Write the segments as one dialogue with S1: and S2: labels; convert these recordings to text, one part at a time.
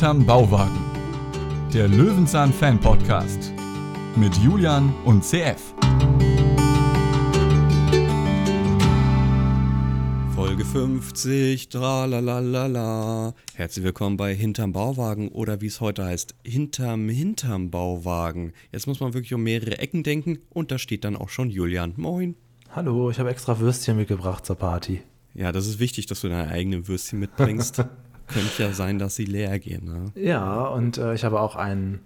S1: Hinterm Bauwagen. Der Löwenzahn Fan Podcast mit Julian und CF.
S2: Folge 50, tralalala. Herzlich willkommen bei Hinterm Bauwagen oder wie es heute heißt, Hinterm Hinterm Bauwagen. Jetzt muss man wirklich um mehrere Ecken denken und da steht dann auch schon Julian. Moin.
S3: Hallo, ich habe extra Würstchen mitgebracht zur Party.
S2: Ja, das ist wichtig, dass du deine eigenen Würstchen mitbringst. Könnte ja sein, dass sie leer gehen. Ne?
S3: Ja, und äh, ich habe auch einen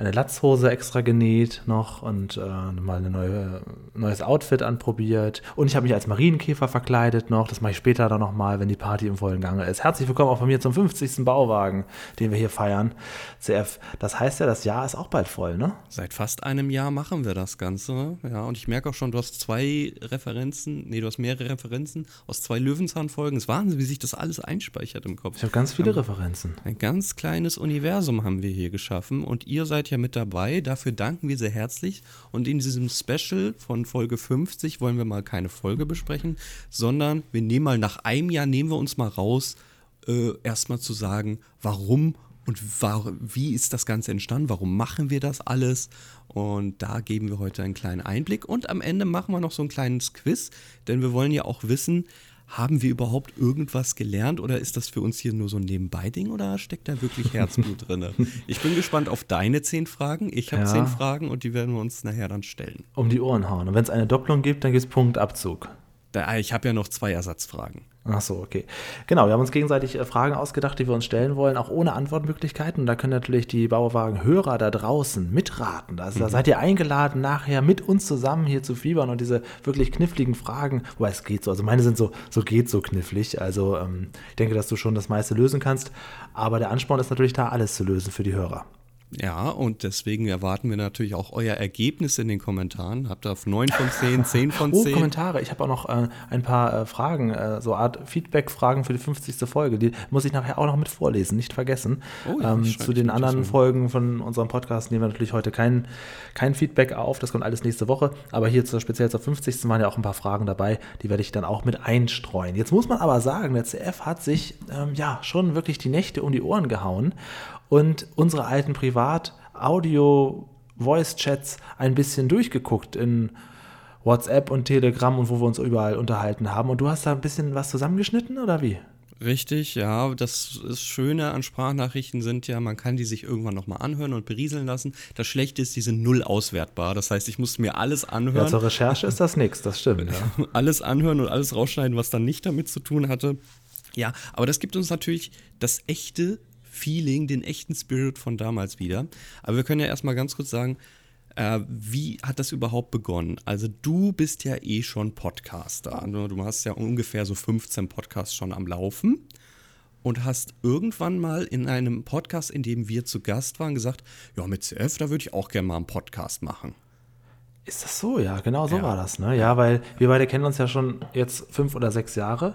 S3: eine Latzhose extra genäht noch und äh, mal ein neue, neues Outfit anprobiert. Und ich habe mich als Marienkäfer verkleidet noch. Das mache ich später dann nochmal, wenn die Party im vollen Gange ist. Herzlich willkommen auch von mir zum 50. Bauwagen, den wir hier feiern. CF, das heißt ja, das Jahr ist auch bald voll, ne?
S2: Seit fast einem Jahr machen wir das Ganze. Ja, und ich merke auch schon, du hast zwei Referenzen, nee, du hast mehrere Referenzen aus zwei Löwenzahn-Folgen. Es ist Wahnsinn, wie sich das alles einspeichert im Kopf.
S3: Ich habe ganz viele Referenzen.
S2: Ein ganz kleines Universum haben wir hier geschaffen und ihr seid ja mit dabei. Dafür danken wir sehr herzlich. Und in diesem Special von Folge 50 wollen wir mal keine Folge besprechen, sondern wir nehmen mal nach einem Jahr, nehmen wir uns mal raus, äh, erstmal zu sagen, warum und war, wie ist das Ganze entstanden, warum machen wir das alles. Und da geben wir heute einen kleinen Einblick. Und am Ende machen wir noch so ein kleines Quiz, denn wir wollen ja auch wissen, haben wir überhaupt irgendwas gelernt oder ist das für uns hier nur so ein Nebenbei-Ding oder steckt da wirklich Herzblut drin? Ich bin gespannt auf deine zehn Fragen. Ich habe ja. zehn Fragen und die werden wir uns nachher dann stellen.
S3: Um die Ohren hauen. Und wenn es eine Doppelung gibt, dann gibt es Punktabzug.
S2: Da, ich habe ja noch zwei Ersatzfragen.
S3: Ach so, okay. Genau, wir haben uns gegenseitig äh, Fragen ausgedacht, die wir uns stellen wollen, auch ohne Antwortmöglichkeiten. Und da können natürlich die Bauwagen-Hörer da draußen mitraten. Also, mhm. Da seid ihr eingeladen, nachher mit uns zusammen hier zu fiebern und diese wirklich kniffligen Fragen, wobei es geht so, also meine sind so, so geht so knifflig. Also ähm, ich denke, dass du schon das meiste lösen kannst. Aber der Ansporn ist natürlich da, alles zu lösen für die Hörer.
S2: Ja, und deswegen erwarten wir natürlich auch euer Ergebnis in den Kommentaren. Habt ihr auf 9 von 10, 10 von 10?
S3: Oh, Kommentare. Ich habe auch noch äh, ein paar äh, Fragen, äh, so Art Feedback-Fragen für die 50. Folge. Die muss ich nachher auch noch mit vorlesen, nicht vergessen. Oh, ja, ähm, zu den anderen Folgen von unserem Podcast nehmen wir natürlich heute kein, kein Feedback auf. Das kommt alles nächste Woche. Aber hier zur, speziell zur 50. waren ja auch ein paar Fragen dabei. Die werde ich dann auch mit einstreuen. Jetzt muss man aber sagen, der CF hat sich ähm, ja schon wirklich die Nächte um die Ohren gehauen und unsere alten Privat-Audio-Voice-Chats ein bisschen durchgeguckt in WhatsApp und Telegram und wo wir uns überall unterhalten haben. Und du hast da ein bisschen was zusammengeschnitten oder wie?
S2: Richtig, ja. Das, das Schöne an Sprachnachrichten sind ja, man kann die sich irgendwann nochmal anhören und berieseln lassen. Das Schlechte ist, die sind null auswertbar. Das heißt, ich musste mir alles anhören. Ja,
S3: zur Recherche ist das nichts, das stimmt. Ja.
S2: alles anhören und alles rausschneiden, was dann nicht damit zu tun hatte. Ja, aber das gibt uns natürlich das echte Feeling, den echten Spirit von damals wieder. Aber wir können ja erstmal ganz kurz sagen, äh, wie hat das überhaupt begonnen? Also du bist ja eh schon Podcaster. Ne? Du hast ja ungefähr so 15 Podcasts schon am Laufen und hast irgendwann mal in einem Podcast, in dem wir zu Gast waren, gesagt, ja, mit CF, da würde ich auch gerne mal einen Podcast machen.
S3: Ist das so? Ja, genau so ja. war das. Ne? Ja, weil wir beide kennen uns ja schon jetzt fünf oder sechs Jahre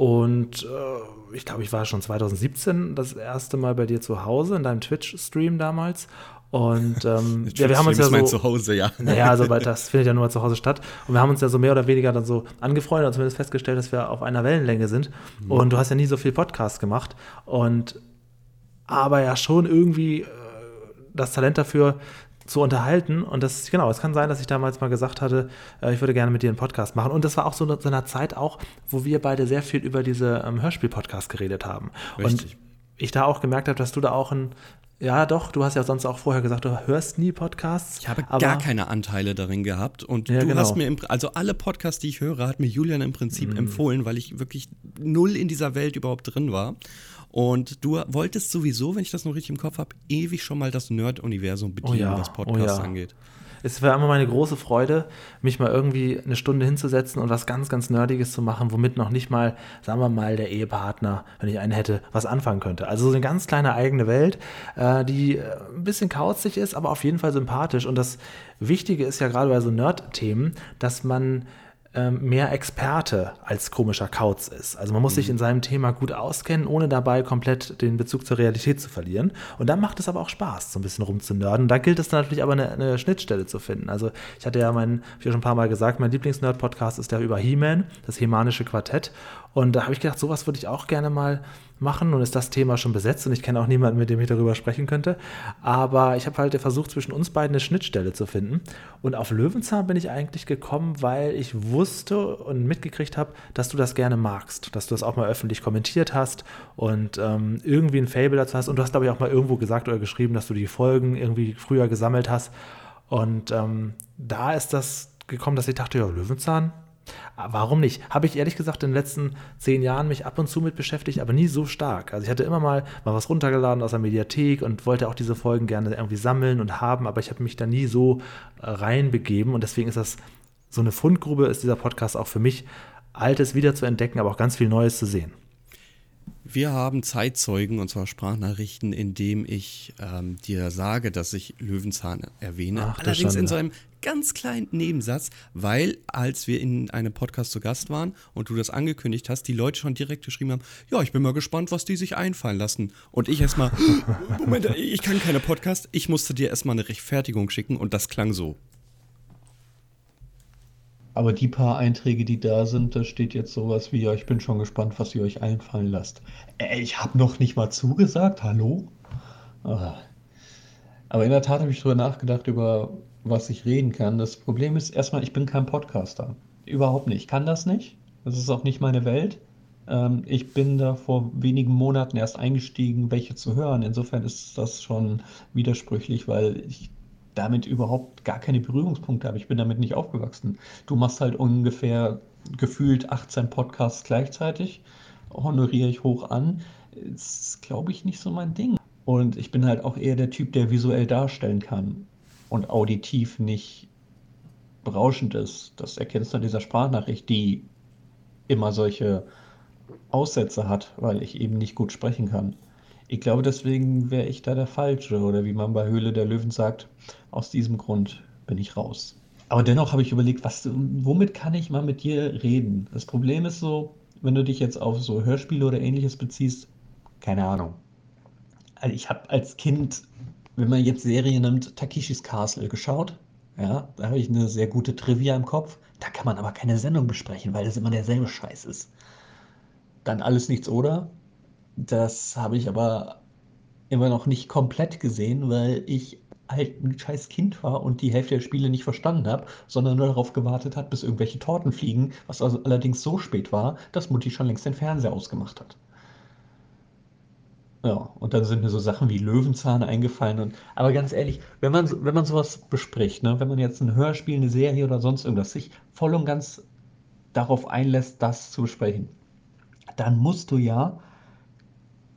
S3: und äh, ich glaube, ich war schon 2017 das erste Mal bei dir zu Hause in deinem Twitch-Stream damals. Und ähm, ja, wir haben uns ja so.
S2: Mein Zuhause, ja.
S3: Naja, also weil das findet ja nur zu Hause statt. Und wir haben uns ja so mehr oder weniger dann so angefreundet und zumindest festgestellt, dass wir auf einer Wellenlänge sind. Mhm. Und du hast ja nie so viel Podcast gemacht. Und aber ja schon irgendwie äh, das Talent dafür, zu unterhalten. Und das, genau, es kann sein, dass ich damals mal gesagt hatte, äh, ich würde gerne mit dir einen Podcast machen. Und das war auch so in einer Zeit auch, wo wir beide sehr viel über diese ähm, Hörspiel-Podcasts geredet haben. Richtig. Und ich da auch gemerkt habe, dass du da auch ein, ja, doch, du hast ja sonst auch vorher gesagt, du hörst nie Podcasts.
S2: Ich habe gar keine Anteile darin gehabt. Und ja, du genau. hast mir, im, also alle Podcasts, die ich höre, hat mir Julian im Prinzip mm. empfohlen, weil ich wirklich null in dieser Welt überhaupt drin war. Und du wolltest sowieso, wenn ich das noch richtig im Kopf habe, ewig schon mal das Nerd-Universum bedienen, oh ja, was Podcasts oh ja. angeht.
S3: Es war immer meine große Freude, mich mal irgendwie eine Stunde hinzusetzen und was ganz, ganz Nerdiges zu machen, womit noch nicht mal, sagen wir mal, der Ehepartner, wenn ich einen hätte, was anfangen könnte. Also so eine ganz kleine eigene Welt, äh, die äh, ein bisschen kauzig ist, aber auf jeden Fall sympathisch. Und das Wichtige ist ja gerade bei so Nerd-Themen, dass man mehr Experte als komischer Kauz ist. Also man muss mhm. sich in seinem Thema gut auskennen, ohne dabei komplett den Bezug zur Realität zu verlieren. Und dann macht es aber auch Spaß, so ein bisschen rumzunörden. Da gilt es dann natürlich aber eine, eine Schnittstelle zu finden. Also ich hatte ja mein, wie schon ein paar Mal gesagt, mein Lieblingsnerd-Podcast ist der über He-Man, das Hemanische Quartett. Und da habe ich gedacht, sowas würde ich auch gerne mal machen. Nun ist das Thema schon besetzt und ich kenne auch niemanden, mit dem ich darüber sprechen könnte. Aber ich habe halt versucht, zwischen uns beiden eine Schnittstelle zu finden. Und auf Löwenzahn bin ich eigentlich gekommen, weil ich wusste und mitgekriegt habe, dass du das gerne magst, dass du das auch mal öffentlich kommentiert hast und ähm, irgendwie ein Fable dazu hast. Und du hast, glaube ich, auch mal irgendwo gesagt oder geschrieben, dass du die Folgen irgendwie früher gesammelt hast. Und ähm, da ist das gekommen, dass ich dachte, ja, Löwenzahn, Warum nicht? Habe ich ehrlich gesagt in den letzten zehn Jahren mich ab und zu mit beschäftigt, aber nie so stark. Also ich hatte immer mal, mal was runtergeladen aus der Mediathek und wollte auch diese Folgen gerne irgendwie sammeln und haben, aber ich habe mich da nie so äh, reinbegeben und deswegen ist das so eine Fundgrube, ist dieser Podcast auch für mich, Altes wieder zu entdecken, aber auch ganz viel Neues zu sehen.
S2: Wir haben Zeitzeugen, und zwar Sprachnachrichten, in dem ich ähm, dir sage, dass ich Löwenzahn erwähne. Ach, Allerdings in so einem ganz kleinen Nebensatz, weil als wir in einem Podcast zu Gast waren und du das angekündigt hast, die Leute schon direkt geschrieben haben, ja, ich bin mal gespannt, was die sich einfallen lassen. Und ich erstmal, Moment, ich kann keine Podcast, ich musste dir erstmal eine Rechtfertigung schicken und das klang so.
S4: Aber die paar Einträge, die da sind, da steht jetzt sowas wie, ja, ich bin schon gespannt, was ihr euch einfallen lasst. Äh, ich habe noch nicht mal zugesagt, hallo? Ah. Aber in der Tat habe ich darüber nachgedacht, über was ich reden kann. Das Problem ist erstmal, ich bin kein Podcaster. Überhaupt nicht. Ich kann das nicht. Das ist auch nicht meine Welt. Ähm, ich bin da vor wenigen Monaten erst eingestiegen, welche zu hören. Insofern ist das schon widersprüchlich, weil ich damit überhaupt gar keine Berührungspunkte habe. Ich bin damit nicht aufgewachsen. Du machst halt ungefähr gefühlt 18 Podcasts gleichzeitig, honoriere ich hoch an. Ist, glaube ich, nicht so mein Ding. Und ich bin halt auch eher der Typ, der visuell darstellen kann und auditiv nicht berauschend ist. Das erkennst du an dieser Sprachnachricht, die immer solche Aussätze hat, weil ich eben nicht gut sprechen kann. Ich glaube, deswegen wäre ich da der Falsche oder wie man bei Höhle der Löwen sagt, aus diesem Grund bin ich raus. Aber dennoch habe ich überlegt, was, womit kann ich mal mit dir reden? Das Problem ist so, wenn du dich jetzt auf so Hörspiele oder ähnliches beziehst, keine Ahnung. Also ich habe als Kind wenn man jetzt Serien nimmt, Takeshis Castle geschaut. Ja, da habe ich eine sehr gute Trivia im Kopf. Da kann man aber keine Sendung besprechen, weil das immer derselbe Scheiß ist. Dann alles nichts oder. Das habe ich aber immer noch nicht komplett gesehen, weil ich halt ein scheiß Kind war und die Hälfte der Spiele nicht verstanden habe, sondern nur darauf gewartet hat, bis irgendwelche Torten fliegen, was also allerdings so spät war, dass Mutti schon längst den Fernseher ausgemacht hat. Ja, und dann sind mir so Sachen wie Löwenzahn eingefallen. Und, aber ganz ehrlich, wenn man, wenn man sowas bespricht, ne, wenn man jetzt ein Hörspiel, eine Serie oder sonst irgendwas sich voll und ganz darauf einlässt, das zu besprechen, dann musst du ja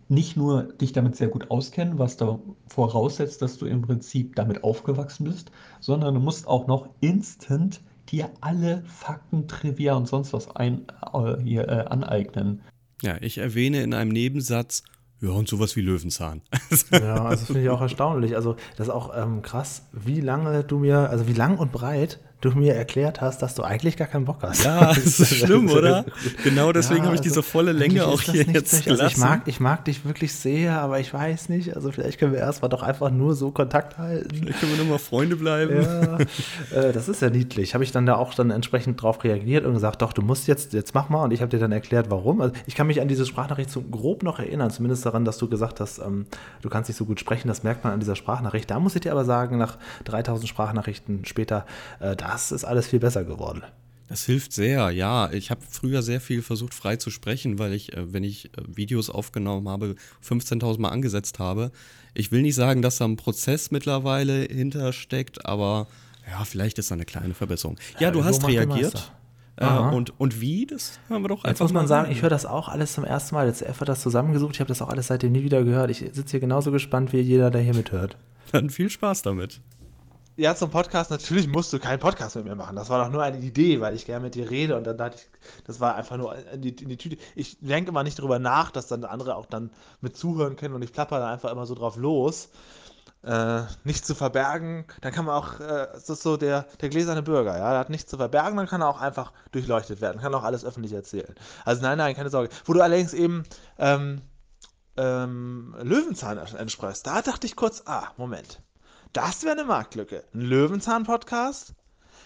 S4: nicht nur dich damit sehr gut auskennen, was da voraussetzt, dass du im Prinzip damit aufgewachsen bist, sondern du musst auch noch instant dir alle Fakten, Trivia und sonst was ein, äh, hier, äh, aneignen.
S2: Ja, ich erwähne in einem Nebensatz ja, und sowas wie Löwenzahn.
S3: ja, also finde ich auch erstaunlich. Also, das ist auch ähm, krass, wie lange du mir, also wie lang und breit du mir erklärt hast, dass du eigentlich gar keinen Bock hast.
S2: Ja, das ist schlimm, oder? Genau deswegen ja, habe ich also, diese volle Länge auch hier jetzt
S3: also ich mag, ich mag dich wirklich sehr, aber ich weiß nicht. Also vielleicht können wir erstmal doch einfach nur so Kontakt halten.
S2: Vielleicht können wir nur mal Freunde bleiben.
S3: Ja, äh, das ist ja niedlich. Habe ich dann da auch dann entsprechend drauf reagiert und gesagt, doch, du musst jetzt, jetzt mach mal. Und ich habe dir dann erklärt, warum. Also ich kann mich an diese Sprachnachricht so grob noch erinnern, zumindest daran, dass du gesagt hast, ähm, du kannst nicht so gut sprechen. Das merkt man an dieser Sprachnachricht. Da muss ich dir aber sagen, nach 3000 Sprachnachrichten später, äh, das ist alles viel besser geworden.
S2: Das hilft sehr, ja. Ich habe früher sehr viel versucht, frei zu sprechen, weil ich, äh, wenn ich äh, Videos aufgenommen habe, 15.000 Mal angesetzt habe. Ich will nicht sagen, dass da ein Prozess mittlerweile hintersteckt, aber ja, vielleicht ist da eine kleine Verbesserung. Ja, du hast reagiert. Äh, und, und wie? Das
S3: haben wir doch einfach. Jetzt muss man sagen, ich höre das auch alles zum ersten Mal. Jetzt hat das zusammengesucht. Ich habe das auch alles seitdem nie wieder gehört. Ich sitze hier genauso gespannt wie jeder, der hier mithört.
S2: Dann viel Spaß damit
S3: ja, zum Podcast, natürlich musst du keinen Podcast mit mir machen. Das war doch nur eine Idee, weil ich gerne mit dir rede und dann dachte ich, das war einfach nur in die, in die Tüte. Ich denke immer nicht darüber nach, dass dann andere auch dann mit zuhören können und ich plapper da einfach immer so drauf los. Äh, nichts zu verbergen, dann kann man auch, äh, das ist so der, der gläserne Bürger, ja, der hat nichts zu verbergen, dann kann er auch einfach durchleuchtet werden, kann auch alles öffentlich erzählen. Also nein, nein, keine Sorge. Wo du allerdings eben ähm, ähm, Löwenzahn entsprichst, da dachte ich kurz, ah, Moment das wäre eine Marktlücke. Ein Löwenzahn-Podcast?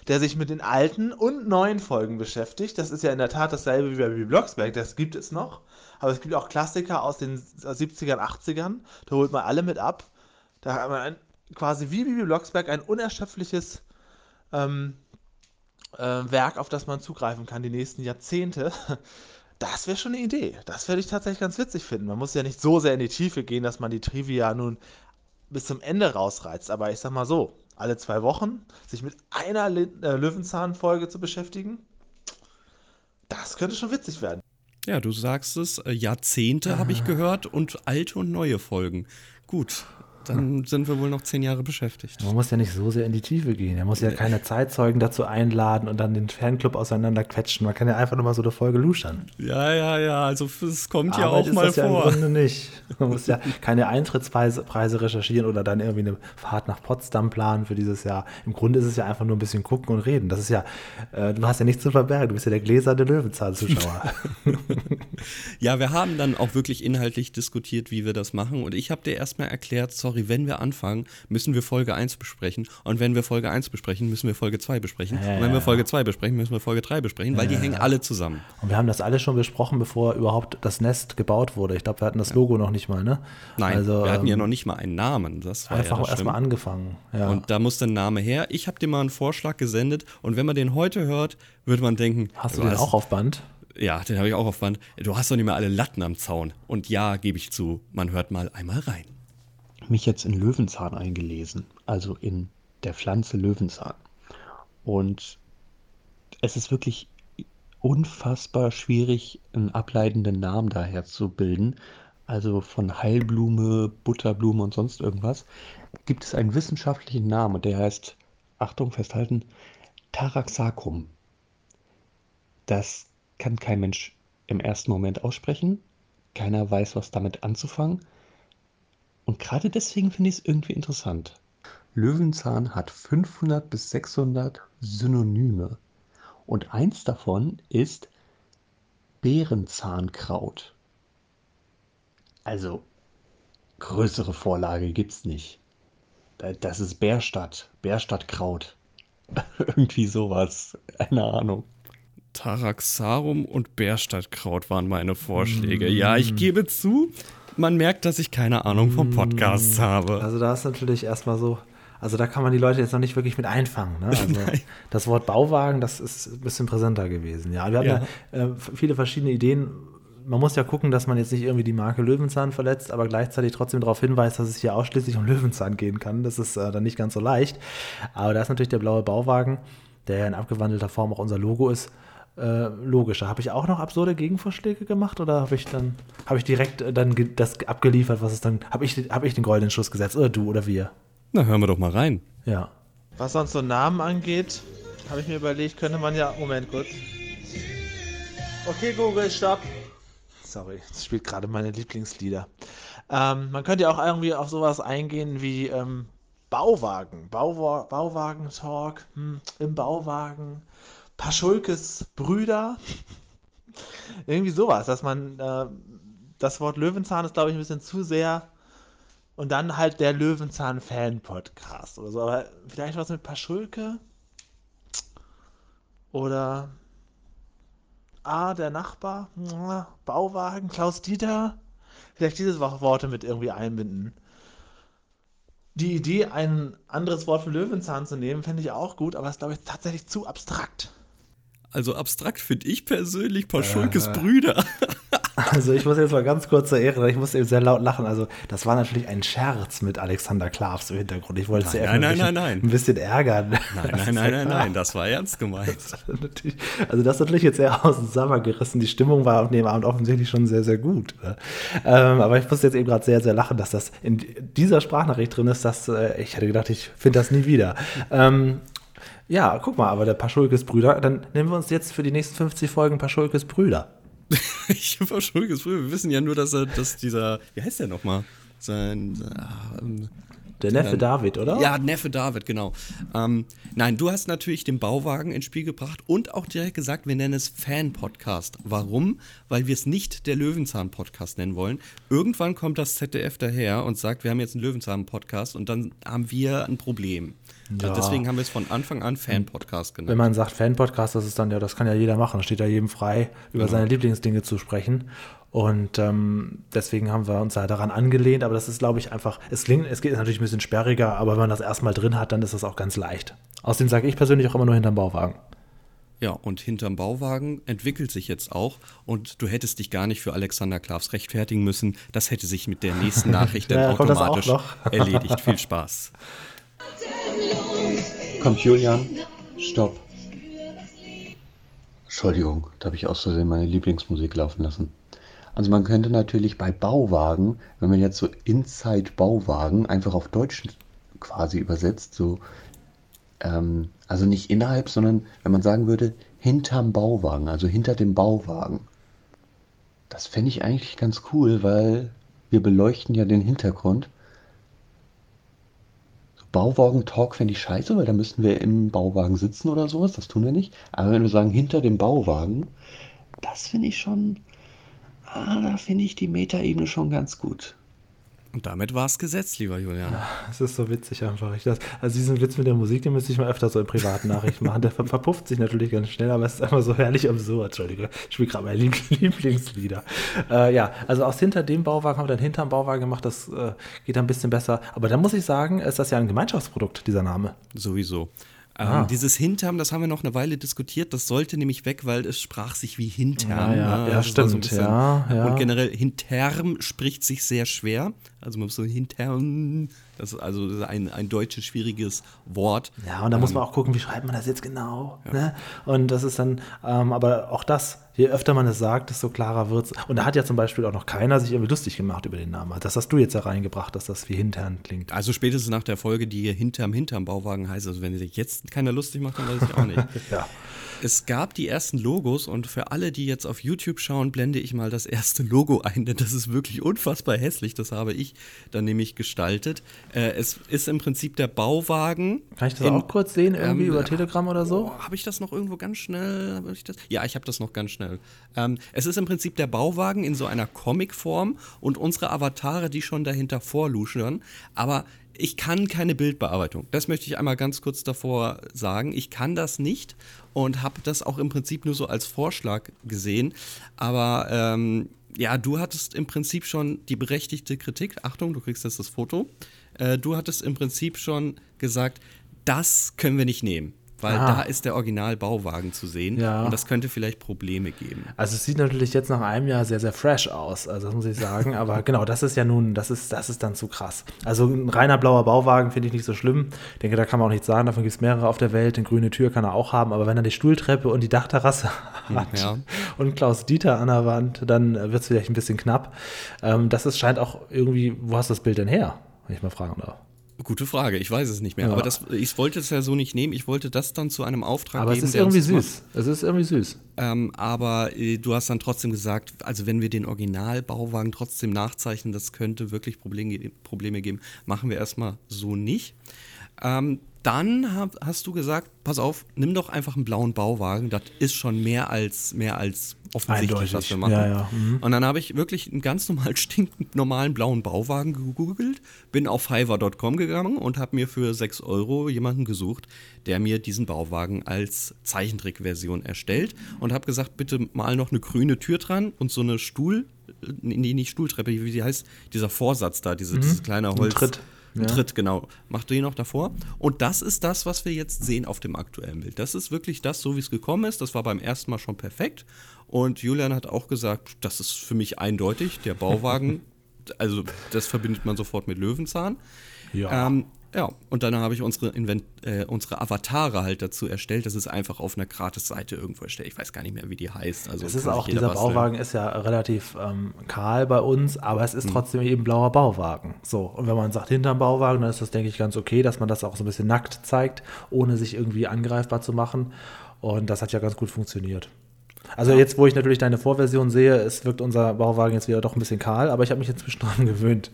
S3: der sich mit den alten und neuen Folgen beschäftigt. Das ist ja in der Tat dasselbe wie bei Bibi Blocksberg, das gibt es noch. Aber es gibt auch Klassiker aus den 70ern, 80ern. Da holt man alle mit ab. Da hat man ein, quasi wie Bibi Blocksberg ein unerschöpfliches ähm, äh, Werk, auf das man zugreifen kann die nächsten Jahrzehnte. Das wäre schon eine Idee. Das würde ich tatsächlich ganz witzig finden. Man muss ja nicht so sehr in die Tiefe gehen, dass man die Trivia nun bis zum Ende rausreizt. Aber ich sag mal so, alle zwei Wochen sich mit einer äh, Löwenzahn-Folge zu beschäftigen, das könnte schon witzig werden.
S2: Ja, du sagst es, äh, Jahrzehnte ah. habe ich gehört und alte und neue Folgen. Gut, dann sind wir wohl noch zehn Jahre beschäftigt.
S3: Man muss ja nicht so sehr in die Tiefe gehen. Er muss ja keine Zeitzeugen dazu einladen und dann den Fanclub auseinander quetschen. Man kann ja einfach nur mal so eine Folge luschern.
S2: Ja, ja, ja. Also es kommt Aber ja auch mal
S3: das
S2: vor. Ja
S3: im Grunde nicht. Man muss ja keine Eintrittspreise recherchieren oder dann irgendwie eine Fahrt nach Potsdam planen für dieses Jahr. Im Grunde ist es ja einfach nur ein bisschen gucken und reden. Das ist ja, äh, du hast ja nichts zu verbergen. Du bist ja der gläserne Löwenzahn-Zuschauer.
S2: ja, wir haben dann auch wirklich inhaltlich diskutiert, wie wir das machen. Und ich habe dir erstmal erklärt, sorry, sorry, wenn wir anfangen, müssen wir Folge 1 besprechen. Und wenn wir Folge 1 besprechen, müssen wir Folge 2 besprechen. Ja, und wenn wir Folge 2 besprechen, müssen wir Folge 3 besprechen, weil die hängen alle zusammen.
S3: Und wir haben das alles schon besprochen, bevor überhaupt das Nest gebaut wurde. Ich glaube, wir hatten das Logo noch nicht mal, ne?
S2: Nein, also, wir hatten ähm, ja noch nicht mal einen Namen. Das war
S3: einfach
S2: ja
S3: erstmal angefangen.
S2: Und da muss der Name her. Ich habe dir mal einen Vorschlag gesendet und wenn man den heute hört, würde man denken.
S3: Hast du den auch auf Band?
S2: Ja, den habe ich auch auf Band. Du hast doch nicht mehr alle Latten am Zaun. Und ja, gebe ich zu, man hört mal einmal rein
S4: mich jetzt in Löwenzahn eingelesen, also in der Pflanze Löwenzahn. Und es ist wirklich unfassbar schwierig, einen ableitenden Namen daher zu bilden. Also von Heilblume, Butterblume und sonst irgendwas gibt es einen wissenschaftlichen Namen und der heißt, Achtung, festhalten, Taraxacum. Das kann kein Mensch im ersten Moment aussprechen. Keiner weiß, was damit anzufangen. Und gerade deswegen finde ich es irgendwie interessant. Löwenzahn hat 500 bis 600 Synonyme. Und eins davon ist Bärenzahnkraut. Also, größere Vorlage gibt es nicht. Das ist Bärstadt, Bärstadtkraut. Irgendwie sowas. Keine Ahnung.
S2: Taraxarum und Bärstadtkraut waren meine Vorschläge. Mm. Ja, ich gebe zu, man merkt, dass ich keine Ahnung vom Podcast mm. habe.
S3: Also da ist natürlich erstmal so, also da kann man die Leute jetzt noch nicht wirklich mit einfangen. Ne? Also das Wort Bauwagen, das ist ein bisschen präsenter gewesen. Ja, wir hatten ja, ja äh, viele verschiedene Ideen. Man muss ja gucken, dass man jetzt nicht irgendwie die Marke Löwenzahn verletzt, aber gleichzeitig trotzdem darauf hinweist, dass es hier ausschließlich um Löwenzahn gehen kann. Das ist äh, dann nicht ganz so leicht. Aber da ist natürlich der blaue Bauwagen, der ja in abgewandelter Form auch unser Logo ist, äh, logischer. Habe ich auch noch absurde Gegenvorschläge gemacht oder habe ich dann habe ich direkt äh, dann das abgeliefert, was es dann habe ich habe ich den goldenen Schuss gesetzt oder du oder wir?
S2: Na hören wir doch mal rein.
S3: Ja. Was sonst so Namen angeht, habe ich mir überlegt, könnte man ja Moment kurz. Okay Google, stopp. Sorry, das spielt gerade meine Lieblingslieder. Ähm, man könnte ja auch irgendwie auf sowas eingehen wie ähm, Bauwagen, Bauwa Bauwagen-Talk hm, im Bauwagen. Paschulkes Brüder. Irgendwie sowas, dass man äh, das Wort Löwenzahn ist, glaube ich, ein bisschen zu sehr. Und dann halt der Löwenzahn-Fan-Podcast oder so. Aber vielleicht was mit Paschulke. Oder Ah, der Nachbar, Bauwagen, Klaus Dieter. Vielleicht diese Worte mit irgendwie einbinden. Die Idee, ein anderes Wort für Löwenzahn zu nehmen, fände ich auch gut, aber ist, glaube ich, tatsächlich zu abstrakt.
S2: Also abstrakt finde ich persönlich Paschulkes äh, Brüder.
S3: Also ich muss jetzt mal ganz kurz zur Ehre, ich musste eben sehr laut lachen. Also das war natürlich ein Scherz mit Alexander Klavs im Hintergrund. Ich wollte
S2: nein, nein, nein, nein, nein.
S3: ein bisschen ärgern.
S2: Nein, nein, nein, nein, nein, das war ernst gemeint.
S3: also das ist natürlich jetzt sehr aus dem Sommer gerissen. Die Stimmung war auf dem Abend offensichtlich schon sehr, sehr gut. Ne? Ähm, aber ich musste jetzt eben gerade sehr, sehr lachen, dass das in dieser Sprachnachricht drin ist. Dass, äh, ich hätte gedacht, ich finde das nie wieder. Ja, guck mal, aber der Paschulkes Brüder, dann nehmen wir uns jetzt für die nächsten 50 Folgen Paschulkes Brüder.
S2: ich Paschulkes Brüder, wir wissen ja nur, dass er, dass dieser, wie heißt der nochmal? Sein,
S3: ähm, der Neffe dann, David, oder?
S2: Ja, Neffe David, genau. Ähm, nein, du hast natürlich den Bauwagen ins Spiel gebracht und auch direkt gesagt, wir nennen es Fan-Podcast. Warum? Weil wir es nicht der Löwenzahn-Podcast nennen wollen. Irgendwann kommt das ZDF daher und sagt, wir haben jetzt einen Löwenzahn-Podcast und dann haben wir ein Problem. Also
S3: Ja.
S2: deswegen haben wir es von Anfang an Fan-Podcast genannt.
S3: Wenn man sagt Fan-Podcast, das ist dann ja, das kann ja jeder machen. Das steht ja jedem frei, über
S2: Genau.
S3: seine Lieblingsdinge zu sprechen. Und ähm, deswegen haben wir uns da daran angelehnt. Aber das ist, glaube ich, einfach, es klingt, es geht natürlich ein bisschen sperriger, aber wenn man das erstmal drin hat, dann ist das auch ganz leicht. Außerdem sage ich persönlich auch immer nur hinterm Bauwagen.
S2: Ja, und hinterm Bauwagen entwickelt sich jetzt auch und du hättest dich gar nicht für Alexander Klavs rechtfertigen müssen. Das hätte sich mit der nächsten Nachricht dann
S3: Ja,
S2: automatisch erledigt. Viel Spaß.
S4: Kommt Julian, stopp. Entschuldigung, da habe ich aus Versehen meine Lieblingsmusik laufen lassen. Also man könnte natürlich bei Bauwagen, wenn man jetzt so Inside Bauwagen einfach auf Deutsch quasi übersetzt, so, ähm, also nicht innerhalb, sondern wenn man sagen würde, hinterm Bauwagen, also hinter dem Bauwagen. Das fände ich eigentlich ganz cool, weil wir beleuchten ja den Hintergrund. Bauwagen-Talk fände ich scheiße, weil da müssten wir im Bauwagen sitzen oder sowas. Das tun wir nicht. Aber wenn wir sagen, hinter dem Bauwagen, das finde ich schon. Ah, da finde ich die Metaebene schon ganz gut.
S2: Und damit war es gesetzt, lieber Julian.
S3: Es ist so witzig einfach. Ich das, also diesen Witz mit der Musik, den müsste ich mal öfter so in privaten Nachrichten machen. Der ver verpufft sich natürlich ganz schnell, aber es ist einfach so herrlich absurd. Entschuldige, ich spiele gerade meine Lieb Lieblingslieder. Äh, ja, also aus hinter dem Bauwagen haben wir dann hinterm Bauwagen gemacht. Das äh, geht ein bisschen besser. Aber da muss ich sagen, ist das ja ein Gemeinschaftsprodukt, dieser Name.
S2: Sowieso. Ähm,
S3: Ah.
S2: Dieses Hinterm, das haben wir noch eine Weile diskutiert, das sollte nämlich weg, weil es sprach sich wie Hintern.
S3: Ja, ja.
S2: ne?
S3: Ja,
S2: Das war
S3: stimmt. Ja, ja.
S2: Und generell Hinterm spricht sich sehr schwer. Also man muss so Hintern, das ist also ein, ein deutsches schwieriges Wort.
S3: Ja, und da muss man auch gucken, wie schreibt man das jetzt genau. Ne? Und das ist dann, ähm, aber auch das, je öfter man es sagt, desto klarer wird es. Und da hat ja zum Beispiel auch noch keiner sich irgendwie lustig gemacht über den Namen. Das hast du jetzt da reingebracht, dass das wie Hintern klingt.
S2: Also spätestens nach der Folge, die hier Hinterm Hinterm Bauwagen heißt, also wenn sich jetzt keiner lustig macht, dann weiß ich auch nicht.
S3: Ja.
S2: Es gab die ersten Logos und für alle, die jetzt auf YouTube schauen, blende ich mal das erste Logo ein, denn das ist wirklich unfassbar hässlich. Das habe ich dann nämlich gestaltet. Äh, es ist im Prinzip der Bauwagen.
S3: Kann ich das
S2: in-
S3: auch kurz sehen, irgendwie
S2: ähm,
S3: über Telegram oder so?
S2: Oh, habe ich das noch irgendwo ganz schnell? Ich das? Ja, ich habe das noch ganz schnell. Ähm, es ist im Prinzip der Bauwagen in so einer Comicform und unsere Avatare, die schon dahinter vorluschern. Aber ich kann keine Bildbearbeitung. Das möchte ich einmal ganz kurz davor sagen. Ich kann das nicht und habe das auch im Prinzip nur so als Vorschlag gesehen. Aber ähm, ja, du hattest im Prinzip schon die berechtigte Kritik. Achtung, du kriegst jetzt das Foto. Äh, du hattest im Prinzip schon gesagt, das können wir nicht nehmen. Weil
S3: Ah.
S2: da ist der Original-Bauwagen zu sehen
S3: Ja.
S2: und das könnte vielleicht Probleme geben.
S3: Also es sieht natürlich jetzt nach einem Jahr sehr, sehr fresh aus, also das muss ich sagen. Aber genau, das ist ja nun, das ist, das ist dann zu krass. Also ein reiner blauer Bauwagen finde ich nicht so schlimm. Ich denke, da kann man auch nichts sagen, davon gibt es mehrere auf der Welt. Eine grüne Tür kann er auch haben, aber wenn er die Stuhltreppe und die Dachterrasse hat
S2: ja.
S3: und Klaus Dieter an der Wand, dann wird es vielleicht ein bisschen knapp. Ähm, das ist, scheint auch irgendwie, wo hast du das Bild denn her, wenn ich mal fragen darf?
S2: Gute Frage, ich weiß es nicht mehr.
S3: Ja.
S2: Aber das, ich wollte es ja so nicht nehmen. Ich wollte das dann zu einem Auftrag
S3: Aber es
S2: geben.
S3: ist
S2: der uns
S3: irgendwie süß. Es ist irgendwie süß.
S2: Ähm, aber äh, du hast dann trotzdem gesagt, also wenn wir den Original-Bauwagen trotzdem nachzeichnen, das könnte wirklich Probleme, Probleme geben. Machen wir erstmal so nicht. Ähm, dann hab, hast du gesagt, pass auf, nimm doch einfach einen blauen Bauwagen. Das ist schon mehr als, mehr als offensichtlich,
S3: Eindeutig.
S2: was wir machen.
S3: Ja, ja. Mhm.
S2: Und dann habe ich wirklich einen ganz normal stinkend normalen blauen Bauwagen gegoogelt, bin auf fiverr.com gegangen und habe mir für 6 Euro jemanden gesucht, der mir diesen Bauwagen als Zeichentrickversion erstellt und habe gesagt, bitte mal noch eine grüne Tür dran und so eine Stuhl, äh, nee, nicht Stuhltreppe, wie die heißt, dieser Vorsatz da, diese, dieses kleine Holz.
S3: Mhm. Tritt. Ja.
S2: Tritt, genau. Macht den noch davor. Und das ist das, was wir jetzt sehen auf dem aktuellen Bild. Das ist wirklich das, so wie es gekommen ist. Das war beim ersten Mal schon perfekt. Und Julian hat auch gesagt, das ist für mich eindeutig. Der Bauwagen, also das verbindet man sofort mit Löwenzahn.
S3: Ja.
S2: Ähm, ja, und dann habe ich unsere, Invent äh, unsere Avatare halt dazu erstellt. Das ist einfach auf einer Gratis-Seite irgendwo erstellt. Ich weiß gar nicht mehr, wie die heißt. Also
S3: Es ist auch, dieser
S2: basteln.
S3: Bauwagen ist ja relativ ähm, kahl bei uns, aber es
S2: Hm.
S3: ist trotzdem eben blauer Bauwagen. So, und wenn man sagt hinterm Bauwagen, dann ist das, denke ich, ganz okay, dass man das auch so ein bisschen nackt zeigt, ohne sich irgendwie angreifbar zu machen. Und das hat ja ganz gut funktioniert. Also jetzt, wo ich natürlich deine Vorversion sehe, es wirkt unser Bauwagen jetzt wieder doch ein bisschen kahl, aber ich habe mich inzwischen dran gewöhnt.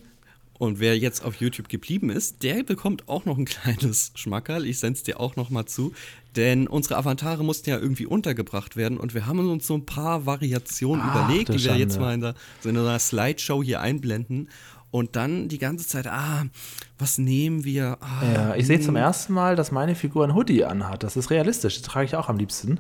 S2: Und wer jetzt auf YouTube geblieben ist, der bekommt auch noch ein kleines Schmackerl. Ich sende es dir auch noch mal zu. Denn unsere Avatare mussten ja irgendwie untergebracht werden und wir haben uns so ein paar Variationen
S3: Ach,
S2: überlegt, die wir jetzt
S3: Schande.
S2: mal in, der, so in einer Slideshow hier einblenden. Und dann die ganze Zeit, ah, was nehmen wir? Ah,
S3: Ja, ich sehe zum
S2: hm.
S3: ersten Mal, dass meine Figur ein Hoodie anhat. Das ist realistisch. Das trage ich auch am liebsten.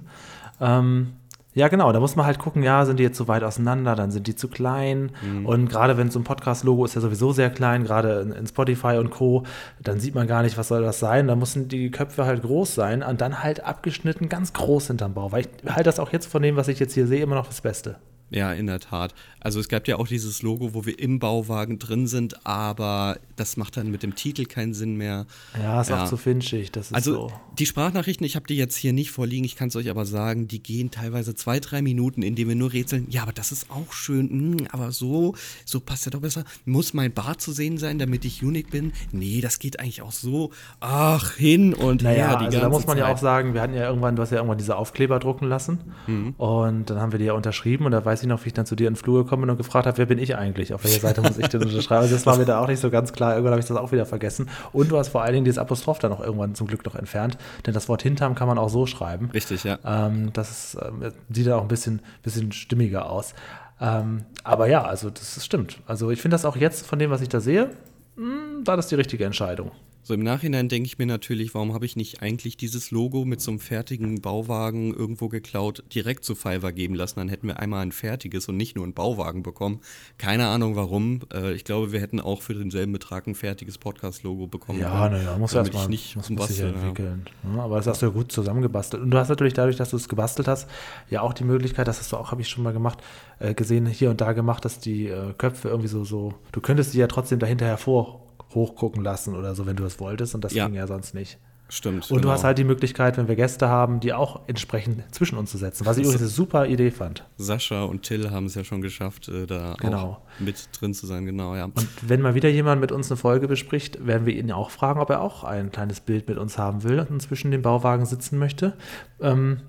S3: Ähm, ja, genau. Da muss man halt gucken, ja, sind die jetzt zu weit auseinander, dann sind die zu klein.
S2: Mhm.
S3: Und gerade wenn so ein Podcast-Logo ist ja sowieso sehr klein, gerade in, in Spotify und Co., dann sieht man gar nicht, was soll das sein. Da müssen die Köpfe halt groß sein und dann halt abgeschnitten ganz groß hinterm Bau. Weil ich halte das auch jetzt von dem, was ich jetzt hier sehe, immer noch das Beste.
S2: Ja, in der Tat. Also es gab ja auch dieses Logo, wo wir im Bauwagen drin sind, aber das macht dann mit dem Titel keinen Sinn mehr.
S3: Ja, ist
S2: Ja.
S3: auch zu finchig. Das ist
S2: Also
S3: so.
S2: die Sprachnachrichten, ich habe die jetzt hier nicht vorliegen, ich kann es euch aber sagen, die gehen teilweise zwei, drei Minuten, in denen wir nur rätseln, ja, aber das ist auch schön, hm, aber so, so passt ja doch besser. Muss mein Bart zu sehen sein, damit ich unique bin? Nee, das geht eigentlich auch so. Ach, hin und
S3: Naja,
S2: her die
S3: also da muss man ja
S2: Zeit.
S3: auch sagen, wir hatten ja irgendwann, du hast ja irgendwann diese Aufkleber drucken lassen
S2: Mhm.
S3: und dann haben wir die ja unterschrieben und da weiß ich noch, wie ich dann zu dir in den Flur gekommen bin und gefragt habe, wer bin ich eigentlich? Auf welcher Seite muss ich denn unterschreiben? Also das war mir da auch nicht so ganz klar, irgendwann habe ich das auch wieder vergessen. Und du hast vor allen Dingen dieses Apostroph dann auch irgendwann zum Glück noch entfernt, denn das Wort hinterm kann man auch so schreiben.
S2: Richtig, ja.
S3: Ähm, das ähm, sieht dann auch ein bisschen, bisschen stimmiger aus. Ähm, aber ja, also das stimmt. Also ich finde das auch jetzt von dem, was ich da sehe, mh, war das die richtige Entscheidung.
S2: So im Nachhinein denke ich mir natürlich, warum habe ich nicht eigentlich dieses Logo mit so einem fertigen Bauwagen irgendwo geklaut, direkt zu Fiverr geben lassen? Dann hätten wir einmal ein fertiges und nicht nur ein Bauwagen bekommen. Keine Ahnung warum. Äh, ich glaube, wir hätten auch für denselben Betrag ein fertiges Podcast-Logo bekommen.
S3: Ja, naja, muss erstmal
S2: ich nicht
S3: muss, muss sich entwickeln. Ja, aber das hast du ja gut zusammengebastelt. Und du hast natürlich dadurch, dass du es gebastelt hast, ja auch die Möglichkeit, das hast du auch, habe ich schon mal gemacht, äh, gesehen, hier und da gemacht, dass die äh, Köpfe irgendwie so, so, du könntest die ja trotzdem dahinter hervor hochgucken lassen oder so, wenn du es wolltest. Und das
S2: Ja.
S3: ging ja sonst nicht.
S2: Stimmt.
S3: Und du
S2: genau.
S3: hast halt die Möglichkeit, wenn wir Gäste haben, die auch entsprechend zwischen uns zu setzen, was ich übrigens eine super Idee fand.
S2: Sascha und Till haben es ja schon geschafft, äh, da
S3: Genau.
S2: auch mit drin zu sein, genau, ja.
S3: Und wenn mal wieder jemand mit uns eine Folge bespricht, werden wir ihn auch fragen, ob er auch ein kleines Bild mit uns haben will und zwischen dem Bauwagen sitzen möchte. Ähm,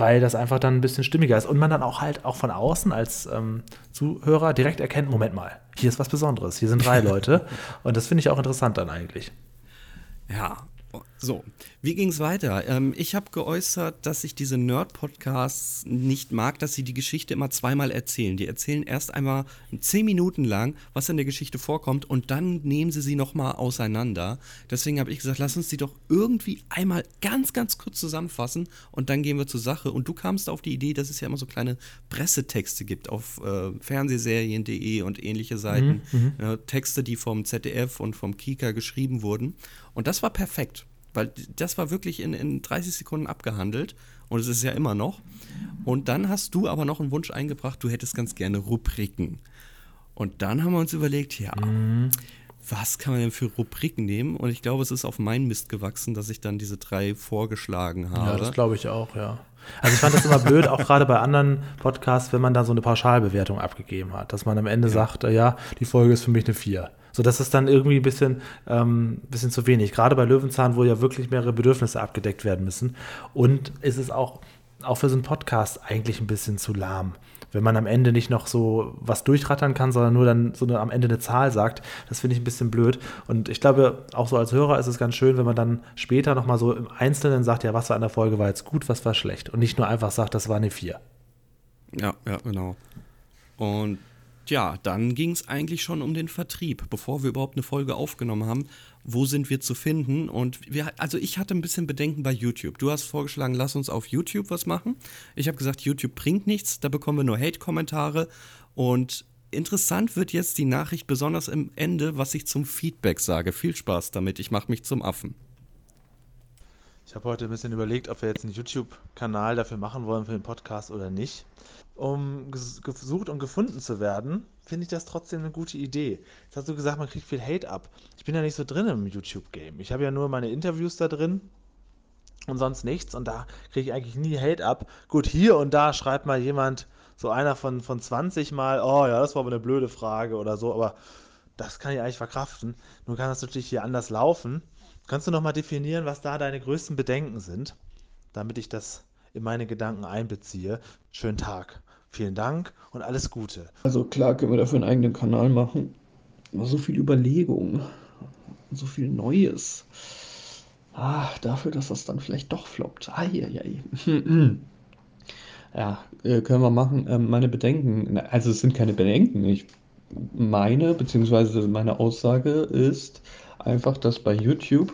S3: weil das einfach dann ein bisschen stimmiger ist. Und man dann auch halt auch von außen als ähm, Zuhörer direkt erkennt, Moment mal, hier ist was Besonderes, hier sind drei Leute. Und das finde ich auch interessant dann eigentlich.
S2: Ja, so. Wie ging es weiter? Ähm, ich habe geäußert, dass ich diese Nerd-Podcasts nicht mag, dass sie die Geschichte immer zweimal erzählen. Die erzählen erst einmal zehn Minuten lang, was in der Geschichte vorkommt, und dann nehmen sie sie nochmal auseinander. Deswegen habe ich gesagt, lass uns die doch irgendwie einmal ganz, ganz kurz zusammenfassen und dann gehen wir zur Sache. Und du kamst auf die Idee, dass es ja immer so kleine Pressetexte gibt auf äh, Fernsehserien.de und ähnliche Seiten. Ja, Texte, die vom ZDF und vom Kika geschrieben wurden. Und das war perfekt, weil das war wirklich in, in 30 Sekunden abgehandelt und es ist ja immer noch. Und dann hast du aber noch einen Wunsch eingebracht, du hättest ganz gerne Rubriken. Und dann haben wir uns überlegt, ja, was kann man denn für Rubriken nehmen? Und ich glaube, es ist auf meinen Mist gewachsen, dass ich dann diese drei vorgeschlagen habe.
S3: Ja, das glaube ich auch, ja. Also ich fand das immer blöd, auch gerade bei anderen Podcasts, wenn man dann so eine Pauschalbewertung abgegeben hat, dass man am Ende sagt, äh, ja, die Folge ist für mich eine 4. So, das ist dann irgendwie ein bisschen, ähm, bisschen zu wenig. Gerade bei Löwenzahn, wo ja wirklich mehrere Bedürfnisse abgedeckt werden müssen. Und es ist auch, auch für so einen Podcast eigentlich ein bisschen zu lahm. Wenn man am Ende nicht noch so was durchrattern kann, sondern nur dann so eine, am Ende eine Zahl sagt, das finde ich ein bisschen blöd. Und ich glaube, auch so als Hörer ist es ganz schön, wenn man dann später nochmal so im Einzelnen sagt, ja, was war an der Folge war jetzt gut, was war schlecht. Und nicht nur einfach sagt, das war eine 4.
S2: Ja, ja, genau. Und ja, dann ging es eigentlich schon um den Vertrieb, bevor wir überhaupt eine Folge aufgenommen haben. Wo sind wir zu finden? Und wir, also ich hatte ein bisschen Bedenken bei YouTube. Du hast vorgeschlagen, lass uns auf YouTube was machen. Ich habe gesagt, YouTube bringt nichts, da bekommen wir nur Hate-Kommentare. Und interessant wird jetzt die Nachricht, besonders im Ende, was ich zum Feedback sage. Viel Spaß damit, ich mache mich zum Affen.
S3: Ich habe heute ein bisschen überlegt, ob wir jetzt einen YouTube-Kanal dafür machen wollen für den Podcast oder nicht. Um ges- gesucht und gefunden zu werden, finde ich das trotzdem eine gute Idee. Jetzt hast du gesagt, man kriegt viel Hate ab. Ich bin ja nicht so drin im YouTube-Game. Ich habe ja nur meine Interviews da drin und sonst nichts und da kriege ich eigentlich nie Hate ab. Gut, hier und da schreibt mal jemand, so einer von, von 20 Mal, oh ja, das war aber eine blöde Frage oder so, aber das kann ich eigentlich verkraften. Nun kann das natürlich hier anders laufen. Kannst du nochmal definieren, was da deine größten Bedenken sind, damit ich das in meine Gedanken einbeziehe? Schönen Tag. Vielen Dank und alles Gute.
S4: Also klar können wir dafür einen eigenen Kanal machen. Aber so viel Überlegung, so viel Neues. Ah, dafür, dass das dann vielleicht doch floppt. Eieiei. Ja, äh, können wir machen. Ähm, meine Bedenken, also es sind keine Bedenken. Ich meine, beziehungsweise meine Aussage ist einfach, dass bei YouTube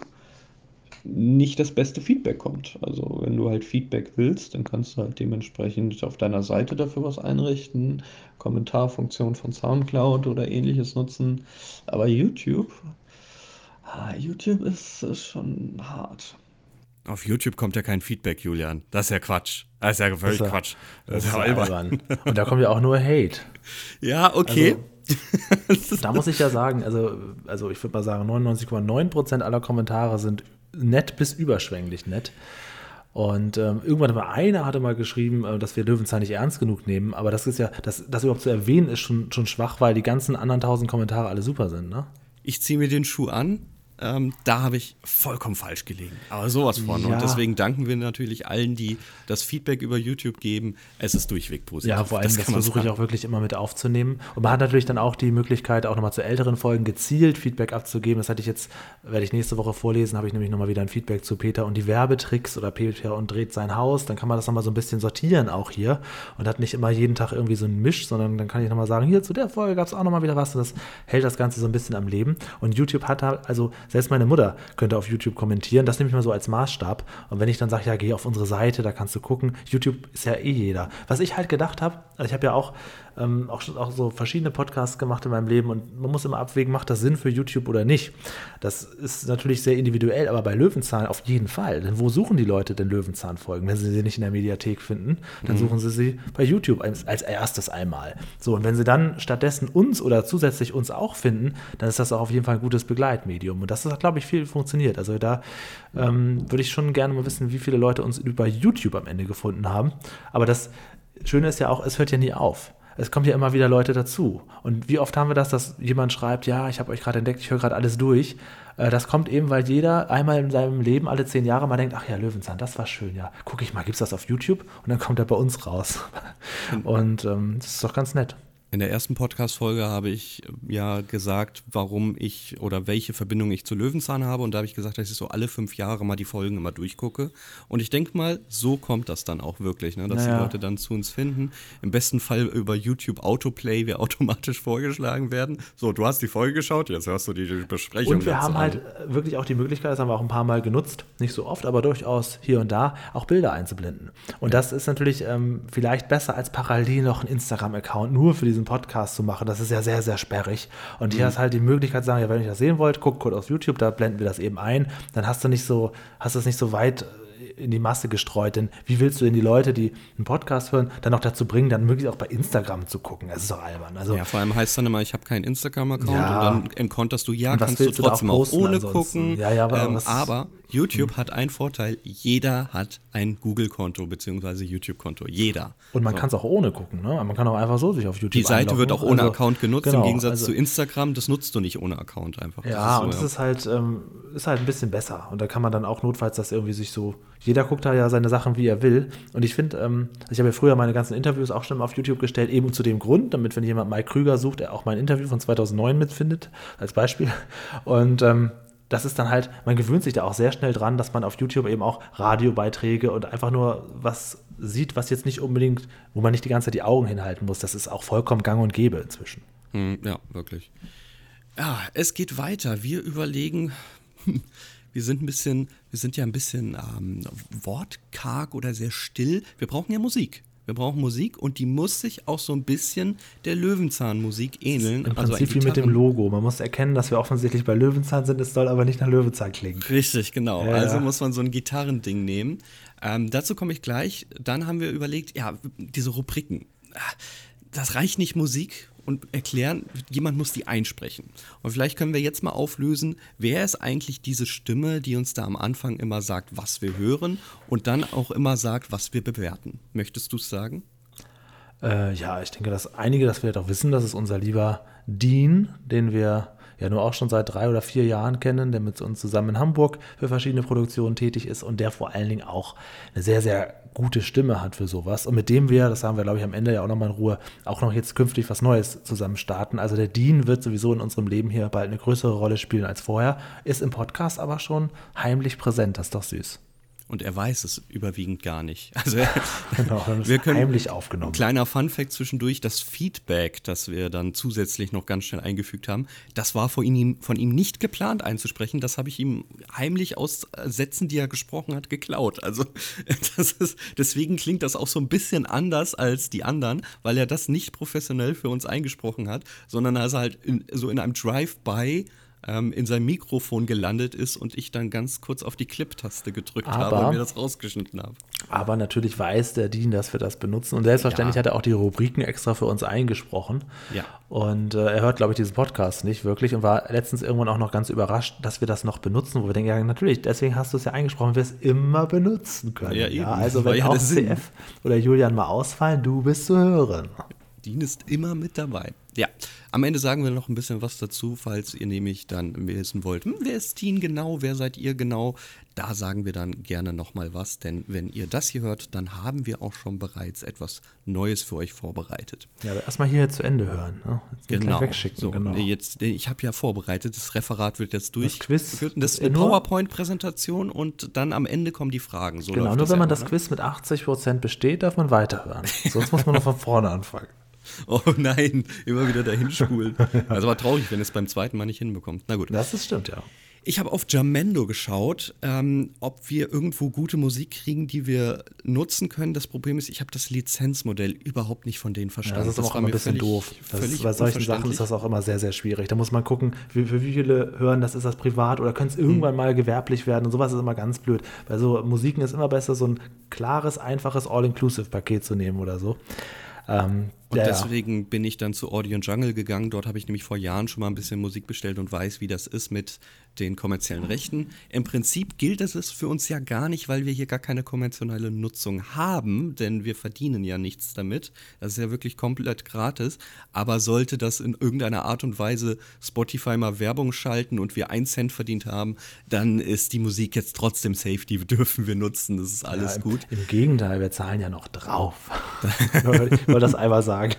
S4: nicht das beste Feedback kommt. Also wenn du halt Feedback willst, dann kannst du halt dementsprechend auf deiner Seite dafür was einrichten, Kommentarfunktion von SoundCloud oder ähnliches nutzen. Aber YouTube, ah, YouTube ist, ist schon hart.
S2: Auf YouTube kommt ja kein Feedback, Julian. Das ist ja Quatsch. Das ist ja völlig
S3: Das ja-
S2: Quatsch.
S3: Das ist albern. Und da kommt ja auch nur Hate.
S2: Ja, okay.
S3: Da muss ich ja sagen, also, also ich würde mal sagen, 99,9% aller Kommentare sind nett bis überschwänglich nett. Und ähm, irgendwann mal einer hatte mal geschrieben, äh, dass wir Löwenzahn nicht ernst genug nehmen, aber das ist ja, das, das überhaupt zu erwähnen, ist schon, schon schwach, weil die ganzen anderen tausend Kommentare alle super sind, ne?
S2: ich ziehe mir den Schuh an. Ähm, da habe ich vollkommen falsch gelegen. Aber sowas von.
S3: Ja.
S2: Und deswegen danken wir natürlich allen, die das Feedback über YouTube geben. Es ist durchweg positiv.
S3: Ja, vor allem, das,
S2: man
S3: versuche ich auch wirklich immer mit aufzunehmen. Und man hat natürlich dann auch die Möglichkeit, auch nochmal zu älteren Folgen gezielt Feedback abzugeben. Das hatte ich jetzt, werde ich nächste Woche vorlesen, habe ich nämlich nochmal wieder ein Feedback zu Peter und die Werbetricks oder Peter und dreht sein Haus. Dann kann man das nochmal so ein bisschen sortieren auch hier und hat nicht immer jeden Tag irgendwie so einen Misch, sondern dann kann ich nochmal sagen, hier zu der Folge gab es auch nochmal wieder was und das hält das Ganze so ein bisschen am Leben. Und YouTube hat halt, also selbst meine Mutter könnte auf YouTube kommentieren. Das nehme ich mal so als Maßstab. Und wenn ich dann sage, ja, geh auf unsere Seite, da kannst du gucken. YouTube ist ja eh jeder. Was ich halt gedacht habe, also ich habe ja auch, ähm, auch, schon, auch so verschiedene Podcasts gemacht in meinem Leben und man muss immer abwägen, macht das Sinn für YouTube oder nicht. Das ist natürlich sehr individuell, aber bei Löwenzahn auf jeden Fall. Denn wo suchen die Leute denn Löwenzahn-Folgen? Wenn sie sie nicht in der Mediathek finden, dann suchen sie sie bei YouTube als, als erstes einmal. So, und wenn sie dann stattdessen uns oder zusätzlich uns auch finden, dann ist das auch auf jeden Fall ein gutes Begleitmedium. Und das hat, glaube ich, viel funktioniert. Also da ähm, würde ich schon gerne mal wissen, wie viele Leute uns über YouTube am Ende gefunden haben. Aber das Schöne ist ja auch, es hört ja nie auf. Es kommt ja immer wieder Leute dazu. Und wie oft haben wir das, dass jemand schreibt, ja, ich habe euch gerade entdeckt, ich höre gerade alles durch. Äh, Das kommt eben, weil jeder einmal in seinem Leben alle zehn Jahre mal denkt, ach ja, Löwenzahn, das war schön, ja. Guck ich mal, gibt's das auf YouTube? Und dann kommt er bei uns raus. Und ähm, das ist doch ganz nett.
S2: In der ersten Podcast-Folge habe ich äh, ja gesagt, warum ich oder welche Verbindung ich zu Löwenzahn habe. Und da habe ich gesagt, dass ich so alle fünf Jahre mal die Folgen immer durchgucke. Und ich denke mal, so kommt das dann auch wirklich, ne? dass
S3: Naja.
S2: die Leute dann zu uns finden. Im besten Fall über YouTube Autoplay, wir automatisch vorgeschlagen werden. So, du hast die Folge geschaut, jetzt hörst du die Besprechung.
S3: Und wir haben
S2: an.
S3: halt äh, wirklich auch die Möglichkeit, das haben wir auch ein paar Mal genutzt, nicht so oft, aber durchaus hier und da auch Bilder einzublenden. Und das ist natürlich ähm, vielleicht besser als parallel noch einen Instagram-Account nur für diesen Podcast zu machen. Das ist ja sehr, sehr sperrig. Und hier hast halt die Möglichkeit zu sagen, ja, wenn ihr das sehen wollt, guckt kurz auf YouTube, da blenden wir das eben ein. Dann hast du nicht so, hast du es nicht so weit äh, in die Masse gestreut. Denn wie willst du denn die Leute, die einen Podcast hören, dann noch dazu bringen, dann möglichst auch bei Instagram zu gucken? Das ist doch albern. Also
S2: Ja, vor allem heißt dann immer, ich habe keinen Instagram-Account
S3: Ja.
S2: und dann entkonterst du, ja, kannst du trotzdem
S3: auch
S2: auch ohne
S3: ansonsten?
S2: gucken.
S3: Ja, ja, aber
S2: ähm, aber YouTube hat einen Vorteil, jeder hat ein Google-Konto beziehungsweise YouTube-Konto. Jeder.
S3: Und man kann es auch ohne gucken, ne? Man kann auch einfach so sich auf YouTube
S2: Die Seite
S3: einloggen.
S2: wird auch ohne
S3: Also,
S2: Account genutzt,
S3: genau,
S2: im Gegensatz
S3: also-
S2: zu Instagram, das nutzt du nicht ohne Account einfach. Das
S3: Ja,
S2: so,
S3: und das ist halt, ähm, ist halt ein bisschen besser. Und da kann man dann auch notfalls das irgendwie sich so. Jeder guckt da ja seine Sachen, wie er will. Und ich finde, ähm, ich habe ja früher meine ganzen Interviews auch schon auf YouTube gestellt, eben zu dem Grund, damit, wenn jemand Mike Krüger sucht, er auch mein Interview von 2009 mitfindet, als Beispiel. Und ähm, das ist dann halt, man gewöhnt sich da auch sehr schnell dran, dass man auf YouTube eben auch Radiobeiträge und einfach nur was sieht, was jetzt nicht unbedingt, wo man nicht die ganze Zeit die Augen hinhalten muss. Das ist auch vollkommen gang und gäbe inzwischen.
S2: Hm, Ja, wirklich. Ja, es geht weiter. Wir überlegen, wir sind ein bisschen, wir sind ja ein bisschen ähm, wortkarg oder sehr still. Wir brauchen ja Musik. Wir brauchen Musik und die muss sich auch so ein bisschen der Löwenzahnmusik ähneln.
S3: Im
S2: Also
S3: Prinzip wie mit dem Logo. Man muss erkennen, dass wir offensichtlich bei Löwenzahn sind, es soll aber nicht nach Löwenzahn klingen.
S2: Richtig, genau.
S3: Ja,
S2: also muss man so ein Gitarrending nehmen. Ähm, dazu komme ich gleich. Dann haben wir überlegt, ja, diese Rubriken. Ah, Das reicht nicht Musik und erklären, jemand muss die einsprechen. Und vielleicht können wir jetzt mal auflösen, wer ist eigentlich diese Stimme, die uns da am Anfang immer sagt, was wir hören und dann auch immer sagt, was wir bewerten. Möchtest du es sagen?
S3: Äh, ja, ich denke, dass einige das vielleicht auch wissen, das ist unser lieber Dean, den wir ja nur auch schon seit drei oder vier Jahren kennen, der mit uns zusammen in Hamburg für verschiedene Produktionen tätig ist und der vor allen Dingen auch eine sehr, sehr gute Stimme hat für sowas. Und mit dem wir, das haben wir, glaube ich, am Ende ja auch nochmal in Ruhe, auch noch jetzt künftig was Neues zusammen starten. Also der Dean wird sowieso in unserem Leben hier bald eine größere Rolle spielen als vorher, ist im Podcast aber schon heimlich präsent. Das ist doch süß.
S2: Und er weiß es überwiegend gar nicht. Also
S3: Genau, wir
S2: können
S3: heimlich aufgenommen.
S2: Kleiner Funfact zwischendurch, das Feedback, das wir dann zusätzlich noch ganz schnell eingefügt haben, das war von ihm, von ihm nicht geplant einzusprechen. Das habe ich ihm heimlich aus Sätzen, die er gesprochen hat, geklaut. Also das ist, deswegen klingt das auch so ein bisschen anders als die anderen, weil er das nicht professionell für uns eingesprochen hat, sondern als er halt in, so in einem Drive-by ähm, in sein Mikrofon gelandet ist und ich dann ganz kurz auf die Clip-Taste gedrückt habe
S3: Aber-
S2: und mir das rausgeschnitten habe.
S3: Aber natürlich weiß der Dean, dass wir das benutzen. Und selbstverständlich
S2: Ja.
S3: hat er auch die Rubriken extra für uns eingesprochen.
S2: Ja.
S3: Und äh, er hört, glaube ich, diesen Podcast nicht wirklich und war letztens irgendwann auch noch ganz überrascht, dass wir das noch benutzen, wo wir denken, ja, natürlich, deswegen hast du es ja eingesprochen, wir es immer benutzen können.
S2: Ja, eben.
S3: also
S2: Das war
S3: wenn
S2: ja
S3: auch. CF oder Julian mal ausfallen, du bist zu hören.
S2: Dean ist immer mit dabei. Ja, am Ende sagen wir noch ein bisschen was dazu, falls ihr nämlich dann wissen wollt, hm, wer ist Dean genau, wer seid ihr genau. Da sagen wir dann gerne nochmal was, denn wenn ihr das hier hört, dann haben wir auch schon bereits etwas Neues für euch vorbereitet.
S3: Ja, aber erstmal hier zu Ende hören. Ne?
S2: Genau.
S3: wegschicken.
S2: So,
S3: genau.
S2: Jetzt, ich habe ja vorbereitet, das Referat wird jetzt durchgeführt. Das ist
S3: das
S2: eine PowerPoint-Präsentation und dann am Ende kommen die Fragen. So
S3: Genau, nur wenn man das
S2: ne?
S3: Quiz mit 80% besteht, darf man weiterhören. Sonst muss man noch von vorne anfangen.
S2: Oh nein, immer wieder dahin spulen. Also war traurig, wenn es beim zweiten Mal nicht hinbekommt. Na gut.
S3: Das ist stimmt, ja.
S2: Ich habe auf Jamendo geschaut, ähm, ob wir irgendwo gute Musik kriegen, die wir nutzen können. Das Problem ist, ich habe das Lizenzmodell überhaupt nicht von denen
S3: Ja,
S2: verstanden.
S3: das ist auch
S2: war
S3: immer ein bisschen
S2: völlig-
S3: doof. Das ist, bei solchen Sachen ist das auch immer sehr, sehr schwierig. Da muss man gucken, wie, für wie viele hören, das ist das privat oder könnte es irgendwann
S2: Hm.
S3: mal gewerblich werden und sowas ist immer ganz blöd. Bei so Musiken ist immer besser, so ein klares, einfaches All-Inclusive-Paket zu nehmen oder so. Ähm,
S2: Und
S3: ja,
S2: deswegen bin ich dann zu Audio Jungle gegangen. Dort habe ich nämlich vor Jahren schon mal ein bisschen Musik bestellt und weiß, wie das ist mit den kommerziellen Rechten. Im Prinzip gilt es für uns ja gar nicht, weil wir hier gar keine kommerzielle Nutzung haben, denn wir verdienen ja nichts damit. Das ist ja wirklich komplett gratis. Aber sollte das in irgendeiner Art und Weise Spotify mal Werbung schalten und wir einen Cent verdient haben, dann ist die Musik jetzt trotzdem safe, die dürfen wir nutzen. Das ist alles
S3: Ja, im,
S2: gut.
S3: Im Gegenteil, wir zahlen ja noch drauf. ich wollte das einmal sagen.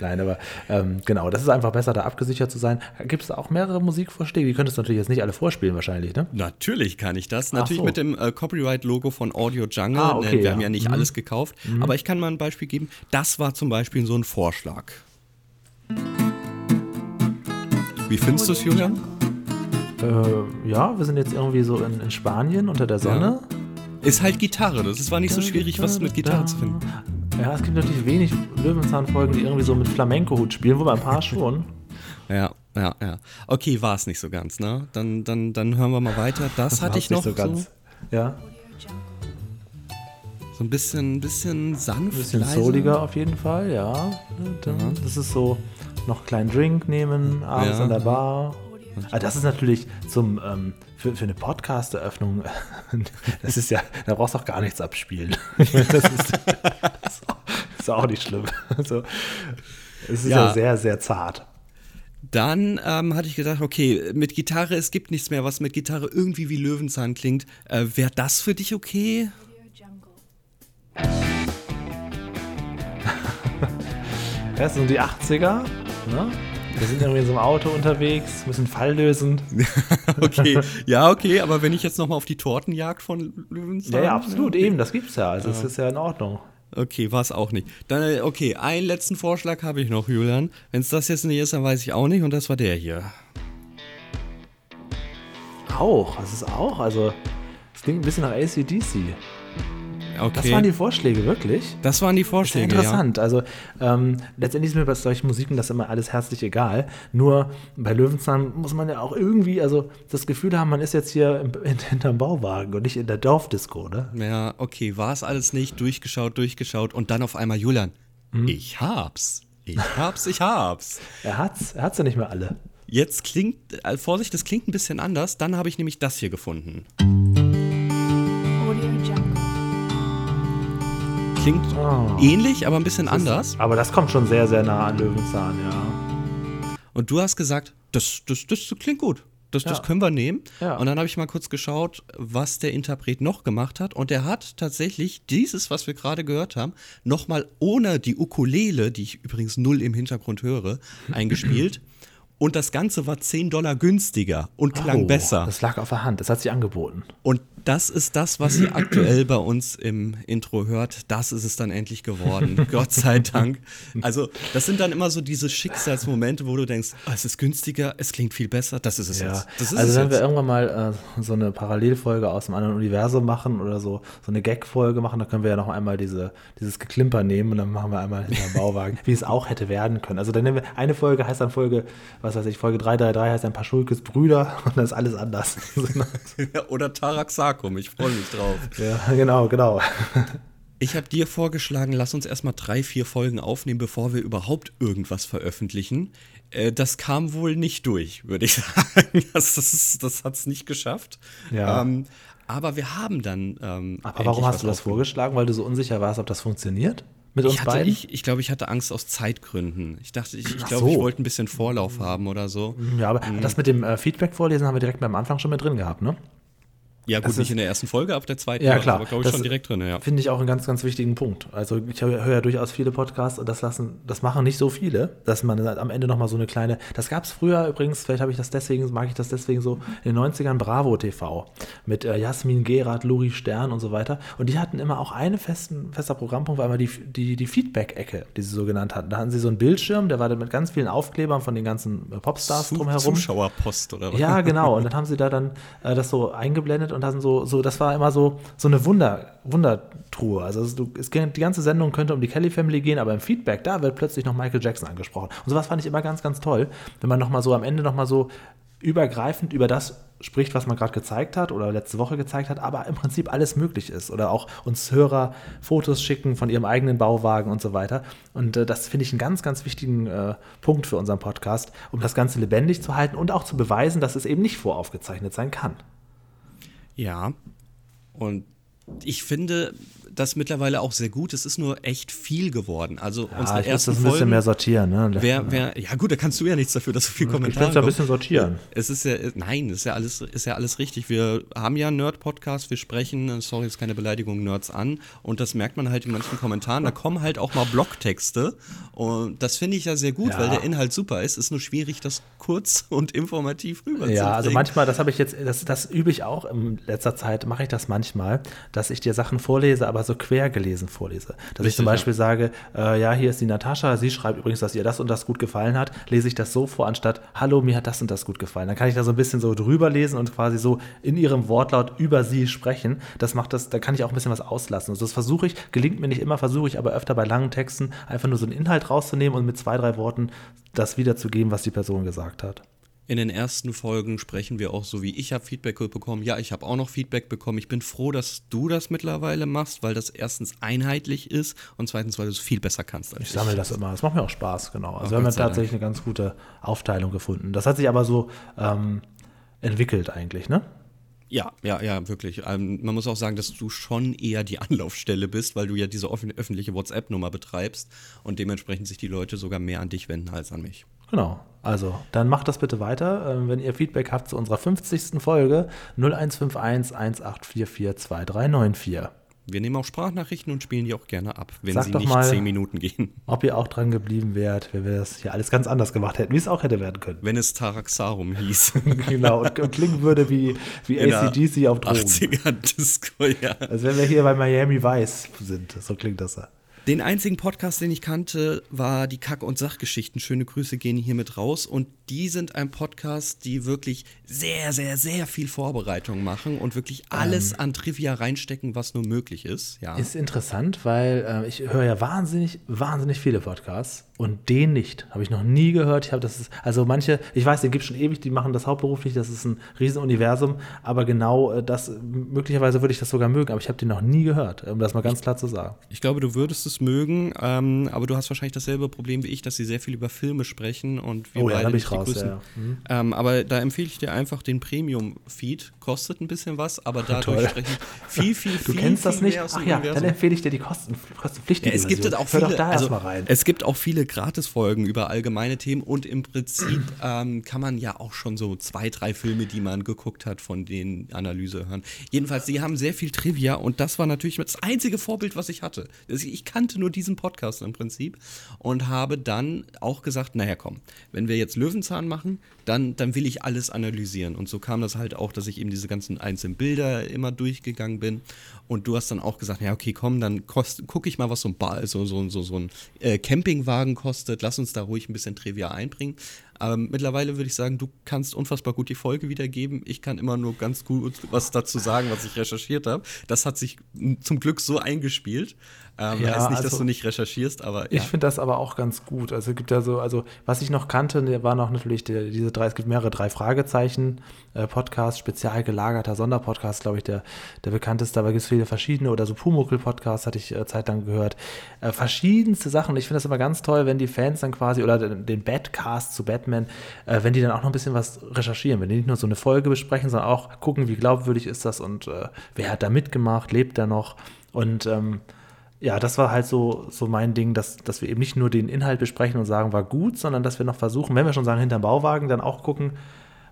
S3: Nein, aber ähm, genau, das ist einfach besser, da abgesichert zu sein. Gibt es auch mehrere Musikvorschläge? Die könntest du natürlich jetzt nicht alle vorspielen, wahrscheinlich, ne?
S2: Natürlich kann ich das. Natürlich
S3: so.
S2: mit dem äh, Copyright-Logo von Audio Jungle.
S3: Ah, okay,
S2: Ne, wir
S3: ja.
S2: haben ja nicht
S3: Mhm.
S2: alles gekauft. Aber ich kann mal ein Beispiel geben. Das war zum Beispiel so ein Vorschlag. Wie findest du es, Julian?
S3: Äh, ja, wir sind jetzt irgendwie so in, in Spanien unter der Sonne.
S2: Ist halt Gitarre. Das war nicht so schwierig, was mit Gitarre zu finden.
S3: Ja, es gibt natürlich wenig Löwenzahn-Folgen, die irgendwie so mit Flamenco-Hut spielen, wobei ein paar schon.
S2: Ja, ja, ja. Okay, war es nicht so ganz, ne? Dann, dann, dann hören wir mal weiter. Das hatte ich
S3: nicht
S2: noch so,
S3: so ganz. Ja,
S2: so ein bisschen, bisschen sanft.
S3: ein bisschen
S2: leise.
S3: souliger auf jeden Fall, ja. Das ist so, noch einen kleinen Drink nehmen, abends
S2: Ja.
S3: an der Bar. Ah, das ist natürlich zum, ähm, für, für eine Podcast-Eröffnung, das ist ja, da brauchst du auch gar nichts abspielen. das ist, auch, ist auch nicht schlimm. Also, es ist ja.
S2: Ja.
S3: sehr, sehr zart.
S2: Dann ähm, hatte ich gedacht, okay, mit Gitarre, es gibt nichts mehr, was mit Gitarre irgendwie wie Löwenzahn klingt. Äh, Wäre das für dich okay?
S3: Das sind die 80er. Ne? Wir sind irgendwie in so einem Auto unterwegs, müssen Fall lösen.
S2: Okay, ja, okay, aber wenn ich jetzt nochmal auf die Tortenjagd von Löwenzahn.
S3: Ja, ja, absolut, eben, das gibt's ja. Also, es ist ja in Ordnung.
S2: Okay, war es auch nicht. Dann, äh, okay, einen letzten Vorschlag habe ich noch, Julian. Wenn es das jetzt nicht ist, dann weiß ich auch nicht. Und das war der hier.
S3: Auch, das ist auch, also, es klingt ein bisschen nach ACDC.
S2: Okay.
S3: Das waren die Vorschläge, wirklich?
S2: das waren die Vorschläge,
S3: interessant. Also ähm, letztendlich ist mir bei solchen Musiken das immer alles herzlich egal. Nur bei Löwenzahn muss man ja auch irgendwie, also das Gefühl haben, man ist jetzt hier im, in, hinterm Bauwagen und nicht in der Dorfdisco, ne?
S2: ja. Ja, okay, war es alles nicht. Durchgeschaut, durchgeschaut. Und dann auf einmal, Julian,
S3: Mhm.
S2: ich hab's. Ich hab's, ich hab's.
S3: Er hat's, er hat's ja nicht mehr alle.
S2: Jetzt klingt, äh, Vorsicht, das klingt ein bisschen anders. Dann habe ich nämlich das hier gefunden. Klingt
S3: Oh.
S2: ähnlich, aber ein bisschen anders.
S3: Aber das kommt schon sehr, sehr nah an Löwenzahn, ja.
S2: Und du hast gesagt, das, das, das klingt gut. Das, das
S3: Ja.
S2: können wir nehmen.
S3: Ja.
S2: Und dann habe ich mal kurz geschaut, was der Interpret noch gemacht hat. Und er hat tatsächlich dieses, was wir gerade gehört haben, nochmal ohne die Ukulele, die ich übrigens null im Hintergrund höre, eingespielt. Und das Ganze war 10 Dollar günstiger und klang
S3: Oh,
S2: besser.
S3: Das lag auf der Hand, das hat sich angeboten.
S2: Und Das ist das, was ihr aktuell bei uns im Intro hört. Das ist es dann endlich geworden. Gott sei Dank. Also, das sind dann immer so diese Schicksalsmomente, wo du denkst, oh, es ist günstiger, es klingt viel besser. Das ist es
S3: Ja,
S2: jetzt. Ist
S3: also
S2: es
S3: wenn
S2: jetzt.
S3: wir irgendwann mal äh, so eine Parallelfolge aus einem anderen Universum machen oder so, so eine Gag-Folge machen, dann können wir ja noch einmal diese, dieses Geklimper nehmen und dann machen wir einmal hinter Bauwagen, wie es auch hätte werden können. Also dann nehmen wir, eine Folge heißt dann Folge, was weiß ich, Folge 333 heißt dann Paschulkes Brüder und dann ist alles anders.
S2: Oder Taraxacum, ich freue mich drauf.
S3: ja, genau, genau.
S2: Ich habe dir vorgeschlagen, lass uns erstmal drei, vier Folgen aufnehmen, bevor wir überhaupt irgendwas veröffentlichen. Äh, das kam wohl nicht durch, würde ich sagen. Das, das, das hat es nicht geschafft.
S3: Ja.
S2: Ähm, aber wir haben dann. Ähm,
S3: Aber warum hast
S2: was
S3: du das vorgeschlagen? Weil du so unsicher warst, ob das funktioniert? Mit uns
S2: Ich, hatte,
S3: beiden?
S2: ich, ich glaube, ich hatte Angst aus Zeitgründen. Ich dachte, ich, ich glaube, ich
S3: so.
S2: wollte ein bisschen Vorlauf haben oder so.
S3: ja, aber das mit dem äh, Feedback vorlesen haben wir direkt beim Anfang schon mit drin gehabt, ne?
S2: Ja, gut,
S3: Das
S2: nicht
S3: ist-
S2: in der ersten Folge, ab der zweiten
S3: Ja, klar.
S2: aber, glaube ich, schon direkt drin, ja.
S3: Finde ich auch einen ganz, ganz wichtigen Punkt. Also ich höre ja durchaus viele Podcasts und das lassen, das machen nicht so viele, dass man am Ende nochmal so eine kleine, das gab es früher übrigens, vielleicht habe ich das deswegen, mag ich das deswegen so, in den 90ern Bravo TV mit äh, Jasmin Gerard, Luri Stern und so weiter. Und die hatten immer auch einen festen, fester Programmpunkt, war immer die, die, die Feedback-Ecke, die sie so genannt hatten. Da hatten sie so einen Bildschirm, der war dann mit ganz vielen Aufklebern von den ganzen äh, Popstars
S2: Zu-
S3: drumherum.
S2: Zuschauerpost oder was?
S3: Ja, genau. Und dann haben sie da dann äh, das so eingeblendet und dann so, so, das war immer so, so eine Wunder, Wundertruhe. Also es, du, es, die ganze Sendung könnte um die Kelly Family gehen, aber im Feedback, da wird plötzlich noch Michael Jackson angesprochen. Und sowas fand ich immer ganz, ganz toll, wenn man nochmal so am Ende nochmal so übergreifend über das spricht, was man gerade gezeigt hat oder letzte Woche gezeigt hat, aber im Prinzip alles möglich ist. Oder auch uns Hörer Fotos schicken von ihrem eigenen Bauwagen und so weiter. Und äh, das finde ich einen ganz, ganz wichtigen äh, Punkt für unseren Podcast, um das Ganze lebendig zu halten und auch zu beweisen, dass es eben nicht voraufgezeichnet sein kann.
S2: Ja. Und ich finde das mittlerweile auch sehr gut. Es ist nur echt viel geworden. Also
S3: Ja,
S2: unsere
S3: ich muss
S2: ersten
S3: das ein bisschen
S2: Folgen.
S3: mehr sortieren. Ne?
S2: Wer, wer, ja gut, da kannst du ja nichts dafür, dass so viel
S3: ich
S2: Kommentare
S3: muss ja ein bisschen sortieren.
S2: Es ist ja, nein, ist ja alles, ist ja alles richtig. Wir haben ja einen Nerd-Podcast, wir sprechen, sorry, ist keine Beleidigung, Nerds an. Und das merkt man halt in manchen Kommentaren. Da kommen halt auch mal Blogtexte. Und das finde ich ja sehr gut,
S3: Ja.
S2: weil der Inhalt super ist. Ist nur schwierig, das kurz und informativ rüberzubringen.
S3: Ja, also manchmal, das habe ich jetzt, das, das übe ich auch in letzter Zeit, mache ich das manchmal, dass ich dir Sachen vorlese, aber so quer gelesen vorlese. Dass ich
S2: Richtig,
S3: zum
S2: ja.
S3: Beispiel sage, äh, ja, hier ist die Natascha, sie schreibt übrigens, dass ihr das und das gut gefallen hat, lese ich das so vor, anstatt, hallo, mir hat das und das gut gefallen. Dann kann ich da so ein bisschen so drüber lesen und quasi so in ihrem Wortlaut über sie sprechen. Das macht das, da kann ich auch ein bisschen was auslassen. Also das versuche ich, gelingt mir nicht immer, versuche ich aber öfter bei langen Texten einfach nur so einen Inhalt rauszunehmen und mit zwei, drei Worten das wiederzugeben, was die Person gesagt hat.
S2: In den ersten Folgen sprechen wir auch so, wie ich habe Feedback bekommen. Ja, ich habe auch noch Feedback bekommen. Ich bin froh, dass du das mittlerweile machst, weil das erstens einheitlich ist und zweitens, weil du es viel besser kannst als
S3: Ich sammle das immer. Das macht mir auch Spaß, genau. Also wir haben tatsächlich eine ganz gute Aufteilung gefunden. Das hat sich aber so ähm, entwickelt eigentlich, ne?
S2: Ja, ja, ja, wirklich. Ähm, man muss auch sagen, dass du schon eher die Anlaufstelle bist, weil du ja diese öffentliche WhatsApp-Nummer betreibst und dementsprechend sich die Leute sogar mehr an dich wenden als an mich.
S3: Genau. Also, dann macht das bitte weiter. Ähm, wenn ihr Feedback habt zu unserer 50. Folge 0151 1844 2394.
S2: Wir nehmen auch Sprachnachrichten und spielen die auch gerne ab, wenn
S3: Sag
S2: sie nicht
S3: mal-
S2: zehn Minuten gehen.
S3: Ob ihr auch dran geblieben wärt, wenn wir das hier alles ganz anders gemacht hätten, wie es auch hätte werden können.
S2: Wenn es Taraxarum hieß.
S3: genau. Und, und klingen würde wie, wie
S2: In
S3: ACDC auf Drogen.
S2: 80er Disco, ja.
S3: Also wenn wir hier bei Miami Vice sind, so klingt das ja.
S2: Den einzigen Podcast, den ich kannte, war die Kack- und Sachgeschichten. Schöne Grüße gehen hier mit raus. Und die sind ein Podcast, die wirklich sehr, sehr, sehr viel Vorbereitung machen und wirklich alles an Trivia reinstecken, was nur möglich ist. Ja.
S3: Ist interessant, weil äh, ich höre ja wahnsinnig, wahnsinnig viele Podcasts und den nicht. Habe ich noch nie gehört. Ich habe das ist, also manche, ich weiß, den gibt es schon ewig, die machen das hauptberuflich, das ist ein Riesenuniversum, aber genau äh, das, möglicherweise würde ich das sogar mögen, aber ich habe den noch nie gehört, um das mal ganz klar zu sagen.
S2: Ich glaube, du würdest es mögen, ähm, aber du hast wahrscheinlich dasselbe Problem wie ich, dass sie sehr viel über Filme sprechen und wir
S3: Oh ja,
S2: beide
S3: ich raus, ja. Mhm.
S2: Ähm, aber da empfehle ich dir einfach den Premium-Feed. Kostet ein bisschen was, aber dadurch
S3: Toll.
S2: sprechen viel, viel,
S3: Du
S2: viel,
S3: kennst das
S2: viel
S3: nicht?
S2: mehr aus
S3: Ach ja,
S2: Universum.
S3: dann empfehle ich dir die Kosten, kostenpflichtige
S2: Ja, es gibt auch
S3: Hör
S2: viele,
S3: doch da
S2: also,
S3: erstmal rein.
S2: es gibt auch viele Gratisfolgen über allgemeine Themen und im Prinzip ähm, kann man ja auch schon so zwei, drei Filme, die man geguckt hat, von denen Analyse hören. Jedenfalls, sie haben sehr viel Trivia und das war natürlich das einzige Vorbild, was ich hatte. Also Ich kannte nur diesen Podcast im Prinzip und habe dann auch gesagt, naja komm, wenn wir jetzt Löwenzahn machen, dann, dann will ich alles analysieren. Und so kam das halt auch, dass ich eben diese ganzen einzelnen Bilder immer durchgegangen bin. Und du hast dann auch gesagt, ja okay, komm, dann gucke ich mal, was so ein, ba so, so, so, so ein äh, Campingwagen kostet. Lass uns da ruhig ein bisschen Trivia einbringen. Aber mittlerweile würde ich sagen, du kannst unfassbar gut die Folge wiedergeben. Ich kann immer nur ganz gut was dazu sagen, was ich recherchiert habe. Das hat sich zum Glück so eingespielt. Ähm,
S3: Ja,
S2: heißt nicht, dass
S3: also-
S2: du nicht recherchierst, aber
S3: Ich
S2: ja.
S3: finde das aber auch ganz gut. Also es gibt ja so, also was ich noch kannte, der war noch natürlich der, diese drei, es gibt mehrere drei Fragezeichen äh, Podcasts, spezial gelagerter Sonderpodcast, glaube ich, der, der bekannteste, aber gibt es viele verschiedene oder so Pumuckl-Podcast hatte ich äh, zeitlang gehört. Äh, verschiedenste Sachen. Ich finde das immer ganz toll, wenn die Fans dann quasi oder den, den Badcast zu Batman, äh, wenn die dann auch noch ein bisschen was recherchieren, wenn die nicht nur so eine Folge besprechen, sondern auch gucken, wie glaubwürdig ist das und äh, wer hat da mitgemacht, lebt er noch und ähm, ja, das war halt so, so mein Ding, dass, dass wir eben nicht nur den Inhalt besprechen und sagen, war gut, sondern dass wir noch versuchen, wenn wir schon sagen, hinterm Bauwagen, dann auch gucken,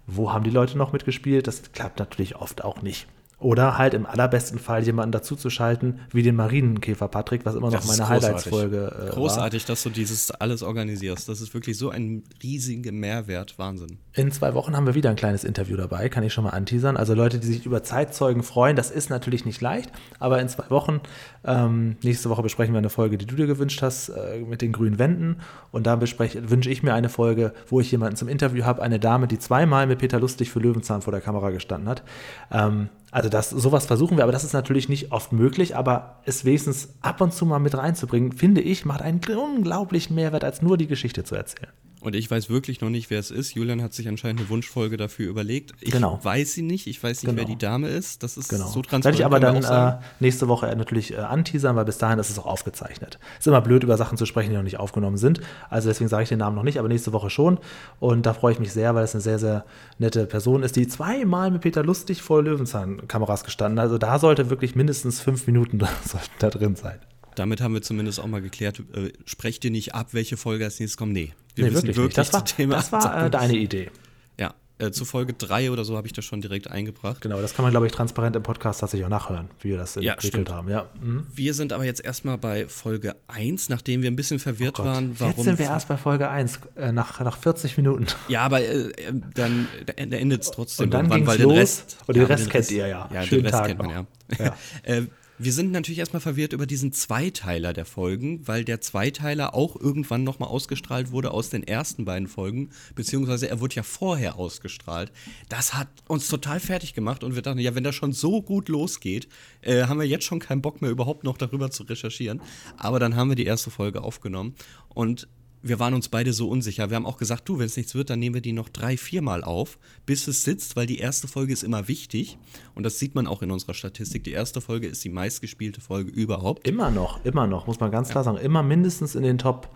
S3: wo haben die Leute noch mitgespielt. Das klappt natürlich oft auch nicht. Oder halt im allerbesten Fall jemanden dazu zu schalten, wie den Marienkäfer Patrick, was immer noch
S2: Das
S3: meine. Highlights-Folge äh, war.
S2: Großartig, dass du dieses alles organisierst. Das ist wirklich so ein riesiger Mehrwert. Wahnsinn.
S3: In zwei Wochen haben wir wieder ein kleines Interview dabei, kann ich schon mal anteasern. Also Leute, die sich über Zeitzeugen freuen, das ist natürlich nicht leicht, aber in zwei Wochen, ähm, nächste Woche besprechen wir eine Folge, die du dir gewünscht hast, äh, mit den grünen Wänden. Und da wünsche ich mir eine Folge, wo ich jemanden zum Interview habe, eine Dame, die zweimal mit Peter Lustig für Löwenzahn vor der Kamera gestanden hat. Ähm, also das, sowas versuchen wir, aber das ist natürlich nicht oft möglich, aber es wenigstens ab und zu mal mit reinzubringen, finde ich, macht einen unglaublichen Mehrwert, als nur die Geschichte zu erzählen.
S2: Und ich weiß wirklich noch nicht, wer es ist. Julian hat sich anscheinend eine Wunschfolge dafür überlegt. Ich
S3: Genau.
S2: weiß sie nicht. Ich weiß nicht, wer
S3: Genau.
S2: die Dame ist. Das ist
S3: Genau.
S2: so
S3: Werde
S2: transparent.
S3: ich aber dann äh, nächste Woche natürlich äh, anteasern, weil bis dahin ist es auch aufgezeichnet. Ist immer blöd, über Sachen zu sprechen, die noch nicht aufgenommen sind. Also deswegen sage ich den Namen noch nicht, aber nächste Woche schon. Und da freue ich mich sehr, weil es eine sehr, sehr nette Person ist, die zweimal mit Peter Lustig vor Löwenzahn-Kameras gestanden hat. Also da sollte wirklich mindestens fünf Minuten da drin sein.
S2: Damit haben wir zumindest auch mal geklärt, äh, sprecht ihr nicht ab, welche Folge als nächstes kommt. Nee,
S3: Nee, wirklich nicht. Das war,
S2: Thema
S3: das war äh, deine Idee.
S2: Ja, äh, zu Folge 3 oder so habe ich das schon direkt eingebracht.
S3: Genau, das kann man, glaube ich, transparent im Podcast tatsächlich auch nachhören, wie wir das
S2: Ja,
S3: entwickelt
S2: stimmt.
S3: haben. Ja. Mhm.
S2: Wir sind aber jetzt erstmal bei Folge 1, nachdem wir ein bisschen verwirrt waren, warum.
S3: Jetzt sind wir erst bei Folge 1, äh, nach, nach 40 Minuten.
S2: ja, aber äh, äh, dann da endet es trotzdem.
S3: Und dann
S2: irgendwann, weil den
S3: los.
S2: Rest,
S3: Und den Rest kennt ihr ja.
S2: Ja,
S3: Schönen
S2: den Rest
S3: Tag
S2: kennt man
S3: noch.
S2: ja.
S3: Ja.
S2: wir sind natürlich erstmal verwirrt über diesen Zweiteiler der Folgen, weil der Zweiteiler auch irgendwann nochmal ausgestrahlt wurde aus den ersten beiden Folgen, beziehungsweise er wurde ja vorher ausgestrahlt. Das hat uns total fertig gemacht und wir dachten, ja, wenn das schon so gut losgeht, äh, haben wir jetzt schon keinen Bock mehr überhaupt noch darüber zu recherchieren. Aber dann haben wir die erste Folge aufgenommen und wir waren uns beide so unsicher. Wir haben auch gesagt, du, wenn es nichts wird, dann nehmen wir die noch drei, viermal auf, bis es sitzt, weil die erste Folge ist immer wichtig. Und das sieht man auch in unserer Statistik. Die erste Folge ist die meistgespielte Folge überhaupt.
S3: Immer noch, immer noch, muss man ganz klar sagen. Immer mindestens in den Top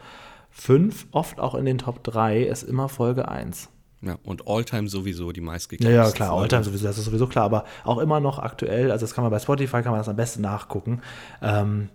S3: 5, oft auch in den Top 3 ist immer Folge 1.
S2: Ja, und Alltime sowieso die
S3: Ja,
S2: meistgeklickte
S3: ja, klar,
S2: Folge.
S3: Alltime sowieso, das ist sowieso klar, aber auch immer noch aktuell, also das kann man bei Spotify, kann man das am besten nachgucken. Ähm,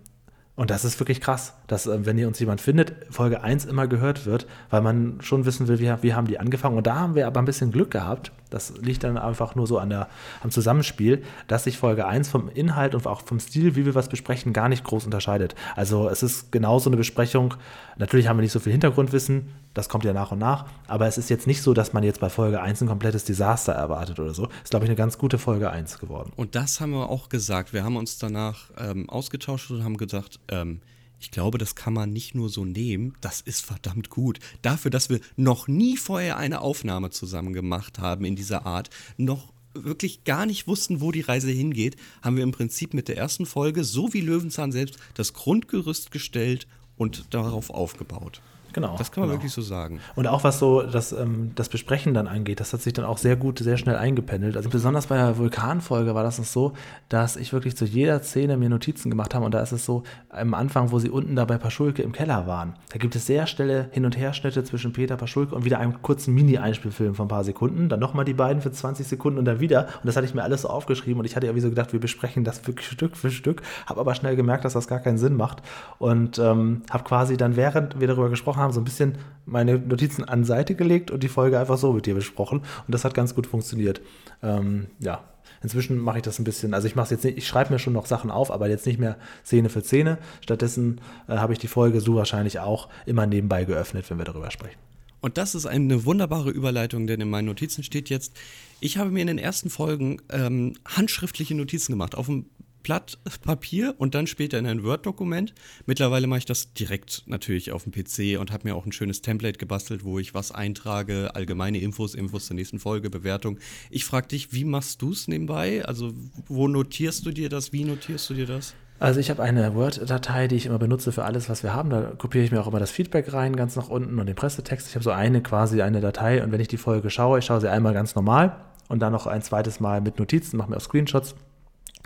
S3: und das ist wirklich krass, dass, äh, wenn hier uns jemand findet, Folge 1 immer gehört wird, weil man schon wissen will, wie, wie haben die angefangen. Und da haben wir aber ein bisschen Glück gehabt. Das liegt dann einfach nur so an der, am Zusammenspiel, dass sich Folge 1 vom Inhalt und auch vom Stil, wie wir was besprechen, gar nicht groß unterscheidet. Also es ist genauso eine Besprechung. Natürlich haben wir nicht so viel Hintergrundwissen, das kommt ja nach und nach, aber es ist jetzt nicht so, dass man jetzt bei Folge 1 ein komplettes Desaster erwartet oder so. Ist, glaube ich, eine ganz gute Folge 1 geworden.
S2: Und das haben wir auch gesagt. Wir haben uns danach ähm, ausgetauscht und haben gesagt, ähm, ich glaube, das kann man nicht nur so nehmen. Das ist verdammt gut. Dafür, dass wir noch nie vorher eine Aufnahme zusammen gemacht haben in dieser Art, noch wirklich gar nicht wussten, wo die Reise hingeht, haben wir im Prinzip mit der ersten Folge, so wie Löwenzahn selbst, das Grundgerüst gestellt und darauf aufgebaut.
S3: Genau.
S2: Das kann man
S3: genau.
S2: wirklich so sagen.
S3: Und auch was so das, ähm, das Besprechen dann angeht, das hat sich dann auch sehr gut, sehr schnell eingependelt. Also besonders bei der Vulkanfolge war das noch so, dass ich wirklich zu jeder Szene mir Notizen gemacht habe. Und da ist es so, am Anfang, wo sie unten da bei Paschulke im Keller waren, da gibt es sehr schnelle Hin- und Herschnitte zwischen Peter Paschulke und wieder einem kurzen Mini-Einspielfilm von ein paar Sekunden. Dann nochmal die beiden für 20 Sekunden und dann wieder. Und das hatte ich mir alles so aufgeschrieben. Und ich hatte ja wie so gedacht, wir besprechen das wirklich Stück für Stück. Habe aber schnell gemerkt, dass das gar keinen Sinn macht. Und ähm, habe quasi dann, während wir darüber gesprochen haben, haben so ein bisschen meine Notizen an Seite gelegt und die Folge einfach so mit dir besprochen. Und das hat ganz gut funktioniert. Ähm, ja, Inzwischen mache ich das ein bisschen, also ich mache jetzt nicht, ich schreibe mir schon noch Sachen auf, aber jetzt nicht mehr Szene für Szene. Stattdessen äh, habe ich die Folge so wahrscheinlich auch immer nebenbei geöffnet, wenn wir darüber sprechen.
S2: Und das ist eine wunderbare Überleitung, denn in meinen Notizen steht jetzt, ich habe mir in den ersten Folgen ähm, handschriftliche Notizen gemacht auf dem Blatt Papier und dann später in ein Word-Dokument. Mittlerweile mache ich das direkt natürlich auf dem PC und habe mir auch ein schönes Template gebastelt, wo ich was eintrage, allgemeine Infos, Infos zur nächsten Folge, Bewertung. Ich frage dich, wie machst du es nebenbei? Also wo notierst du dir das? Wie notierst du dir das?
S3: Also ich habe eine Word-Datei, die ich immer benutze für alles, was wir haben. Da kopiere ich mir auch immer das Feedback rein, ganz nach unten und den Pressetext. Ich habe so eine quasi eine Datei und wenn ich die Folge schaue, ich schaue sie einmal ganz normal und dann noch ein zweites Mal mit Notizen, mache mir auch Screenshots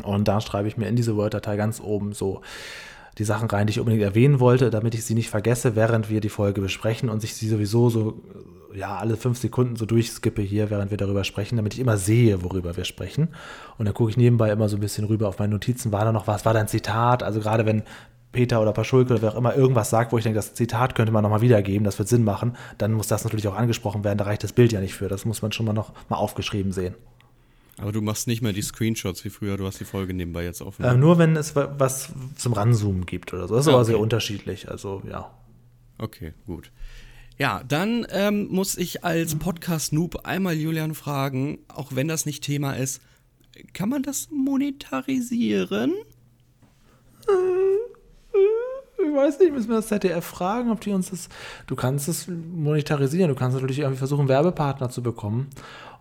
S3: und da schreibe ich mir in diese Word-Datei ganz oben so die Sachen rein, die ich unbedingt erwähnen wollte, damit ich sie nicht vergesse, während wir die Folge besprechen und ich sie sowieso so, ja, alle fünf Sekunden so durchskippe hier, während wir darüber sprechen, damit ich immer sehe, worüber wir sprechen. Und dann gucke ich nebenbei immer so ein bisschen rüber auf meine Notizen, war da noch was, war da ein Zitat? Also gerade wenn Peter oder Paschulke oder wer auch immer irgendwas sagt, wo ich denke, das Zitat könnte man nochmal wiedergeben, das wird Sinn machen, dann muss das natürlich auch angesprochen werden, da reicht das Bild ja nicht für, das muss man schon mal noch mal aufgeschrieben sehen.
S2: Aber du machst nicht mehr die Screenshots wie früher, du hast die Folge nebenbei jetzt offen.
S3: Äh, nur wenn es was zum Ranzoomen gibt oder so. Das ist
S2: Ah,
S3: aber
S2: okay.
S3: sehr unterschiedlich. Also ja.
S2: Okay, gut. Ja, dann ähm, muss ich als Podcast-Noob einmal Julian fragen, auch wenn das nicht Thema ist, kann man das monetarisieren?
S3: Ich weiß nicht, müssen wir das ZDF fragen, ob die uns das. Du kannst es monetarisieren, du kannst natürlich irgendwie versuchen, Werbepartner zu bekommen.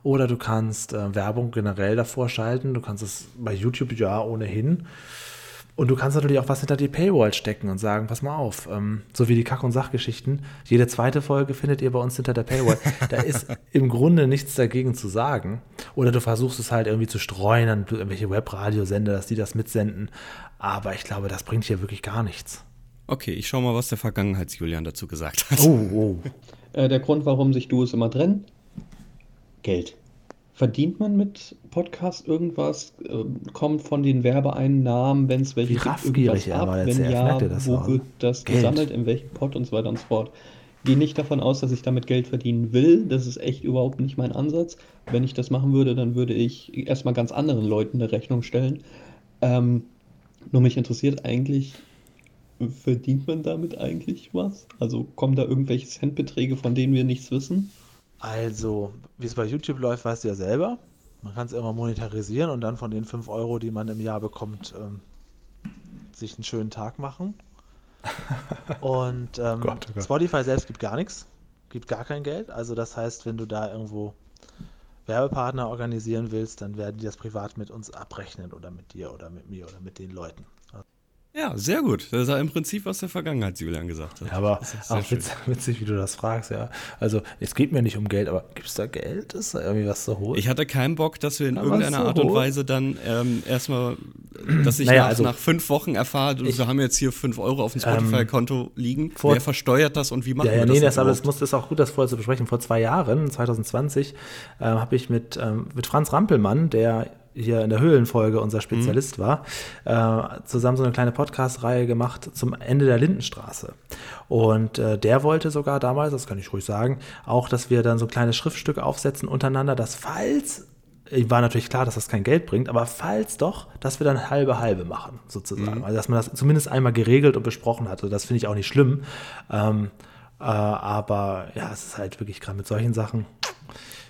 S3: Oder du kannst äh, Werbung generell davor schalten. Du kannst es bei YouTube ja ohnehin. Und du kannst natürlich auch was hinter die Paywall stecken und sagen, pass mal auf, ähm, so wie die Kack- und Sachgeschichten, jede zweite Folge findet ihr bei uns hinter der Paywall. da ist im Grunde nichts dagegen zu sagen. Oder du versuchst es halt irgendwie zu streuen an irgendwelche Webradiosender, dass die das mitsenden. Aber ich glaube, das bringt hier wirklich gar nichts.
S2: Okay, ich schau mal, was der Vergangenheits-Julian dazu gesagt hat.
S3: Oh, oh.
S4: Äh, der Grund, warum sich Duos immer trennen? Geld. Verdient man mit Podcast irgendwas? Äh, kommt von den Werbeeinnahmen, wenn es welche
S3: Wie
S4: gibt,
S3: raffgierig
S4: irgendwas
S3: er war, der
S4: Wenn ja, wo
S3: auch?
S4: wird das
S3: Geld.
S4: gesammelt, in welchem Pot und so weiter und so fort. Gehe nicht davon aus, dass ich damit Geld verdienen will. Das ist echt überhaupt nicht mein Ansatz. Wenn ich das machen würde, dann würde ich erstmal ganz anderen Leuten eine Rechnung stellen. Ähm, nur mich interessiert eigentlich, verdient man damit eigentlich was? Also kommen da irgendwelche Centbeträge, von denen wir nichts wissen?
S3: Also, wie es bei YouTube läuft, weißt du ja selber. Man kann es immer monetarisieren und dann von den 5 Euro, die man im Jahr bekommt, ähm, sich einen schönen Tag machen. Und ähm,
S5: Gott, oh Gott.
S3: Spotify selbst gibt gar nichts, gibt gar kein Geld. Also das heißt, wenn du da irgendwo Werbepartner organisieren willst, dann werden die das privat mit uns abrechnen oder mit dir oder mit mir oder mit den Leuten.
S2: Ja, sehr gut. Das ist ja im Prinzip, was der Vergangenheits-Julian gesagt hat.
S3: Ja, aber auch
S2: schön.
S3: witz, witzig, wie du das fragst, ja. Also, es geht mir nicht um Geld, aber gibt es da Geld? Ist da irgendwie was zu holen?
S2: Ich hatte keinen Bock, dass wir in
S3: Na,
S2: irgendeiner Art und? Weise dann ähm, erstmal, dass ich
S3: Naja,
S2: nach,
S3: also-
S2: nach fünf Wochen erfahre,
S3: Ich-
S2: wir haben jetzt hier fünf Euro auf dem Spotify-Konto liegen.
S3: vor-
S2: Wer versteuert das und wie machen
S3: Ja,
S2: wir
S3: ja,
S2: das?
S3: nee, das, aber es muss, ist auch gut, das vorher zu besprechen. Vor zwei Jahren, 2020, äh, habe ich mit, ähm, mit Franz Rampelmann, der hier in der Höhlenfolge unser Spezialist war, äh, zusammen so eine kleine Podcast-Reihe gemacht zum Ende der Lindenstraße. Und äh, der wollte sogar damals, das kann ich ruhig sagen, auch, dass wir dann so kleine Schriftstücke aufsetzen untereinander, dass falls äh, war natürlich klar, dass das kein Geld bringt, aber falls doch, dass wir dann halbe halbe machen, sozusagen. Also dass man das zumindest einmal geregelt und besprochen hatte. Das finde ich auch nicht schlimm. Ähm, äh, aber ja, es ist halt wirklich gerade mit solchen Sachen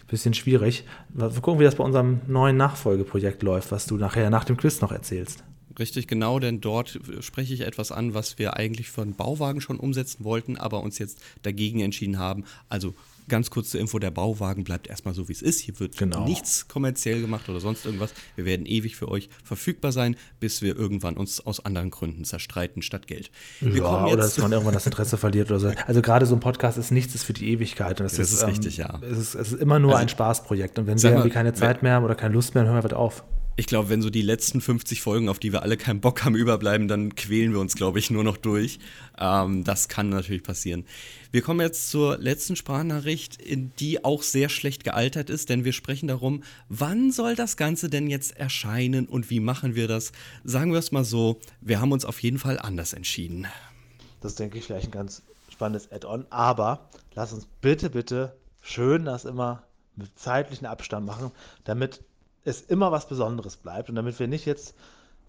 S3: bisschen schwierig. Wir gucken, wie das bei unserem neuen Nachfolgeprojekt läuft, was du nachher nach dem Quiz noch erzählst.
S2: Richtig, genau, denn dort spreche ich etwas an, was wir eigentlich für einen Bauwagen schon umsetzen wollten, aber uns jetzt dagegen entschieden haben. Also ganz kurz zur Info, der Bauwagen bleibt erstmal so, wie es ist. Hier wird
S3: Genau.
S2: nichts kommerziell gemacht oder sonst irgendwas. Wir werden ewig für euch verfügbar sein, bis wir irgendwann uns aus anderen Gründen zerstreiten statt Geld. Wir
S3: ja, oder dass man irgendwann das Interesse verliert oder so. Also gerade so ein Podcast ist nichts ist für die Ewigkeit. Es
S2: Das ist
S3: ähm,
S2: richtig, ja.
S3: Es ist, es ist immer nur
S2: Also,
S3: ein Spaßprojekt. Und wenn wir irgendwie keine Zeit mehr haben oder keine Lust mehr, dann hören wir halt auf.
S2: Ich glaube, wenn so die letzten 50 Folgen, auf die wir alle keinen Bock haben, überbleiben, dann quälen wir uns, glaube ich, nur noch durch. Ähm, das kann natürlich passieren. Wir kommen jetzt zur letzten Sprachnachricht, die auch sehr schlecht gealtert ist, denn wir sprechen darum, wann soll das Ganze denn jetzt erscheinen und wie machen wir das? Sagen wir es mal so, wir haben uns auf jeden Fall anders entschieden.
S3: Das denke ich, vielleicht ein ganz spannendes Add-on, aber lass uns bitte, bitte schön das immer mit zeitlichen Abstand machen, damit es immer was Besonderes bleibt und damit wir nicht jetzt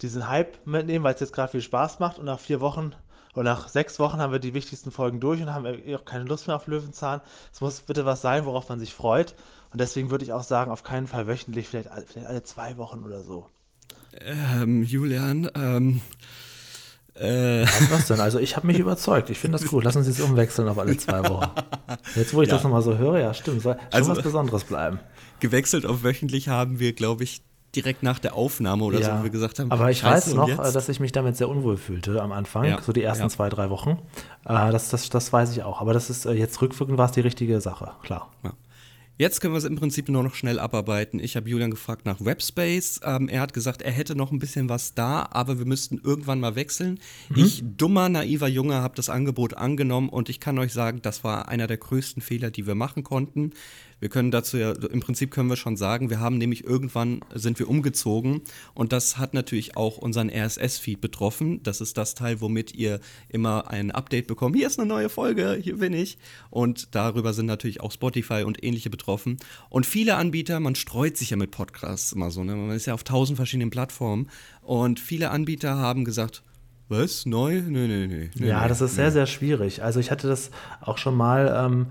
S3: diesen Hype mitnehmen, weil es jetzt gerade viel Spaß macht und nach vier Wochen oder nach sechs Wochen haben wir die wichtigsten Folgen durch und haben auch keine Lust mehr auf Löwenzahn. Es muss bitte was sein, worauf man sich freut. Und deswegen würde ich auch sagen, auf keinen Fall wöchentlich, vielleicht, alle- vielleicht alle zwei Wochen oder so.
S2: Ähm, Julian, ähm, äh,
S3: Was denn? Also ich habe mich überzeugt. Ich finde das gut. Lass uns jetzt umwechseln auf alle zwei Wochen. Jetzt, wo ich
S2: Ja.
S3: das nochmal so höre, ja, stimmt. Soll schon
S2: Also-
S3: was Besonderes bleiben.
S2: Gewechselt auf wöchentlich haben wir, glaube ich, direkt nach der Aufnahme oder so, wo wir gesagt haben,
S3: aber ich weiß noch,
S2: jetzt?
S3: äh, dass ich mich damit sehr unwohl fühlte am Anfang,
S2: Ja,
S3: so die ersten
S2: ja.
S3: zwei, drei Wochen. Äh, das, das, das weiß ich auch. Aber das ist äh, jetzt rückwirkend war es die richtige Sache, klar.
S2: Ja. Jetzt können wir es im Prinzip nur noch schnell abarbeiten. Ich habe Julian gefragt nach Webspace. Ähm, er hat gesagt, er hätte noch ein bisschen was da, aber wir müssten irgendwann mal wechseln. Ich, dummer, naiver Junge, habe das Angebot angenommen und ich kann euch sagen, das war einer der größten Fehler, die wir machen konnten. Wir können dazu ja, im Prinzip können wir schon sagen, wir haben nämlich irgendwann sind wir umgezogen und das hat natürlich auch unseren RSS-Feed betroffen. Das ist das Teil, womit ihr immer ein Update bekommt. Hier ist eine neue Folge, hier bin ich. Und darüber sind natürlich auch Spotify und ähnliche betroffen. Und viele Anbieter, man streut sich ja mit Podcasts immer so, ne? Man ist ja auf tausend verschiedenen Plattformen und viele Anbieter haben gesagt, was? Neu? Nö, nö, nö. nö,
S3: Ja, das ist sehr, sehr schwierig. Also ich hatte das auch schon mal, ähm,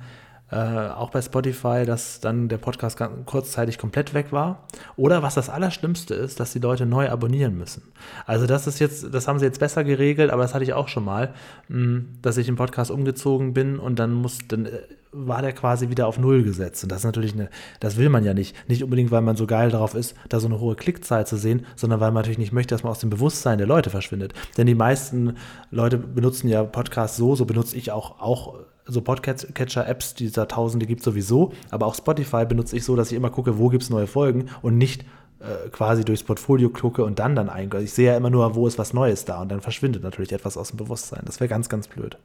S3: äh, auch bei Spotify, dass dann der Podcast ganz kurzzeitig komplett weg war. Oder was das Allerschlimmste ist, dass die Leute neu abonnieren müssen. Also das ist jetzt, das haben sie jetzt besser geregelt, aber das hatte ich auch schon mal, mh, dass ich im Podcast umgezogen bin und dann muss, dann äh, war der quasi wieder auf Null gesetzt. Und das ist natürlich eine, das will man ja nicht. Nicht unbedingt, weil man so geil darauf ist, da so eine hohe Klickzahl zu sehen, sondern weil man natürlich nicht möchte, dass man aus dem Bewusstsein der Leute verschwindet. Denn die meisten Leute benutzen ja Podcasts so, so benutze ich auch, auch so Podcatcher-Apps, dieser tausende gibt sowieso, aber auch Spotify benutze ich so, dass ich immer gucke, wo gibt es neue Folgen und nicht äh, quasi durchs Portfolio gucke und dann dann ein. Ich sehe ja immer nur, wo ist was Neues da und dann verschwindet natürlich etwas aus dem Bewusstsein. Das wäre ganz, ganz blöd.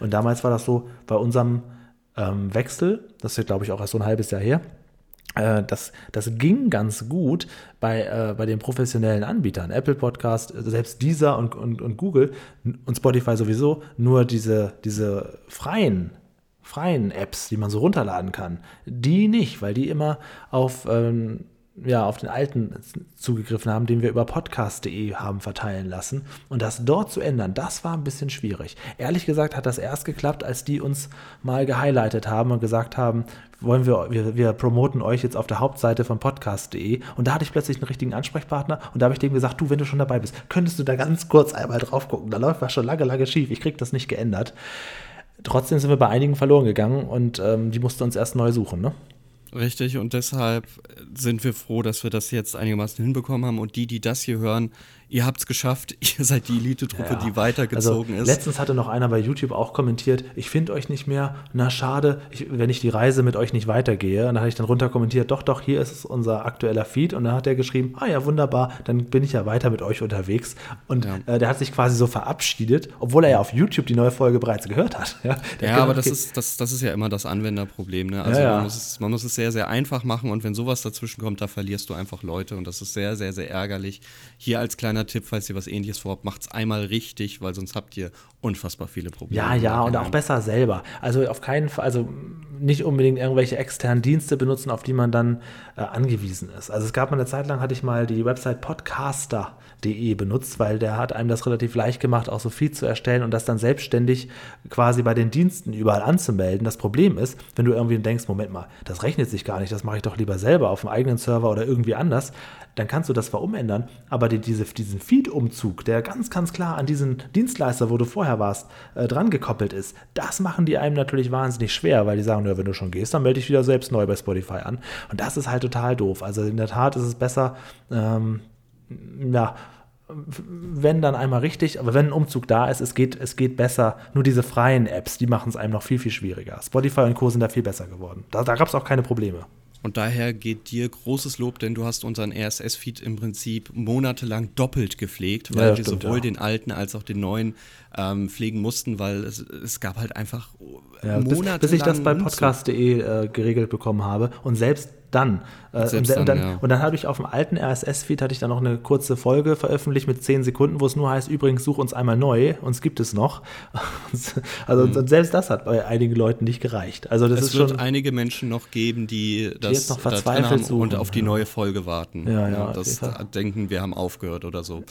S3: Und damals war das so, bei unserem ähm, Wechsel, das ist glaube ich auch erst so ein halbes Jahr her, das, das ging ganz gut bei, äh, bei den professionellen Anbietern. Apple Podcast, äh, selbst dieser und, und, und Google und Spotify sowieso, nur diese, diese freien freien Apps, die man so runterladen kann, die nicht, weil die immer auf, ähm, ja, auf den alten zugegriffen haben, den wir über podcast.de haben verteilen lassen. Und das dort zu ändern, das war ein bisschen schwierig. Ehrlich gesagt hat das erst geklappt, als die uns mal gehighlightet haben und gesagt haben, wollen wir, wir, wir promoten euch jetzt auf der Hauptseite von podcast.de. Und da hatte ich plötzlich einen richtigen Ansprechpartner und da habe ich dem gesagt, du, wenn du schon dabei bist, könntest du da ganz kurz einmal drauf gucken. Da läuft was schon lange, lange schief. Ich krieg das nicht geändert. Trotzdem sind wir bei einigen verloren gegangen und ähm, die mussten uns erst neu suchen, ne?
S2: Richtig, und deshalb sind wir froh, dass wir das jetzt einigermaßen hinbekommen haben. Und die, die das hier hören, ihr habt es geschafft. Ihr seid die Elite-Truppe,
S3: Ja.
S2: die weitergezogen
S3: also,
S2: ist.
S3: Letztens hatte noch einer bei YouTube auch kommentiert, ich finde euch nicht mehr, na schade, ich, wenn ich die Reise mit euch nicht weitergehe. Und da hatte ich dann runter kommentiert, doch, doch, hier ist unser aktueller Feed. Und dann hat er geschrieben, ah ja, wunderbar, dann bin ich ja weiter mit euch unterwegs. Und
S2: Ja.
S3: äh, der hat sich quasi so verabschiedet, obwohl er ja auf YouTube die neue Folge bereits gehört hat. Ja,
S2: Ja, aber das ist, das, das ist ja immer das Anwenderproblem. Ne? Also. Man, muss es, man muss es sehr, sehr einfach machen und wenn sowas dazwischen kommt, da verlierst du einfach Leute und das ist sehr, sehr, sehr ärgerlich. Hier als kleiner Tipp, falls ihr was ähnliches vorhabt, macht es einmal richtig, weil sonst habt ihr unfassbar viele Probleme.
S3: Ja, ja, und auch besser selber. Also auf keinen Fall, also nicht unbedingt irgendwelche externen Dienste benutzen, auf die man dann äh, angewiesen ist. Also es gab mal eine Zeit lang, hatte ich mal die Website podcaster.de benutzt, weil der hat einem das relativ leicht gemacht, auch so Feed zu erstellen und das dann selbstständig quasi bei den Diensten überall anzumelden. Das Problem ist, wenn du irgendwie denkst, Moment mal, das rechnet sich gar nicht, das mache ich doch lieber selber auf dem eigenen Server oder irgendwie anders, dann kannst du das zwar umändern, aber die, diese, diesen Feed-Umzug, der ganz, ganz klar an diesen Dienstleister, wo du vorher warst, äh, dran gekoppelt ist, das machen die einem natürlich wahnsinnig schwer, weil die sagen, ja, wenn du schon gehst, dann melde dich wieder selbst neu bei Spotify an. Und das ist halt total doof. Also in der Tat ist es besser, ähm, ja, wenn dann einmal richtig, aber wenn ein Umzug da ist, es geht, es geht besser. Nur diese freien Apps, die machen es einem noch viel, viel schwieriger. Spotify und Co. sind da viel besser geworden. Da, da gab es auch keine Probleme.
S2: Und daher geht dir großes Lob, denn du hast unseren RSS-Feed im Prinzip monatelang doppelt gepflegt, weil
S3: Ja,
S2: wir
S3: stimmt,
S2: sowohl
S3: ja.
S2: den alten als auch den neuen ähm, pflegen mussten, weil es, es gab halt einfach
S3: Ja, bis,
S2: monatelang
S3: bis ich das bei podcast.de äh, geregelt bekommen habe. Und selbst dann, äh,
S2: Selbst
S3: und,
S2: dann,
S3: dann,
S2: ja.
S3: und dann habe ich auf dem alten RSS-Feed hatte ich dann noch eine kurze Folge veröffentlicht mit 10 Sekunden, wo es nur heißt, übrigens such uns einmal neu, uns gibt es noch. also und selbst das hat bei einigen Leuten nicht gereicht. Also das
S2: Mhm. Es
S3: ist
S2: wird
S3: schon
S2: einige Menschen noch geben, die das
S3: jetzt noch
S2: da
S3: verzweifelt
S2: haben
S3: suchen,
S2: und auf die
S3: ja.
S2: neue Folge warten.
S3: Ja, ja, auf
S2: das denken, wir haben aufgehört oder so.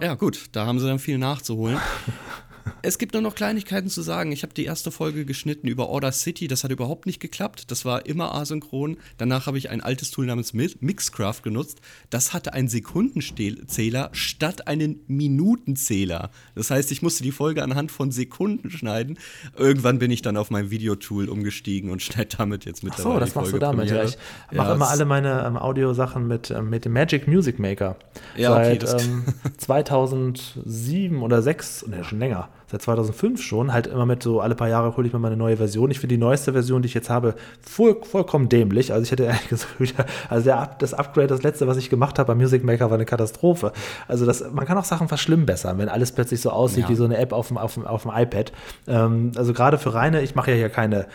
S2: Ja, gut, da haben sie dann viel nachzuholen. Es gibt nur noch Kleinigkeiten zu sagen. Ich habe die erste Folge geschnitten über Order City. Das hat überhaupt nicht geklappt. Das war immer asynchron. Danach habe ich ein altes Tool namens Mi- Mixcraft genutzt. Das hatte einen Sekundenzähler statt einen Minutenzähler. Das heißt, ich musste die Folge anhand von Sekunden schneiden. Irgendwann bin ich dann auf mein Videotool umgestiegen und schneide damit jetzt
S3: Ach
S2: mittlerweile
S3: so, das machst du
S2: Folge
S3: damit. Ja, ich mache
S2: Ja,
S3: immer
S2: es-
S3: alle meine ähm, Audiosachen mit, ähm, mit dem Magic Music Maker.
S2: Ja, okay,
S3: Seit
S2: das-
S3: ähm, 2007 oder 6, ne, schon länger, seit 2005 schon, halt immer mit so alle paar Jahre hole ich mir mal eine neue Version. Ich finde die neueste Version, die ich jetzt habe, voll, vollkommen dämlich. Also ich hätte ehrlich gesagt also der, das Upgrade, das letzte, was ich gemacht habe beim Music Maker, war eine Katastrophe. Also das, man kann auch Sachen verschlimmbessern, wenn alles plötzlich so aussieht
S2: Ja.
S3: wie so eine App auf dem, auf dem, auf dem iPad. Ähm, also gerade für reine, ich mache ja hier keine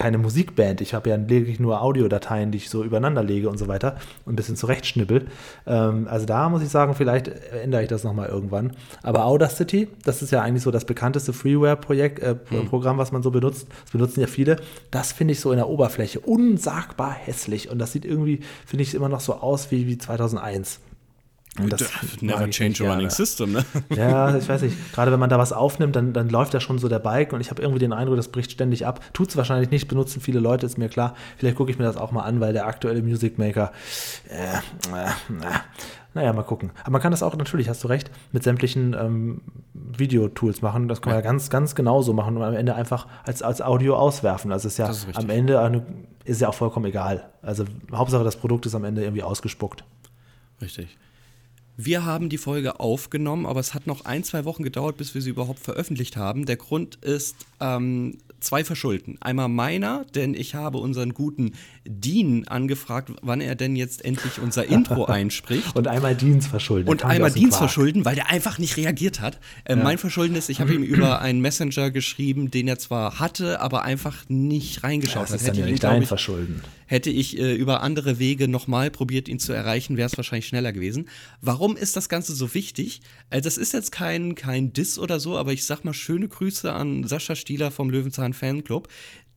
S3: keine Musikband. Ich habe ja lediglich nur Audiodateien, die ich so übereinander lege und so weiter und ein bisschen zurechtschnippel. Ähm, also da muss ich sagen, vielleicht ändere ich das nochmal irgendwann. Aber Audacity, das ist ja eigentlich so das bekannteste Freeware-Projekt, äh, Programm, was man so benutzt. Das benutzen ja viele. Das finde ich so in der Oberfläche unsagbar hässlich. Und das sieht irgendwie, finde ich, immer noch so aus wie, wie 2001.
S2: Never change a running
S3: gerne.
S2: system, ne?
S3: Ja, ich weiß nicht. Gerade wenn man da was aufnimmt, dann, dann läuft da schon so der Balken und ich habe irgendwie den Eindruck, das bricht ständig ab. Tut's wahrscheinlich nicht, benutzen viele Leute, ist mir klar. Vielleicht gucke ich mir das auch mal an, weil der aktuelle Music Maker, äh, äh, äh, naja, mal gucken. Aber man kann das auch, natürlich, hast du recht, mit sämtlichen ähm, Videotools machen. Das kann man ja ganz, ganz genauso machen und am Ende einfach als, als Audio auswerfen. Also ist ja
S2: ist
S3: am Ende eine, ist ja auch vollkommen egal. Also Hauptsache, das Produkt ist am Ende irgendwie ausgespuckt.
S2: Richtig. Wir haben die Folge aufgenommen, aber es hat noch ein, zwei Wochen gedauert, bis wir sie überhaupt veröffentlicht haben. Der Grund ist ähm, zwei Verschulden. Einmal meiner, denn ich habe unseren guten Dean angefragt, wann er denn jetzt endlich unser Intro einspricht.
S3: Und einmal Dienst verschulden.
S2: Und einmal
S3: Quark.
S2: verschulden, weil der einfach nicht reagiert hat. Äh, Mein Verschulden ist, ich habe ihm über einen Messenger geschrieben, den er zwar hatte, aber einfach nicht reingeschaut
S3: Das
S2: hat.
S3: ist dann ja nicht dein Verschulden.
S2: Hätte ich äh, über andere Wege nochmal probiert, ihn zu erreichen, wäre es wahrscheinlich schneller gewesen. Warum ist das Ganze so wichtig? Äh, das ist jetzt kein, kein Diss oder so, aber ich sag mal schöne Grüße an Sascha Stieler vom Löwenzahn Fanclub.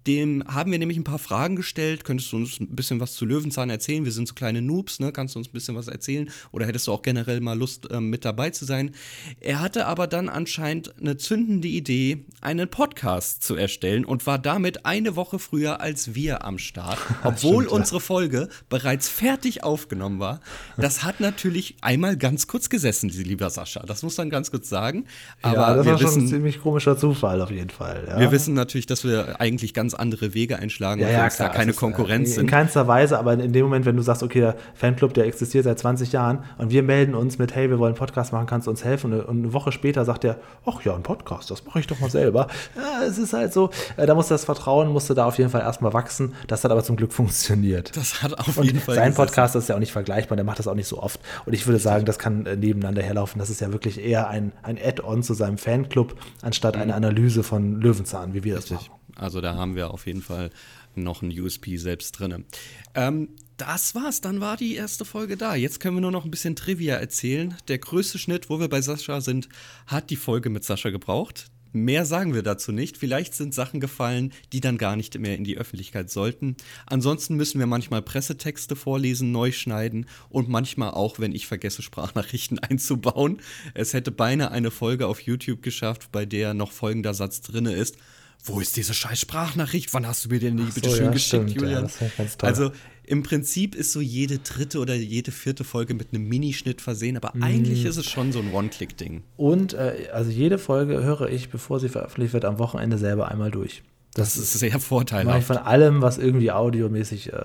S2: Dem haben wir nämlich ein paar Fragen gestellt. Könntest du uns ein bisschen was zu Löwenzahn erzählen? Wir sind so kleine Noobs, ne? Kannst du uns ein bisschen was erzählen? Oder hättest du auch generell mal Lust, ähm, mit dabei zu sein? Er hatte aber dann anscheinend eine zündende Idee, einen Podcast zu erstellen und war damit eine Woche früher als wir am Start, obwohl
S3: Stimmt, ja.
S2: unsere Folge bereits fertig aufgenommen war. Das hat natürlich einmal ganz kurz gesessen, lieber Sascha. Das muss man ganz kurz sagen. Aber
S3: ja, das war schon ein ziemlich komischer Zufall auf jeden Fall. Ja.
S2: wir wissen natürlich, dass wir eigentlich ganz andere Wege einschlagen
S3: ja,
S2: und wir
S3: ja,
S2: uns
S3: klar,
S2: da keine
S3: ist,
S2: Konkurrenz
S3: äh, in,
S2: sind.
S3: In keinster Weise, aber in dem Moment, wenn du sagst, okay, der Fanclub, der existiert seit 20 Jahren und wir melden uns mit, hey, wir wollen einen Podcast machen, kannst du uns helfen? Und eine, und Woche später sagt er, ach ja, ein Podcast, das mache ich doch mal selber. Ja, es ist halt so, äh, da musste das Vertrauen, musste da auf jeden Fall erstmal wachsen. Das hat aber zum Glück funktioniert.
S2: Das hat auf
S3: Und
S2: jeden Fall
S3: sein. Podcast ist ja auch nicht vergleichbar, der macht das auch nicht so oft. Und ich würde sagen, das kann äh, nebeneinander herlaufen. Das ist ja wirklich eher ein, ein Add-on zu seinem Fanclub, anstatt eine Analyse von Löwenzahn, wie wir das
S2: Mhm. Richtig.
S3: machen.
S2: Also da haben wir auf jeden Fall noch ein USP selbst drin. Ähm, das war's, dann war die erste Folge da. Jetzt können wir nur noch ein bisschen Trivia erzählen. Der größte Schnitt, wo wir bei Sascha sind, hat die Folge mit Sascha gebraucht. Mehr sagen wir dazu nicht. Vielleicht sind Sachen gefallen, die dann gar nicht mehr in die Öffentlichkeit sollten. Ansonsten müssen wir manchmal Pressetexte vorlesen, neu schneiden und manchmal auch, wenn ich vergesse, Sprachnachrichten einzubauen. Es hätte beinahe eine Folge auf YouTube geschafft, bei der noch folgender Satz drinne ist. Wo ist diese scheiß Sprachnachricht? Wann hast du mir denn die bitte
S3: so,
S2: schön
S3: ja,
S2: geschickt,
S3: stimmt, ja,
S2: Julian?
S3: das wär ganz toll.
S2: also im Prinzip ist so jede dritte oder jede vierte Folge mit einem Minischnitt versehen, aber
S3: Mhm.
S2: eigentlich ist es schon so ein One-Click-Ding.
S3: Und äh, also jede Folge höre ich, bevor sie veröffentlicht wird, am Wochenende selber einmal durch.
S2: Das ist sehr
S3: mache ich
S2: vorteilhaft.
S3: von allem, was irgendwie audiomäßig äh,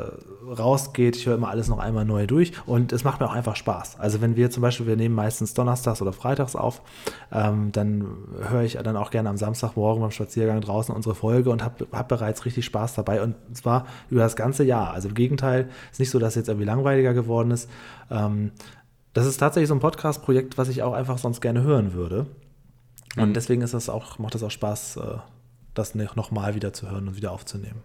S3: rausgeht. Ich höre immer alles noch einmal neu durch und es macht mir auch einfach Spaß. Also wenn wir zum Beispiel, wir nehmen meistens donnerstags oder freitags auf, ähm, dann höre ich dann auch gerne am Samstagmorgen beim Spaziergang draußen unsere Folge und habe hab bereits richtig Spaß dabei und zwar über das ganze Jahr. Also im Gegenteil, ist nicht so, dass es jetzt irgendwie langweiliger geworden ist. Ähm, das ist tatsächlich so ein Podcast-Projekt, was ich auch einfach sonst gerne hören würde. Und deswegen ist das auch, macht das auch Spaß, äh, das nochmal wieder zu hören und wieder aufzunehmen.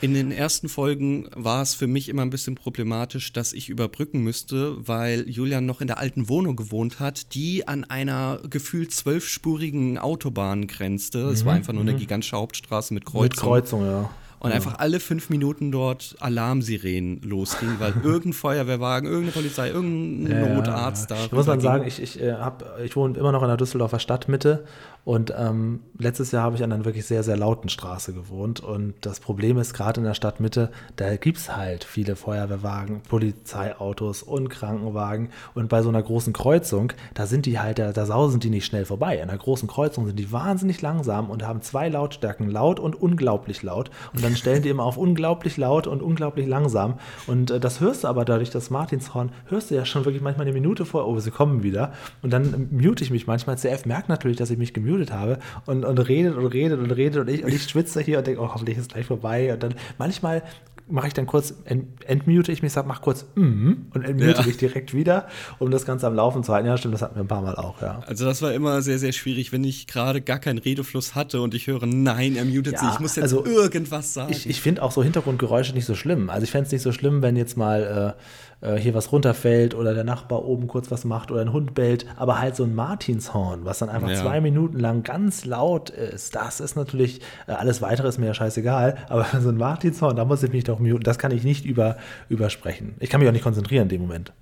S2: In den ersten Folgen war es für mich immer ein bisschen problematisch, dass ich überbrücken müsste, weil Julian noch in der alten Wohnung gewohnt hat, die an einer gefühlt zwölfspurigen Autobahn grenzte. Es war einfach nur eine gigantische Hauptstraße mit Kreuzung.
S3: Mit Kreuzung, ja.
S2: Und einfach alle fünf Minuten dort Alarmsirenen losgingen, weil irgendein Feuerwehrwagen, irgendeine Polizei, irgendein
S3: Ja, ja,
S2: Notarzt
S3: ja.
S2: da.
S3: Ich muss man
S2: rüberging.
S3: sagen, ich, ich, äh, hab, ich wohne immer noch in der Düsseldorfer Stadtmitte und ähm, letztes Jahr habe ich an einer wirklich sehr, sehr lauten Straße gewohnt. Und das Problem ist, gerade in der Stadtmitte, da gibt es halt viele Feuerwehrwagen, Polizeiautos und Krankenwagen. Und bei so einer großen Kreuzung, da sind die halt, da, da sausen die nicht schnell vorbei. In einer großen Kreuzung sind die wahnsinnig langsam und haben zwei Lautstärken, laut und unglaublich laut. Und dann stellen die immer auf unglaublich laut und unglaublich langsam. Und äh, das hörst du aber dadurch, das Martinshorn, hörst du ja schon wirklich manchmal eine Minute vor, oh, sie kommen wieder. Und dann mute ich mich manchmal. CF merkt natürlich, dass ich mich gemutet habe und, und redet und redet und redet und ich, und ich schwitze hier und denke, oh, hoffentlich ist es gleich vorbei. Und dann manchmal mache ich dann kurz, ent, entmute ich mich, sag, mach kurz mm, und entmute
S2: Ja.
S3: mich direkt wieder, um das Ganze am Laufen zu halten. Ja, stimmt, das hatten wir ein paar Mal auch, ja.
S2: Also das war immer sehr, sehr schwierig, wenn ich gerade gar keinen Redefluss hatte und ich höre, nein, er mutet
S3: Ja,
S2: sich, ich muss jetzt
S3: also
S2: irgendwas sagen.
S3: Ich, ich finde auch so Hintergrundgeräusche nicht so schlimm. Also ich fände es nicht so schlimm, wenn jetzt mal äh, äh, hier was runterfällt oder der Nachbar oben kurz was macht oder ein Hund bellt, aber halt so ein Martinshorn, was dann einfach
S2: Ja.
S3: zwei Minuten lang ganz laut ist, das ist natürlich, äh, alles weitere ist mir ja scheißegal, aber so ein Martinshorn, da muss ich mich doch muten, das kann ich nicht über, übersprechen. Ich kann mich auch nicht konzentrieren in dem Moment.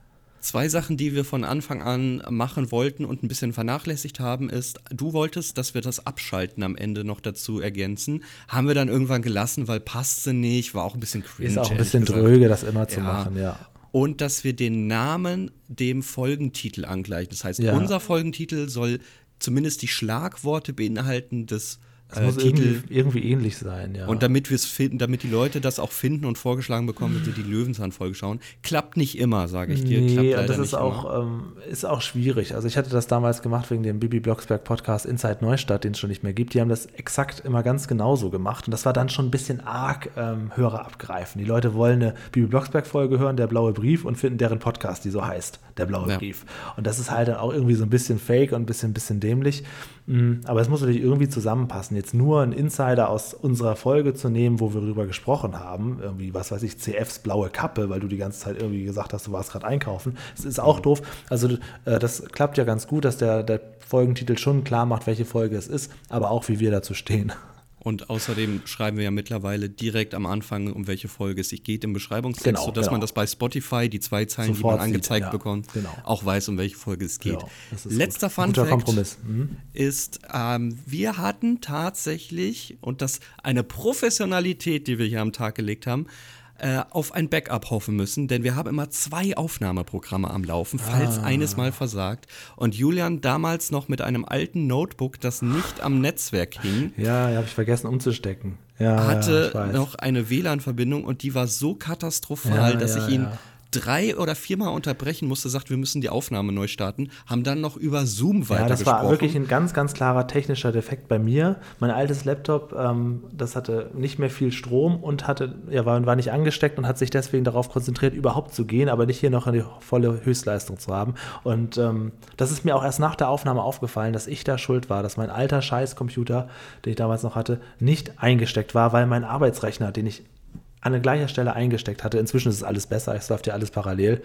S2: Zwei Sachen, die wir von Anfang an machen wollten und ein bisschen vernachlässigt haben, ist, du wolltest, dass wir das Abschalten am Ende noch dazu ergänzen. Haben wir dann irgendwann gelassen, weil passte nicht, war auch ein bisschen cringe.
S3: Ist auch ein bisschen dröge, das immer zu
S2: Ja.
S3: machen, ja.
S2: Und dass wir den Namen dem Folgentitel angleichen. Das heißt,
S3: Ja.
S2: unser Folgentitel soll zumindest die Schlagworte beinhalten des
S3: Das
S2: äh,
S3: muss
S2: Titel.
S3: irgendwie, irgendwie ähnlich sein, ja.
S2: Und damit wir es finden, damit die Leute das auch finden und vorgeschlagen bekommen, wenn sie die Löwenzahn-Folge schauen. Klappt nicht immer, sage ich dir. Klappt
S3: Nee, und das ist auch, ähm, ist auch schwierig. Also ich hatte das damals gemacht wegen dem Bibi Blocksberg Podcast Inside Neustadt, den es schon nicht mehr gibt. Die haben das exakt immer ganz genauso gemacht. Und das war dann schon ein bisschen arg ähm, Hörer abgreifen. Die Leute wollen eine Bibi Blocksberg Folge hören, der blaue Brief, und finden deren Podcast, die so heißt, der blaue
S2: Ja.
S3: Brief. Und das ist halt dann auch irgendwie so ein bisschen fake und ein bisschen, bisschen dämlich. Mm, Aber es muss natürlich irgendwie zusammenpassen. Jetzt nur einen Insider aus unserer Folge zu nehmen, wo wir darüber gesprochen haben, irgendwie, was weiß ich, CFs blaue Kappe, weil du die ganze Zeit irgendwie gesagt hast, du warst gerade einkaufen. Das ist auch doof. Also äh, das klappt ja ganz gut, dass der, der Folgentitel schon klar macht, welche Folge es ist, aber auch, wie wir dazu stehen.
S2: Und außerdem schreiben wir ja mittlerweile direkt am Anfang, um welche Folge es sich geht im Beschreibungstext,
S3: Genau,
S2: sodass
S3: genau.
S2: man das bei Spotify, die zwei Zeilen,
S3: Sofort
S2: die man
S3: sieht,
S2: angezeigt
S3: ja,
S2: bekommt,
S3: genau.
S2: auch weiß, um welche Folge es geht.
S3: Genau,
S2: Letzter. Fun Fact
S3: Kompromiss. Mhm.
S2: ist, ähm, wir hatten tatsächlich, und das eine Professionalität, die wir hier am Tag gelegt haben, äh, auf ein Backup hoffen müssen, denn wir haben immer zwei Aufnahmeprogramme am Laufen, falls
S3: Ah.
S2: eines mal versagt. Und Julian damals noch mit einem alten Notebook, das nicht am Netzwerk hing,
S3: Ja, ja habe ich vergessen umzustecken. Ja, ja,
S2: hatte
S3: weiß.
S2: noch eine WLAN-Verbindung und die war so katastrophal,
S3: Ja,
S2: dass
S3: ja,
S2: ich ihn
S3: ja.
S2: Drei oder viermal unterbrechen musste, sagt, wir müssen die Aufnahme neu starten, haben dann noch über Zoom
S3: Ja,
S2: weitergesprochen.
S3: das war wirklich ein ganz, ganz klarer technischer Defekt bei mir. Mein altes Laptop, ähm, das hatte nicht mehr viel Strom und hatte, ja, war, war nicht angesteckt und hat sich deswegen darauf konzentriert, überhaupt zu gehen, aber nicht hier noch eine volle Höchstleistung zu haben. Und ähm, das ist mir auch erst nach der Aufnahme aufgefallen, dass ich da schuld war, dass mein alter Scheißcomputer, den ich damals noch hatte, nicht eingesteckt war, weil mein Arbeitsrechner, den ich an der gleichen Stelle eingesteckt hatte. Inzwischen ist es alles besser, es läuft ja alles parallel.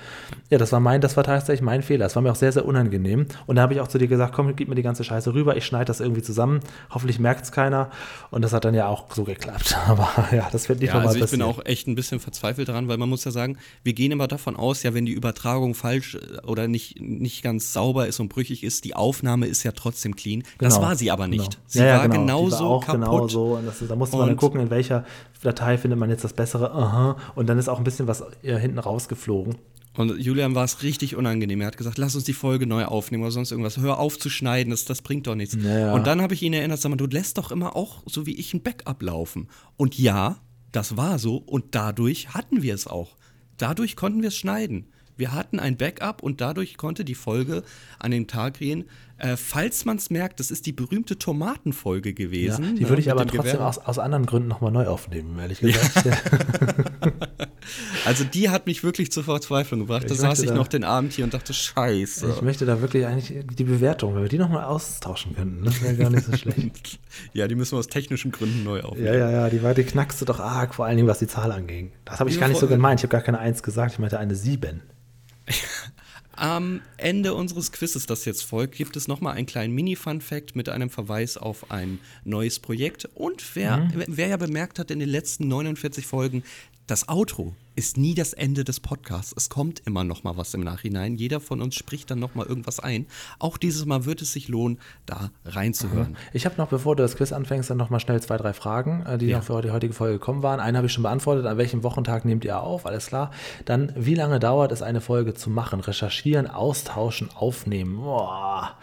S3: Ja, das war mein, das war tatsächlich mein Fehler. Es war mir auch sehr, sehr unangenehm. Und da habe ich auch zu dir gesagt, komm, gib mir die ganze Scheiße rüber, ich schneide das irgendwie zusammen. Hoffentlich merkt es keiner. Und das hat dann ja auch so geklappt. Aber ja, das wird nicht
S2: Ja,
S3: nochmal
S2: also ich
S3: passieren.
S2: bin auch echt ein bisschen verzweifelt daran, weil man muss ja sagen, wir gehen immer davon aus, ja, wenn die Übertragung falsch äh, oder nicht, nicht ganz sauber ist und brüchig ist, die Aufnahme ist ja trotzdem clean. Das
S3: Genau,
S2: war sie aber nicht.
S3: Genau.
S2: Sie
S3: Ja, ja,
S2: war
S3: genau.
S2: Genauso
S3: auch
S2: kaputt.
S3: Genauso. Und das da musste man
S2: Und-
S3: gucken, in welcher Datei findet man jetzt das bessere. Aha. Und dann ist auch ein bisschen was äh, hinten rausgeflogen.
S2: Und Julian war es richtig unangenehm. Er hat gesagt, lass uns die Folge neu aufnehmen oder sonst irgendwas. Hör auf zu schneiden, das, das bringt doch nichts.
S3: Ja, ja.
S2: Und dann habe ich ihn erinnert, sag mal, du lässt doch immer auch so wie ich ein Backup laufen. Und ja, das war so und dadurch hatten wir es auch. Dadurch konnten wir es schneiden. Wir hatten ein Backup und dadurch konnte die Folge an dem Tag gehen. Äh, falls man es merkt, das ist die berühmte Tomatenfolge
S3: Ja,
S2: gewesen.
S3: die
S2: ne,
S3: würde ich aber
S2: dem
S3: trotzdem aus, aus anderen Gründen nochmal neu aufnehmen, ehrlich gesagt. Ja.
S2: Also die hat mich wirklich zur Verzweiflung gebracht. Da saß ich
S3: da-
S2: noch den Abend hier und dachte, scheiße.
S3: Ich möchte da wirklich eigentlich die Bewertung, wenn wir die nochmal austauschen könnten, das wäre gar nicht so schlecht.
S2: Ja, die müssen wir aus technischen Gründen neu aufnehmen.
S3: Ja, ja, ja, die war, die knackste doch arg, vor allen Dingen, was die Zahl anging. Das habe ich
S2: Ja,
S3: gar nicht so gemeint. Ich habe gar keine Eins gesagt, ich meinte eine Sieben.
S2: Am Ende unseres Quizzes, das jetzt folgt, gibt es nochmal einen kleinen Mini-Fun-Fact mit einem Verweis auf ein neues Projekt. Und wer,
S3: Mhm.
S2: wer ja bemerkt hat in den letzten 49 Folgen, das Outro ist nie das Ende des Podcasts. Es kommt immer noch mal was im Nachhinein. Jeder von uns spricht dann noch mal irgendwas ein. Auch dieses Mal wird es sich lohnen, da reinzuhören.
S3: Ich habe noch, bevor du das Quiz anfängst, dann noch mal schnell zwei, drei Fragen, äh, die
S2: Ja.
S3: noch für die heutige Folge gekommen waren. Eine habe ich schon beantwortet. An welchem Wochentag nehmt ihr auf? Alles klar. Dann, wie lange dauert es, eine Folge zu machen? Recherchieren, austauschen, aufnehmen. Boah.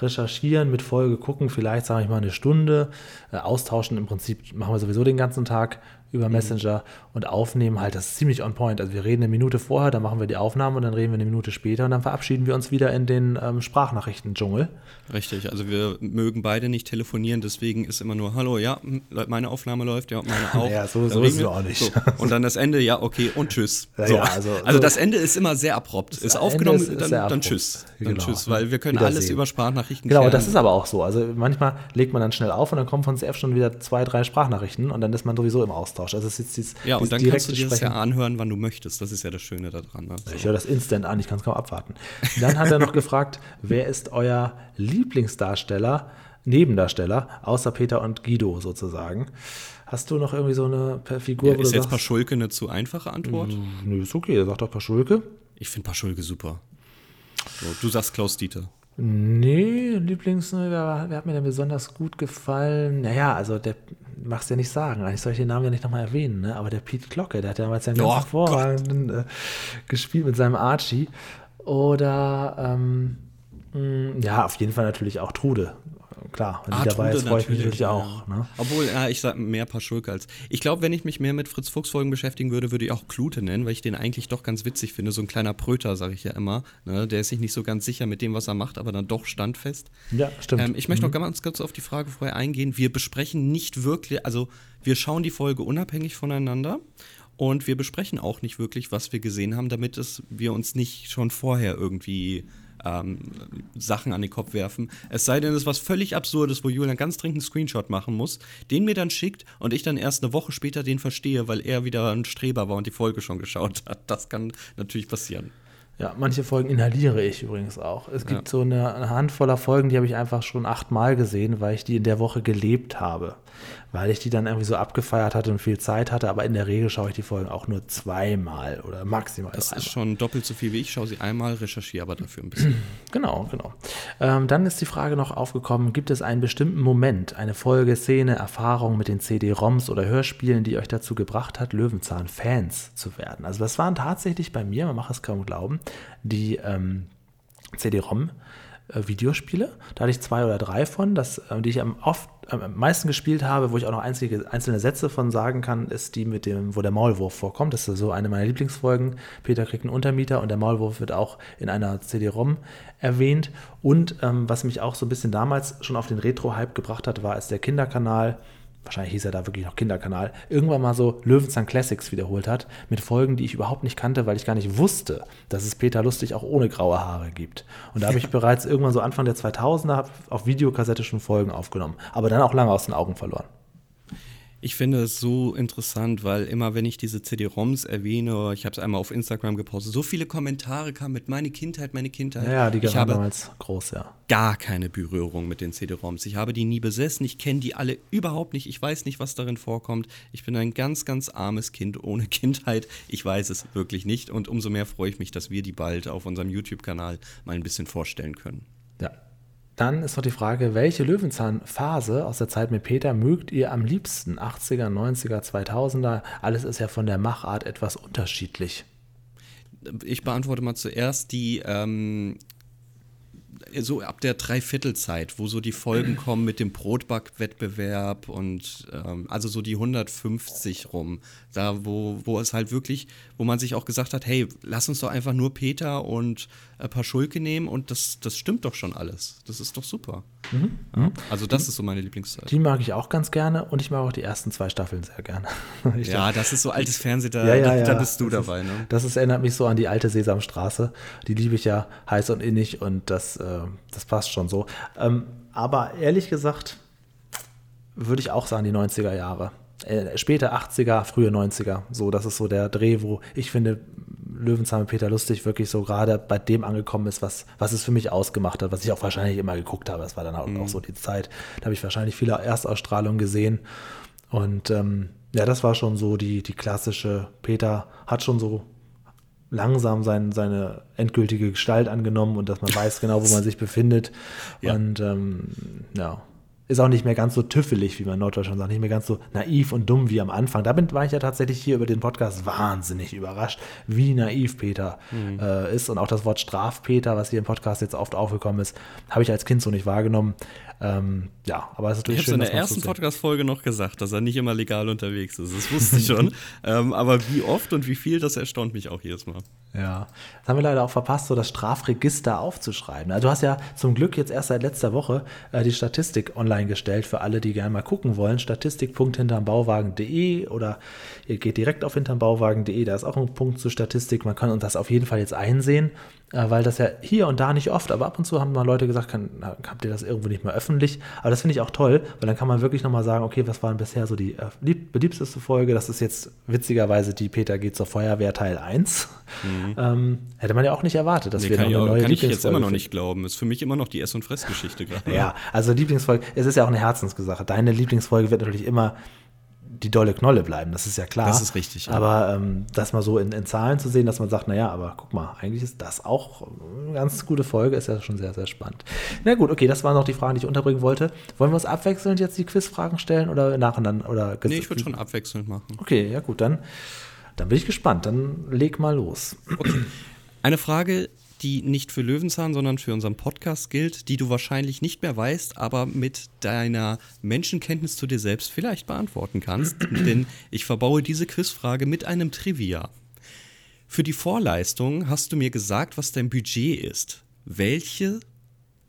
S3: Recherchieren, mit Folge gucken, vielleicht sage ich mal eine Stunde. Äh, austauschen im Prinzip machen wir sowieso den ganzen Tag über Messenger und aufnehmen halt, das ist ziemlich on point. Also wir reden eine Minute vorher, dann machen wir die Aufnahme und dann reden wir eine Minute später und dann verabschieden wir uns wieder in den ähm, Sprachnachrichten-Dschungel.
S2: Richtig, also wir mögen beide nicht telefonieren, deswegen ist immer nur Hallo, ja, hm, meine Aufnahme läuft, ja, meine auch.
S3: Ja, so- so ist es
S2: wir-
S3: auch nicht.
S2: So. Und dann das Ende, ja, okay, und tschüss.
S3: Ja,
S2: so.
S3: ja,
S2: also,
S3: also- so-
S2: das Ende ist immer sehr abrupt. Ist aufgenommen,
S3: ist- ist
S2: dann, dann tschüss. Dann
S3: Genau.
S2: tschüss, weil wir können alles über Sprachnachrichten
S3: Genau,
S2: klären.
S3: das ist aber auch so. Also manchmal legt man dann schnell auf und dann kommen von CF schon wieder zwei, drei Sprachnachrichten und dann ist man sowieso im Austausch. Also es ist jetzt dieses,
S2: ja, und dann kannst du dir das ja anhören, wann du möchtest. Das ist ja das Schöne daran. Ne? So.
S3: Ich höre das instant an, ich kann es kaum abwarten. Dann hat er noch gefragt, wer ist euer Lieblingsdarsteller, Nebendarsteller, außer Peter und Guido sozusagen. Hast du noch irgendwie so eine Figur,
S2: Ja, ist jetzt
S3: sagst,
S2: Paschulke eine zu einfache Antwort?
S3: nö, ist okay, sag doch Paschulke.
S2: Ich finde Paschulke super. So, du sagst Klaus Dieter.
S3: Nee, Lieblings, ne, wer, wer hat mir denn besonders gut gefallen? Naja, also der machst ja nicht sagen. Eigentlich soll ich den Namen ja nicht nochmal erwähnen, ne? aber der Pete Glocke, der hat ja damals ja einen
S2: Oh
S3: ganz hervorragenden äh, gespielt mit seinem Archie. Oder, ähm, mh, ja, auf jeden Fall natürlich auch Trude. Klar, wenn die dabei ist, freue ich mich natürlich auch. Ne?
S2: Obwohl, ja, ich sag mehr Paschulke als. Ich glaube, wenn ich mich mehr mit Fritz Fuchs Folgen beschäftigen würde, würde ich auch Klute nennen, weil ich den eigentlich doch ganz witzig finde. So ein kleiner Pröter, sage ich ja immer. Ne? Der ist sich nicht so ganz sicher mit dem, was er macht, aber dann doch standfest.
S3: Ja, stimmt.
S2: Ähm, ich möchte noch ganz kurz auf die Frage vorher eingehen. Wir besprechen nicht wirklich, also wir schauen die Folge unabhängig voneinander und wir besprechen auch nicht wirklich, was wir gesehen haben, damit es, wir uns nicht schon vorher irgendwie ähm, Sachen an den Kopf werfen. Es sei denn, es ist was völlig Absurdes, wo Julian ganz dringend einen Screenshot machen muss, den mir dann schickt und ich dann erst eine Woche später den verstehe, weil er wieder ein Streber war und die Folge schon geschaut hat. Das kann natürlich passieren.
S3: Ja, manche Folgen inhaliere ich übrigens auch. Es gibt
S2: Ja.
S3: so eine, eine Handvoller Folgen, die habe ich einfach schon achtmal gesehen, weil ich die in der Woche gelebt habe. Weil ich die dann irgendwie so abgefeiert hatte und viel Zeit hatte, aber in der Regel schaue ich die Folgen auch nur zweimal oder maximal
S2: Das
S3: dreimal.
S2: ist schon doppelt so viel wie ich. Schaue sie einmal, recherchiere aber dafür ein bisschen.
S3: Genau, genau. Ähm, dann ist die Frage noch aufgekommen, gibt es einen bestimmten Moment, eine Folge, Szene, Erfahrung mit den CD-ROMs oder Hörspielen, die euch dazu gebracht hat, Löwenzahn-Fans zu werden? Also das waren tatsächlich bei mir, man macht es kaum glauben, die ähm, CD-ROM Videospiele. Da hatte ich zwei oder drei von, das, äh, die ich am, oft, am meisten gespielt habe, wo ich auch noch einzige, einzelne Sätze von sagen kann, ist die mit dem, wo der Maulwurf vorkommt. Das ist so eine meiner Lieblingsfolgen. Peter kriegt einen Untermieter und der Maulwurf wird auch in einer CD-ROM erwähnt. Und ähm, was mich auch so ein bisschen damals schon auf den Retro-Hype gebracht hat, war, als der Kinderkanal wahrscheinlich hieß er da wirklich noch Kinderkanal, irgendwann mal so Löwenzahn Classics wiederholt hat, mit Folgen, die ich überhaupt nicht kannte, weil ich gar nicht wusste, dass es Peter Lustig auch ohne graue Haare gibt. Und da habe ich bereits irgendwann so Anfang der 2000er auf Videokassette schon Folgen aufgenommen, aber dann auch lange aus den Augen verloren.
S2: Ich finde es so interessant, weil immer, wenn ich diese CD-ROMs erwähne, ich habe es einmal auf Instagram gepostet, so viele Kommentare kamen mit meine Kindheit, meine Kindheit.
S3: Ja, die
S2: ich habe
S3: damals groß, ja.
S2: gar keine Berührung mit den CD-ROMs. Ich habe die nie besessen, ich kenne die alle überhaupt nicht, ich weiß nicht, was darin vorkommt. Ich bin ein ganz, ganz armes Kind ohne Kindheit. Ich weiß es wirklich nicht und umso mehr freue ich mich, dass wir die bald auf unserem YouTube-Kanal mal ein bisschen vorstellen können.
S3: Ja. Dann ist noch die Frage, welche Löwenzahn-Phase aus der Zeit mit Peter mögt ihr am liebsten? 80er, 90er, 2000er? Alles ist ja von der Machart etwas unterschiedlich.
S2: Ich beantworte mal zuerst die, ähm, so ab der Dreiviertelzeit, wo so die Folgen kommen mit dem Brotbackwettbewerb und ähm, also so die 150 rum. Da, wo, wo es halt wirklich, wo man sich auch gesagt hat, hey, lass uns doch einfach nur Peter und äh, Paschulke nehmen und das, das stimmt doch schon alles. Das ist doch super.
S3: Mhm.
S2: Ja, also das ist so meine Lieblingszeit.
S3: Die mag ich auch ganz gerne und ich mag auch die ersten zwei Staffeln sehr gerne. Ich
S2: Ja, das ist so altes Fernsehen, da,
S3: Ja, ja,
S2: da, da bist du
S3: Das
S2: dabei, ne?
S3: Das ist, erinnert mich so an die alte Sesamstraße. Die liebe ich ja heiß und innig und das, äh, das passt schon so. Ähm, aber ehrlich gesagt würde ich auch sagen, die 90er Jahre. Äh, späte 80er, frühe 90er. So, das ist so der Dreh, wo ich finde, Löwenzahn mit Peter Lustig wirklich so gerade bei dem angekommen ist, was, was es für mich ausgemacht hat, was ich auch wahrscheinlich immer geguckt habe. Das war dann auch, auch so die Zeit. Da habe ich wahrscheinlich viele Erstausstrahlungen gesehen. Und ähm, ja, das war schon so die, die klassische, Peter hat schon so langsam sein, seine endgültige Gestalt angenommen und dass man weiß genau, wo man sich befindet.
S2: Ja.
S3: Und ähm, ja, ist auch nicht mehr ganz so tüffelig, wie man in Norddeutschland sagt, nicht mehr ganz so naiv und dumm wie am Anfang. Da bin, war ich ja tatsächlich hier über den Podcast wahnsinnig überrascht, wie naiv Peter
S2: Mhm.
S3: äh, ist. Und auch das Wort Strafpeter, was hier im Podcast jetzt oft aufgekommen ist, habe ich als Kind so nicht wahrgenommen. Ähm, ja, aber es ist
S2: Ich
S3: natürlich
S2: habe
S3: schön,
S2: in der
S3: dass man
S2: ersten
S3: so.
S2: Podcast-Folge noch gesagt, dass er nicht immer legal unterwegs ist. Das wusste ich schon. ähm, aber wie oft und wie viel, das erstaunt mich auch jedes Mal.
S3: Ja, das haben wir leider auch verpasst, so das Strafregister aufzuschreiben. Also du hast ja zum Glück jetzt erst seit letzter Woche äh, die Statistik online gestellt für alle, die gerne mal gucken wollen. Statistik.hintermbauwagen.de oder ihr geht direkt auf hintermbauwagen.de, da ist auch ein Punkt zur Statistik. Man kann uns das auf jeden Fall jetzt einsehen, weil das ja hier und da nicht oft, aber ab und zu haben mal Leute gesagt, kann, habt ihr das irgendwo nicht mehr öffentlich? Aber das finde ich auch toll, weil dann kann man wirklich nochmal sagen, okay, was war denn bisher so die äh, lieb- beliebteste Folge? Das ist jetzt witzigerweise die Peter geht zur Feuerwehr Teil 1. Ähm, hätte man ja auch nicht erwartet, dass
S2: Nee,
S3: wir noch eine
S2: auch,
S3: neue
S2: kann ich jetzt immer noch nicht glauben. Ist für mich immer noch die Ess- und Fressgeschichte gerade.
S3: Ja, also Lieblingsfolge, es ist ja auch eine Herzenssache. Deine Lieblingsfolge wird natürlich immer die dolle Knolle bleiben, das ist ja klar.
S2: Das ist richtig, ja.
S3: Aber ähm, das mal so in, in Zahlen zu sehen, dass man sagt, naja, aber guck mal, eigentlich ist das auch eine ganz gute Folge, ist ja schon sehr, sehr spannend. Na gut, okay, das waren noch die Fragen, die ich unterbringen wollte. Wollen wir uns abwechselnd jetzt die Quizfragen stellen oder nacheinander? Oder
S2: Nee, ich würde schon abwechselnd machen.
S3: Okay, ja gut, dann, dann bin ich gespannt. Dann leg mal los.
S2: Eine Frage, die nicht für Löwenzahn, sondern für unseren Podcast gilt, die du wahrscheinlich nicht mehr weißt, aber mit deiner Menschenkenntnis zu dir selbst vielleicht beantworten kannst. Denn ich verbaue diese Quizfrage mit einem Trivia. Für die Vorleistung hast du mir gesagt, was dein Budget ist. Welche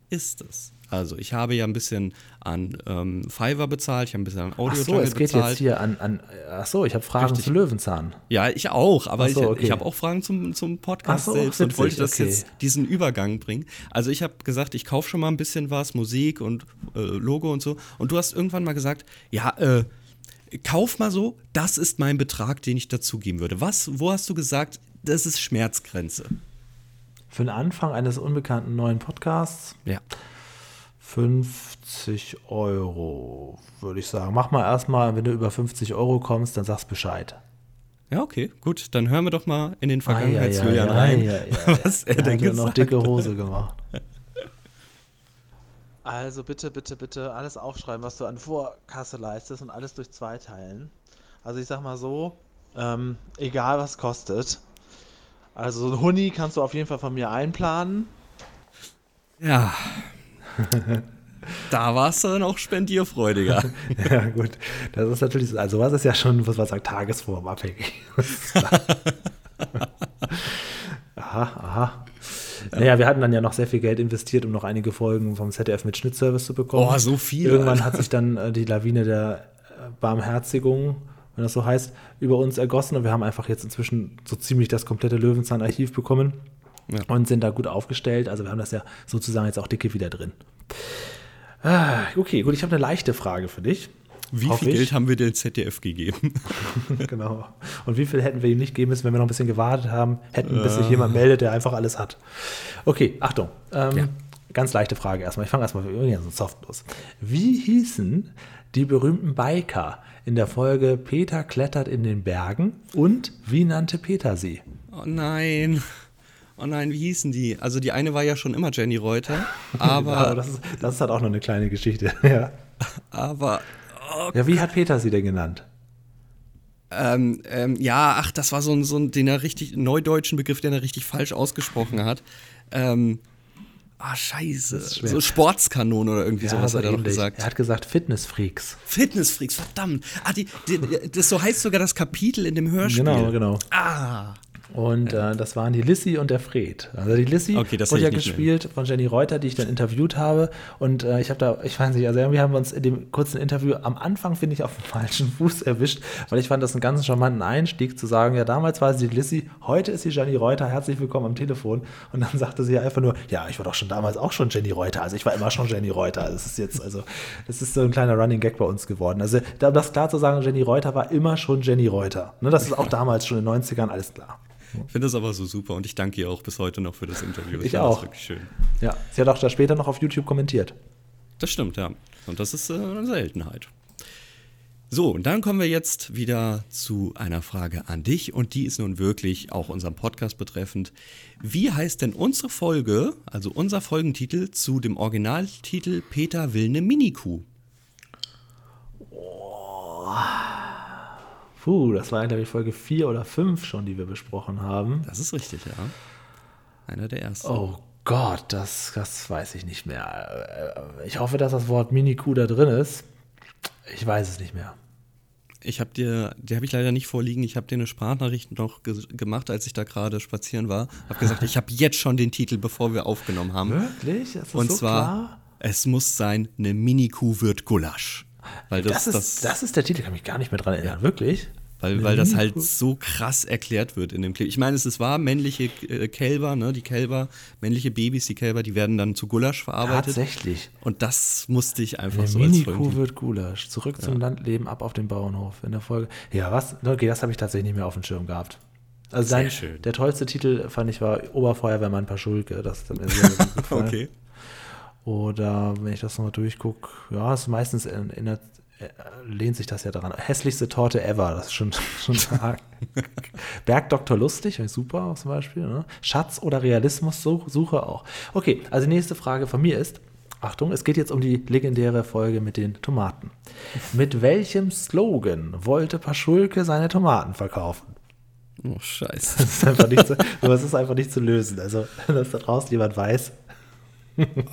S2: ist es? Also, ich habe ja ein bisschen an ähm, Fiverr bezahlt, ich habe ein bisschen an
S3: Ach
S2: Audio
S3: so, es geht
S2: bezahlt.
S3: jetzt hier an, an ach so, ich habe Fragen
S2: Richtig.
S3: zu Löwenzahn.
S2: Ja, ich auch, aber
S3: so,
S2: ich,
S3: okay.
S2: ich habe auch Fragen zum, zum Podcast
S3: so,
S2: selbst und wollte das
S3: okay.
S2: jetzt diesen Übergang bringen. Also ich habe gesagt, ich kaufe schon mal ein bisschen was, Musik und äh, Logo und so. Und du hast irgendwann mal gesagt, ja, äh, kauf mal so, das ist mein Betrag, den ich dazugeben würde. Was, wo hast du gesagt, das ist Schmerzgrenze?
S3: Für den Anfang eines unbekannten neuen Podcasts
S2: Ja.
S3: 50 Euro, würde ich sagen. Mach mal erstmal, wenn du über 50 Euro kommst, dann sagst Bescheid.
S2: Ja, okay, gut. Dann hören wir doch mal in den
S3: Ei, ei,
S2: Vergangenheitsjulian
S3: ei,
S2: rein,
S3: ei, ei, ei.
S2: was er
S3: Da
S2: denn
S3: hat er
S2: gesagt
S3: noch dicke. Hose gemacht. Also bitte, bitte, bitte alles aufschreiben, was du an Vorkasse leistest und alles durch zwei teilen. Also ich sag mal so, ähm, egal was kostet. Also so ein Huni kannst du auf jeden Fall von mir einplanen.
S2: Ja. da warst du dann auch spendierfreudiger.
S3: Ja, gut. Das ist natürlich, also sowas ist ja schon, muss man sagen, tagesformabhängig. aha, aha. Naja, wir hatten dann ja noch sehr viel Geld investiert, um noch einige Folgen vom ZDF mit Schnittservice zu bekommen.
S2: Oh, so viel,
S3: Irgendwann
S2: Alter.
S3: hat sich dann äh, die Lawine der äh, Barmherzigung, wenn das so heißt, über uns ergossen und wir haben einfach jetzt inzwischen so ziemlich das komplette Löwenzahn-Archiv bekommen
S2: Ja.
S3: und sind da gut aufgestellt. Also wir haben das ja sozusagen jetzt auch dicke wieder drin. Ah, okay, gut, ich habe eine leichte Frage für dich.
S2: Wie viel
S3: ich.
S2: Geld haben wir dem ZDF gegeben?
S3: genau. Und wie viel hätten wir ihm nicht geben müssen, wenn wir noch ein bisschen gewartet haben, hätten, bis sich jemand meldet, der einfach alles hat. Okay, Achtung. Ähm,
S2: Ja.
S3: Ganz leichte Frage erstmal. Ich fange erstmal so soft los. Wie hießen die berühmten Biker in der Folge Peter klettert in den Bergen und wie nannte Peter sie?
S2: Oh nein. Oh nein, wie hießen die? Also die eine war ja schon immer Jenny Reuter, aber,
S3: Aber das ist, das ist halt auch noch eine kleine Geschichte. ja.
S2: aber oh,
S3: ja, wie hat Peter sie denn genannt?
S2: ähm, ähm, ja, ach, das war so ein, so ein den er richtig neudeutschen Begriff, den er richtig falsch ausgesprochen hat. Ähm, ah, scheiße. So Sportskanone oder irgendwie sowas
S3: so
S2: hat er doch
S3: ähnlich.
S2: gesagt.
S3: Er hat gesagt Fitnessfreaks.
S2: Fitnessfreaks, verdammt. Ah, die, die, das so heißt sogar das Kapitel in dem Hörspiel.
S3: Genau, genau.
S2: Ah.
S3: Und äh, das waren die Lissy und der Fred. Also die Lissy
S2: Okay, das
S3: wurde ja
S2: nicht mehr.
S3: gespielt von Jenny Reuter, die ich dann interviewt habe. Und äh, ich habe da, ich weiß nicht, also irgendwie haben wir uns in dem kurzen Interview am Anfang, finde ich, auf dem falschen Fuß erwischt, weil ich fand das einen ganz charmanten Einstieg zu sagen, ja, damals war sie die Lissy, heute ist sie Jenny Reuter, herzlich willkommen am Telefon. Und dann sagte sie einfach nur, ja, ich war doch schon damals auch schon Jenny Reuter, also ich war immer schon Jenny Reuter. Das ist jetzt, also, das ist so ein kleiner Running Gag bei uns geworden. Also, um das klar zu sagen, Jenny Reuter war immer schon Jenny Reuter. Ne, das ist auch damals schon in den 90ern, alles klar.
S2: Ich finde das aber so super und ich danke ihr auch bis heute noch für das Interview.
S3: Ich
S2: fand
S3: auch.
S2: Wirklich schön.
S3: Ja, sie hat auch da später noch auf YouTube kommentiert.
S2: Das stimmt, ja. Und das ist äh, eine Seltenheit. So, und dann kommen wir jetzt wieder zu einer Frage an dich und die ist nun wirklich auch unserem Podcast betreffend. Wie heißt denn unsere Folge, also unser Folgentitel zu dem Originaltitel Peter will ne Minikuh?
S3: Puh, das war, glaube ich, Folge 4 oder 5 schon, die wir besprochen haben.
S2: Das ist richtig, ja. Einer der ersten.
S3: Oh Gott, das, das weiß ich nicht mehr. Äh, Ich hoffe, dass das Wort Mini-Kuh da drin ist. Ich weiß es nicht mehr.
S2: Ich habe dir, die habe ich leider nicht vorliegen. Ich habe dir eine Sprachnachricht noch ge gemacht, als ich da gerade spazieren war. Habe gesagt, ich habe jetzt schon den Titel, bevor wir aufgenommen haben.
S3: Wirklich? Das ist
S2: Und
S3: so
S2: zwar,
S3: klar?
S2: es muss sein, eine Mini-Kuh wird Gulasch. Weil das,
S3: Das,
S2: das,
S3: ist, das ist der Titel, ich kann mich gar nicht mehr dran erinnern. Wirklich?
S2: weil, weil das halt so krass erklärt wird in dem Clip. Ich meine, es ist wahr, männliche äh, Kälber, ne, die Kälber, männliche Babys, die Kälber, die werden dann zu Gulasch verarbeitet.
S3: Tatsächlich.
S2: Und das musste ich einfach so als
S3: Mini-Kuh wird Gulasch. Zurück zum Landleben, ab auf den Bauernhof. In der Folge. Ja, was? Okay, das habe ich tatsächlich nicht mehr auf dem Schirm gehabt. Also
S2: Sehr
S3: sein,
S2: schön.
S3: der tollste Titel fand ich war Oberfeuerwehrmann Paschulke. Das hat mir sehr gut gefallen.
S2: Okay.
S3: Oder wenn ich das nochmal durchgucke, ja, es ist meistens in, in der, äh, lehnt sich das ja daran. Hässlichste Torte ever, das ist schon, schon stark. Bergdoktor Lustig, super zum Beispiel. Ne? Schatz oder Realismus Suche auch. Okay, also die nächste Frage von mir ist, Achtung, es geht jetzt um die legendäre Folge mit den Tomaten. Mit welchem Slogan wollte Paschulke seine Tomaten verkaufen?
S2: Oh, scheiße.
S3: Das ist einfach nicht zu, das ist einfach nicht zu lösen. Also, dass da draußen jemand weiß,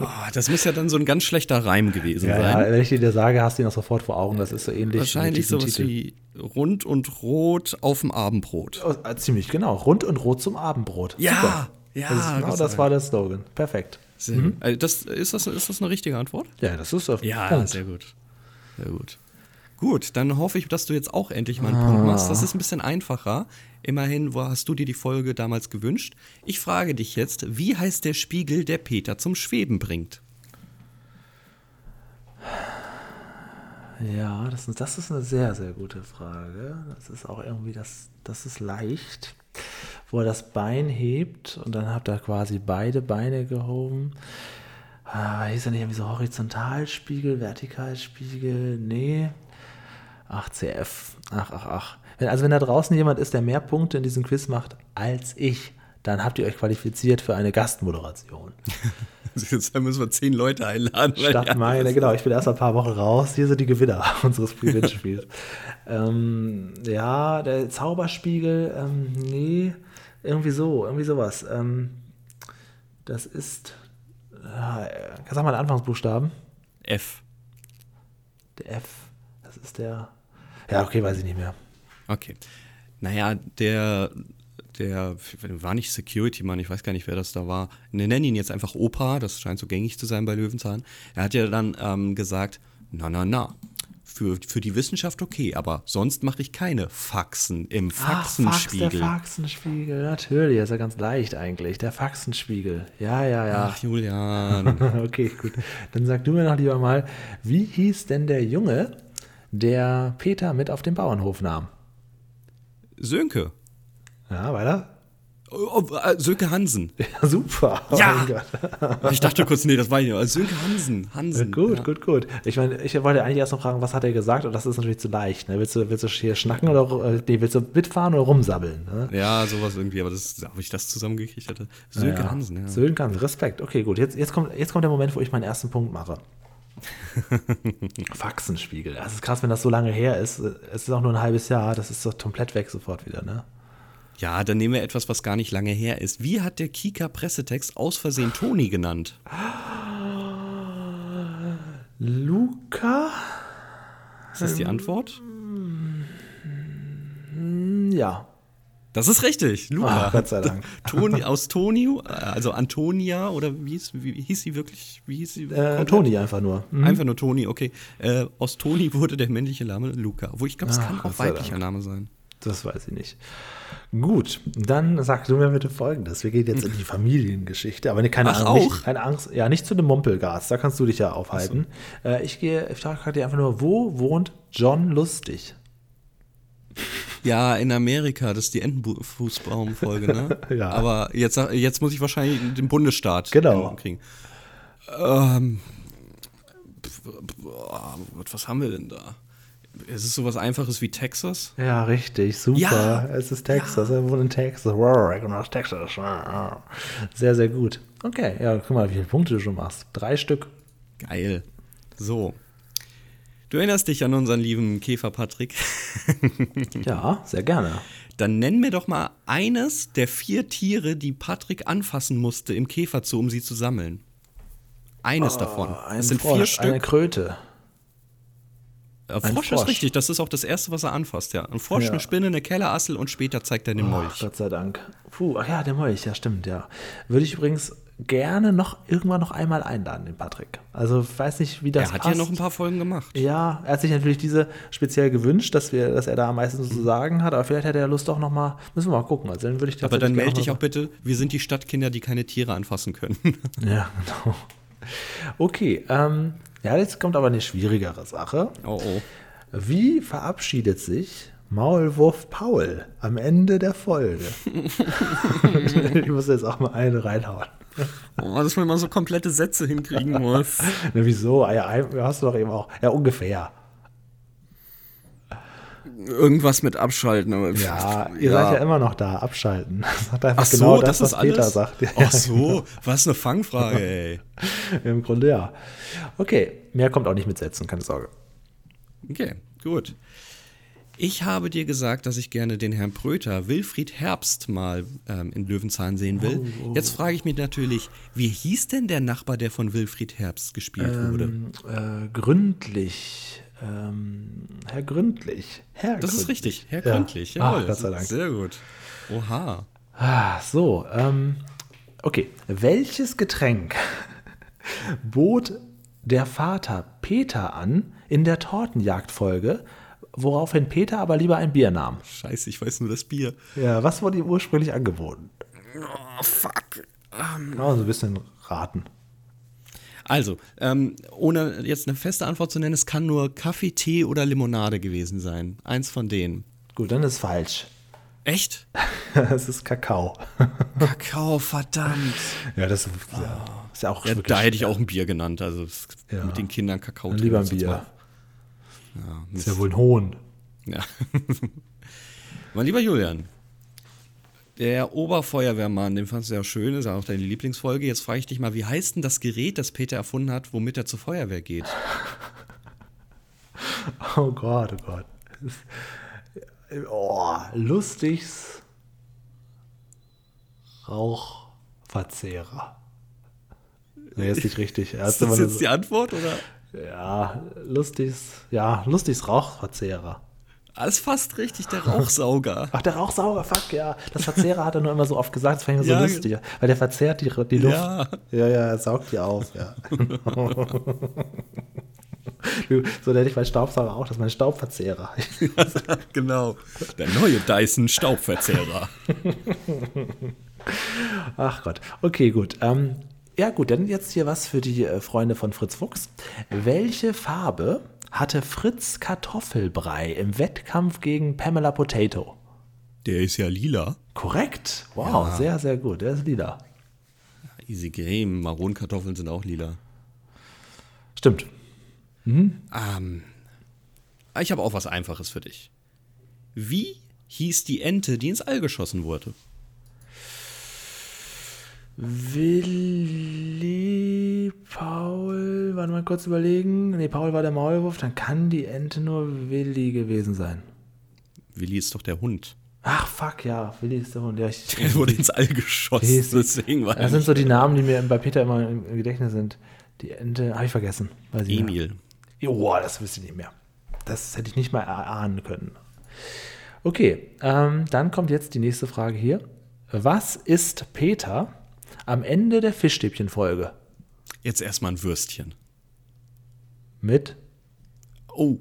S2: Oh, das muss ja dann so ein ganz schlechter Reim gewesen
S3: Ja,
S2: sein.
S3: ja, wenn ich dir das sage, hast du ihn auch sofort vor Augen. Das ist so ähnlich.
S2: Wahrscheinlich sowas
S3: Titel.
S2: wie rund und rot auf dem Abendbrot.
S3: Oh, äh, ziemlich genau. Rund und rot zum Abendbrot.
S2: Ja,
S3: Super.
S2: ja,
S3: Das genau
S2: das
S3: das
S2: war-
S3: der Slogan. Perfekt.
S2: Gut. Also das, ist, das, ist das eine richtige Antwort?
S3: Ja, das ist auf
S2: Ja,
S3: Punkt.
S2: sehr gut. Sehr gut. Gut, dann hoffe ich, dass du jetzt auch endlich mal einen Punkt machst. Das ist ein bisschen einfacher. Immerhin wo hast du dir die Folge damals gewünscht. Ich frage dich jetzt, wie heißt der Spiegel, der Peter zum Schweben bringt?
S3: Ja, das ist, das ist eine sehr, sehr gute Frage. Das ist auch irgendwie, das, das ist leicht. Wo er das Bein hebt und dann habt ihr quasi beide Beine gehoben. Ah, hieß er nicht irgendwie so Horizontalspiegel, Vertikalspiegel? Nee. Ach, CF. Ach, ach, ach. Wenn, also wenn da draußen jemand ist, der mehr Punkte in diesem Quiz macht als ich, dann habt ihr euch qualifiziert für eine Gastmoderation.
S2: Jetzt müssen wir zehn Leute einladen.
S3: Statt
S2: ja,
S3: meine, genau, ich bin erst ein paar Wochen raus. Hier sind die Gewinner unseres Gewinnspiels. ähm, ja, der Zauberspiegel, ähm, nee, irgendwie so, irgendwie sowas. Ähm, das ist, äh, sag mal den Anfangsbuchstaben.
S2: F.
S3: Der F, das ist der, ja, okay, weiß ich nicht mehr.
S2: Okay. Naja, der, der war nicht Security Mann, ich weiß gar nicht, wer das da war. Wir nennen ihn jetzt einfach Opa, das scheint so gängig zu sein bei Löwenzahn. Er hat ja dann ähm, gesagt, na, na, na. Für, für die Wissenschaft okay, aber sonst mache ich keine Faxen im
S3: Fax,
S2: Faxenspiegel.
S3: der Faxenspiegel, natürlich, ist ja ganz leicht eigentlich. Der Faxenspiegel, ja, ja, ja.
S2: Ach, Julian.
S3: Okay, gut. Dann sag du mir noch lieber mal, wie hieß denn der Junge, der Peter mit auf den Bauernhof nahm?
S2: Sönke.
S3: Ja, weiter?
S2: Oh, oh, äh, Sönke Hansen.
S3: Ja, super. Oh
S2: Ja.
S3: Gott.
S2: Ich dachte kurz, nee, das war ja Sönke Hansen. Hansen.
S3: Gut,
S2: ja.
S3: gut, gut. Ich meine, ich wollte eigentlich erst noch fragen, was hat er gesagt? Und das ist natürlich zu leicht. Ne? Willst, du, willst du hier schnacken oder äh, nee, willst du mitfahren oder rumsabbeln? Ne?
S2: Ja, sowas irgendwie, aber das, ob ich das zusammengekriegt hätte. Sönke
S3: Ja.
S2: Hansen, ja.
S3: Sönke Hansen, Respekt. Okay, gut. Jetzt, jetzt, kommt, jetzt kommt der Moment, wo ich meinen ersten Punkt mache. Faxenspiegel. Das ist krass, wenn das so lange her ist. Es ist auch nur ein halbes Jahr. Das ist doch komplett weg sofort wieder, ne?
S2: Ja, dann nehmen wir etwas, was gar nicht lange her ist. Wie hat der Kika-Pressetext aus Versehen Toni genannt?
S3: Luca?
S2: Ist das die Antwort?
S3: Hm, Ja.
S2: Das ist richtig, Luca.
S3: Ach, Gott sei Dank.
S2: Toni, aus Tonio, äh, also Antonia, oder wie hieß, wie hieß sie wirklich? Wie hieß sie?
S3: Äh? Toni einfach nur. Mhm.
S2: Einfach nur Toni, okay. Äh, aus Toni wurde der männliche Name Luca. Wo ich glaube, es
S3: Ach,
S2: kann auch
S3: Gott
S2: weiblicher. Name sein.
S3: Das weiß ich nicht. Gut, dann sag du mir bitte folgendes. Wir gehen jetzt in die Familiengeschichte, aber ne, keine
S2: Ach,
S3: Angst.
S2: auch?
S3: Nicht, keine Angst. Ja, nicht zu dem Mumpelgas, da kannst du dich ja aufhalten. Äh, ich gehe, ich frage dir einfach nur, wo wohnt John Lustig?
S2: Ja, in Amerika, das ist die Entenfußbaum-Folge, ne?
S3: Ja.
S2: Aber jetzt, jetzt muss ich wahrscheinlich den Bundesstaat
S3: Genau.
S2: kriegen. Ähm, boah, was haben wir denn da? Ist es sowas Einfaches wie Texas?
S3: Ja, richtig, super.
S2: Ja,
S3: es ist Texas, er wohnt in Texas. Texas. Sehr, sehr gut. Okay, ja, guck mal, wie viele Punkte du schon machst. Drei Stück.
S2: Geil. So. Du erinnerst dich an unseren lieben Käfer Patrick?
S3: Ja, sehr gerne.
S2: Dann nenn mir doch mal eines der vier Tiere, die Patrick anfassen musste im Käferzoo, um sie zu sammeln. Eines davon.
S3: Oh, Ein
S2: Das sind
S3: Frosch,
S2: vier
S3: Eine
S2: Stück.
S3: Kröte.
S2: Äh,
S3: ein
S2: Frosch,
S3: Frosch.
S2: ist richtig, das ist auch das Erste, was er anfasst, ja. Ein Frosch,
S3: Ja.
S2: eine Spinne, eine Kellerassel und später zeigt er den
S3: Ach,
S2: Molch.
S3: Gott sei Dank. Puh, ach ja, der Molch, ja, stimmt, ja. Würde ich übrigens gerne noch irgendwann noch einmal einladen, den Patrick. Also ich weiß nicht, wie das
S2: er hat
S3: passt.
S2: ja noch ein paar Folgen gemacht.
S3: Ja, er hat sich natürlich diese speziell gewünscht, dass wir, dass er da am meisten zu sagen hat, aber vielleicht hätte er Lust auch noch mal, müssen wir mal gucken. Also dann würde ich
S2: Aber dann melde dich auch bitte, wir sind die Stadtkinder, die keine Tiere anfassen können.
S3: Ja, genau. Okay, ähm, ja, jetzt kommt aber eine schwierigere Sache.
S2: oh oh.
S3: Wie verabschiedet sich Maulwurf Paul am Ende der Folge? ich muss jetzt auch mal eine reinhauen.
S2: Oh, dass man mal so komplette Sätze hinkriegen muss.
S3: Na, wieso? Ah, ja, hast du doch eben auch. Ja, ungefähr.
S2: Irgendwas mit abschalten.
S3: Ja, ihr seid ja immer noch da. Abschalten. Sagt einfach
S2: Ach so,
S3: genau
S2: das,
S3: das,
S2: ist
S3: was Peter
S2: alles?
S3: sagt. Ja,
S2: Ach so, was eine Fangfrage, ey.
S3: Im Grunde ja. Okay, mehr kommt auch nicht mit Sätzen, keine Sorge.
S2: Okay, gut. Ich habe dir gesagt, dass ich gerne den Herrn Pröter, Wilfried Herbst, mal ähm, in Löwenzahn sehen will. Jetzt frage ich mich natürlich, wie hieß denn der Nachbar, der von Wilfried Herbst gespielt wurde?
S3: Ähm, äh, gründlich. Ähm, Herr Gründlich. Herr
S2: Das ist
S3: Gründlich.
S2: richtig, Herr
S3: Ja.
S2: Gründlich.
S3: Ach,
S2: Jawohl,
S3: Gott sei Dank.
S2: Sehr gut. Oha.
S3: Ah, so, ähm, okay. Welches Getränk bot der Vater Peter an in der Tortenjagdfolge, woraufhin Peter aber lieber ein Bier nahm?
S2: Scheiße, ich weiß nur das Bier.
S3: Ja, was wurde ihm ursprünglich angeboten?
S2: Oh, fuck.
S3: Oh, so ein bisschen raten.
S2: Also, ähm, ohne jetzt eine feste Antwort zu nennen, es kann nur Kaffee, Tee oder Limonade gewesen sein. Eins von denen.
S3: Gut, dann ist falsch.
S2: Echt?
S3: Es ist Kakao.
S2: Kakao, verdammt.
S3: Ja, das ist ja, ist ja auch
S2: Ja, da hätte ich auch ein Bier genannt. Also es-
S3: Ja.
S2: mit den Kindern Kakao.
S3: Lieber ein Bier.
S2: Ja,
S3: Ist ja wohl ein Hohn.
S2: Ja. mein lieber Julian, der Oberfeuerwehrmann, den fandst du ja schön, ist ja auch deine Lieblingsfolge. Jetzt frage ich dich mal, wie heißt denn das Gerät, das Peter erfunden hat, womit er zur Feuerwehr geht?
S3: Oh Gott, oh Gott. Oh, lustigs Rauchverzehrer. Nee, ist nicht richtig. Er
S2: Ist das jetzt die Antwort oder?
S3: So, ja, lustigs, ja, lustigs Rauchverzehrer.
S2: Alles fast richtig, der Rauchsauger.
S3: Ach, der Rauchsauger, fuck, ja. Das Verzehrer hat er nur immer so oft gesagt, das fand ich so
S2: Ja,
S3: lustig. Weil der verzehrt die, die Luft.
S2: Ja.
S3: ja, ja, er saugt die auf, ja. So nenne ich meinen Staubsauger auch, das ist mein Staubverzehrer.
S2: genau. Der neue Dyson Staubverzehrer.
S3: Ach Gott. Okay, gut. Ähm, ja, gut, dann jetzt hier was für die äh, Freunde von Fritz Fuchs. Welche Farbe hatte Fritz Kartoffelbrei im Wettkampf gegen Pamela Potato?
S2: Der ist ja lila.
S3: Korrekt. Wow, sehr, sehr gut. Der ist lila.
S2: Easy Game. Maronenkartoffeln sind auch lila.
S3: Stimmt.
S2: Ähm, ich habe auch was Einfaches für dich. Wie hieß die Ente, die ins All geschossen wurde?
S3: Willi, Paul, warte mal kurz überlegen. Nee, Paul war der Maulwurf, dann kann die Ente nur Willi gewesen sein.
S2: Willi ist doch der Hund.
S3: Ach, fuck, ja, Willi ist der Hund. Ja, ich,
S2: Der wurde ins All geschossen. Deswegen war
S3: Das sind so die Namen, die mir bei Peter immer im Gedächtnis sind. Die Ente, habe ich vergessen. Weiß.
S2: Emil.
S3: Joa, das wüsste ich nicht mehr. Das hätte ich nicht mal erahnen können. Okay, ähm, dann kommt jetzt die nächste Frage hier. Was ist Peter am Ende der Fischstäbchen-Folge?
S2: Jetzt erstmal ein Würstchen.
S3: Mit?
S2: Oh,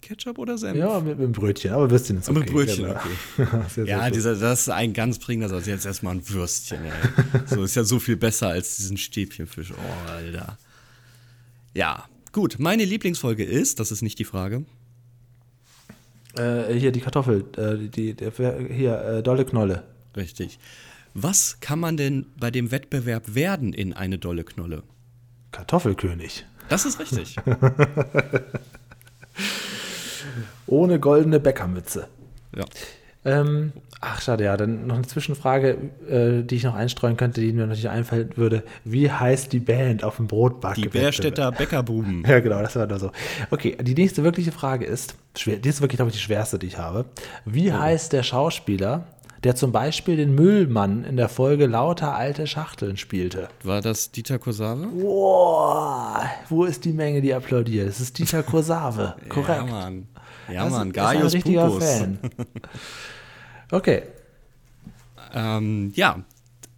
S2: Ketchup oder Senf?
S3: Ja, mit, mit einem Brötchen, aber Würstchen ist okay.
S2: Mit Brötchen,
S3: genau.
S2: okay.
S3: Sehr, sehr
S2: Ja, dieser, das ist ein ganz prägender Satz. Jetzt erstmal ein Würstchen, ey. So ist ja so viel besser als diesen Stäbchenfisch. Oh, Alter. Ja, gut. Meine Lieblingsfolge ist, das ist nicht die Frage.
S3: Äh, hier die Kartoffel, äh, die, der, hier, äh, dolle Knolle.
S2: Richtig. Was kann man denn bei dem Wettbewerb werden in eine dolle Knolle?
S3: Kartoffelkönig.
S2: Das ist richtig.
S3: Ohne goldene Bäckermütze.
S2: ja.
S3: Ähm, ach, schade, ja. Dann noch eine Zwischenfrage, äh, die ich noch einstreuen könnte, die mir natürlich einfallen würde. Wie heißt die Band auf dem Brotback?
S2: Die Bärstädter Bäckerbuben.
S3: Ja, genau, das war da so. Okay, die nächste wirkliche Frage ist, schwer, die ist wirklich, glaube ich, die schwerste, die ich habe. Wie heißt der Schauspieler, der zum Beispiel den Müllmann in der Folge Lauter alte Schachteln spielte?
S2: War das Dieter Kosawe?
S3: Boah, wo ist die Menge, die applaudiert? Es ist Dieter Kosawe, korrekt.
S2: Ja, Mann. Ja,
S3: Das
S2: Mann.
S3: ist ein
S2: Gaius
S3: richtiger
S2: Pupus.
S3: Fan. Okay,
S2: Ähm, ja,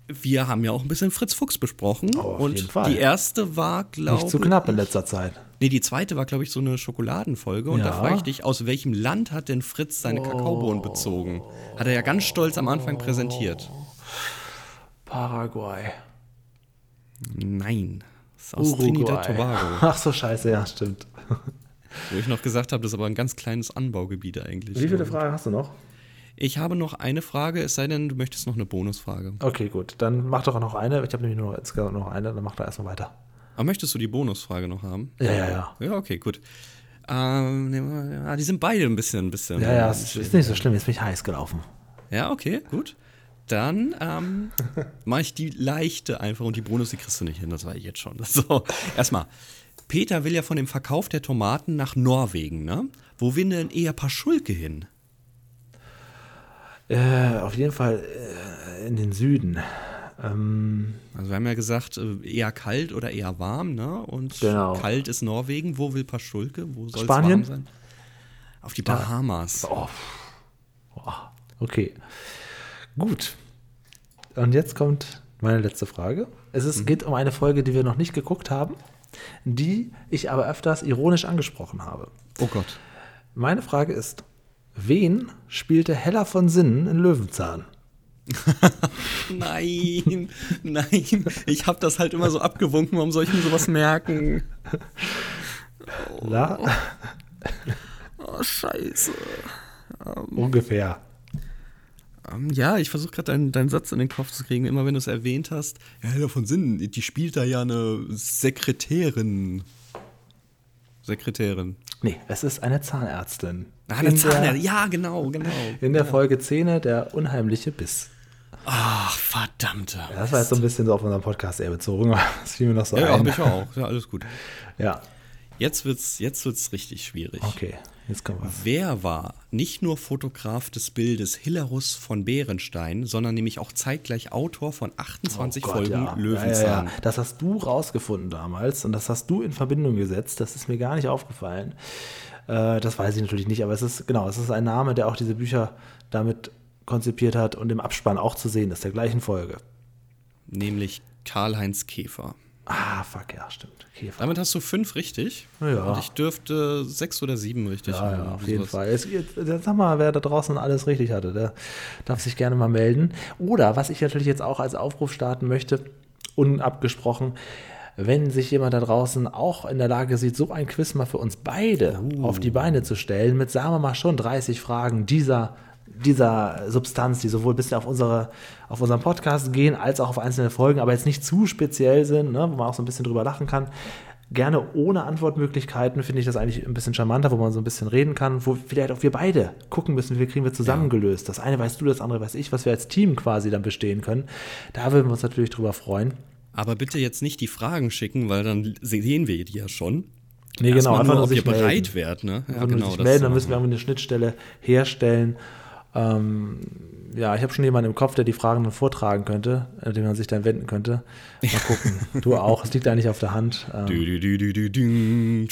S2: wir haben ja auch ein bisschen Fritz Fuchs besprochen.
S3: Oh,
S2: und die erste war, glaube
S3: nicht zu knapp in letzter Zeit.
S2: Nee, die zweite war, glaube ich, so eine Schokoladenfolge. Und da
S3: Ja.
S2: frage ich dich, aus welchem Land hat denn Fritz seine Kakaobohnen bezogen? Hat er ja ganz stolz am Anfang präsentiert.
S3: Paraguay.
S2: Nein. Ist aus Trinidad Tobago.
S3: Ach so, scheiße, ja, stimmt.
S2: Wo ich noch gesagt habe, das ist aber ein ganz kleines Anbaugebiet eigentlich.
S3: Wie viele Fragen hast du noch?
S2: Ich habe noch eine Frage, es sei denn, du möchtest noch eine Bonusfrage.
S3: Okay, gut. Dann mach doch noch eine. Ich habe nämlich nur noch, eine, dann mach da erstmal weiter.
S2: Aber möchtest du die Bonusfrage noch haben?
S3: Ja, ja, ja.
S2: Ja, okay, gut. Ähm, ja, die sind beide ein bisschen, ein bisschen.
S3: Ja, ja, es ist nicht so schlimm, jetzt bin ich heiß gelaufen.
S2: Ja, okay, gut. Dann ähm, mache ich die leichte einfach und die Bonus, die kriegst du nicht hin, das war ich jetzt schon. So, erstmal. Peter will ja von dem Verkauf der Tomaten nach Norwegen, ne? Wo will denn eher Paschulke hin?
S3: Äh, auf jeden Fall äh, in den Süden. Ähm,
S2: Also wir haben ja gesagt, äh, eher kalt oder eher warm, ne? Und
S3: Genau.
S2: kalt ist Norwegen. Wo will Paschulke? Wo soll es
S3: Spanien?
S2: warm sein? Auf die Bahamas.
S3: oh, okay. Gut. Und jetzt kommt meine letzte Frage. Es ist, geht um eine Folge, die wir noch nicht geguckt haben, die ich aber öfters ironisch angesprochen habe.
S2: Oh Gott.
S3: Meine Frage ist, wen spielte Hella von Sinnen in Löwenzahn?
S2: Nein, nein. Ich habe das halt immer so abgewunken, warum soll ich mir sowas merken?
S3: La?
S2: Oh, scheiße.
S3: Ungefähr.
S2: Ähm, ja, ich versuche gerade deinen, deinen Satz in den Kopf zu kriegen, immer wenn du es erwähnt hast. Ja, Hella von Sinnen, die spielt da ja eine Sekretärin. Sekretärin.
S3: Nee, es ist eine Zahnärztin.
S2: Ah, eine
S3: In
S2: Zahnärztin. Ja, genau, genau.
S3: In der Folge Zähne, der unheimliche Biss.
S2: Ach, verdammte.
S3: Ja, das war jetzt so ein bisschen so auf unseren Podcast eher bezogen. Das fiel mir noch so
S2: Ja, ja,
S3: ein.
S2: hab ich auch. Ja, alles gut.
S3: Ja,
S2: Jetzt wird's, jetzt wird's richtig schwierig.
S3: okay. Jetzt kommen wir.
S2: Wer war nicht nur Fotograf des Bildes Hilarus von Bärenstein, sondern nämlich auch zeitgleich Autor von 28
S3: Oh Gott,
S2: Folgen
S3: ja.
S2: Löwenzahn?
S3: Ja, ja, ja. Das hast du rausgefunden damals und das hast du in Verbindung gesetzt. Das ist mir gar nicht aufgefallen. Äh, das weiß ich natürlich nicht, aber es ist, genau, es ist ein Name, der auch diese Bücher damit konzipiert hat und im Abspann auch zu sehen ist, der gleichen Folge.
S2: Nämlich Karl-Heinz Käfer.
S3: Ah, fuck, ja, stimmt. Käfer.
S2: Damit hast du fünf richtig.
S3: Ja.
S2: Und ich dürfte sechs oder sieben richtig
S3: Ja,
S2: haben.
S3: ja, auf jeden
S2: sowas.
S3: Fall. Jetzt, jetzt sag mal, wer da draußen alles richtig hatte, der darf sich gerne mal melden. Oder, was ich natürlich jetzt auch als Aufruf starten möchte, unabgesprochen, wenn sich jemand da draußen auch in der Lage sieht, so ein Quiz mal für uns beide auf die Beine zu stellen, mit, sagen wir mal, schon 30 Fragen dieser, dieser Substanz, die sowohl ein bisschen auf, unsere, auf unseren Podcast gehen, als auch auf einzelne Folgen, aber jetzt nicht zu speziell sind, ne, wo man auch so ein bisschen drüber lachen kann. Gerne ohne Antwortmöglichkeiten finde ich das eigentlich ein bisschen charmanter, wo man so ein bisschen reden kann, wo vielleicht auch wir beide gucken müssen, wie kriegen wir zusammengelöst. Das eine weißt du, das andere weiß ich, was wir als Team quasi dann bestehen können. Da würden wir uns natürlich drüber freuen.
S2: Aber bitte jetzt nicht die Fragen schicken, weil dann sehen wir die ja schon.
S3: Nee,
S2: Erstmal
S3: einfach
S2: nur, ob ihr bereit wärt. Ne? Ja, genau.
S3: melden, dann müssen wir irgendwie eine Schnittstelle herstellen. Ähm, ja, ich habe schon jemanden im Kopf, der die Fragen dann vortragen könnte, an den man sich dann wenden könnte. Mal gucken. du auch, es liegt eigentlich auf der Hand. Ähm,
S2: dü, dü, dü.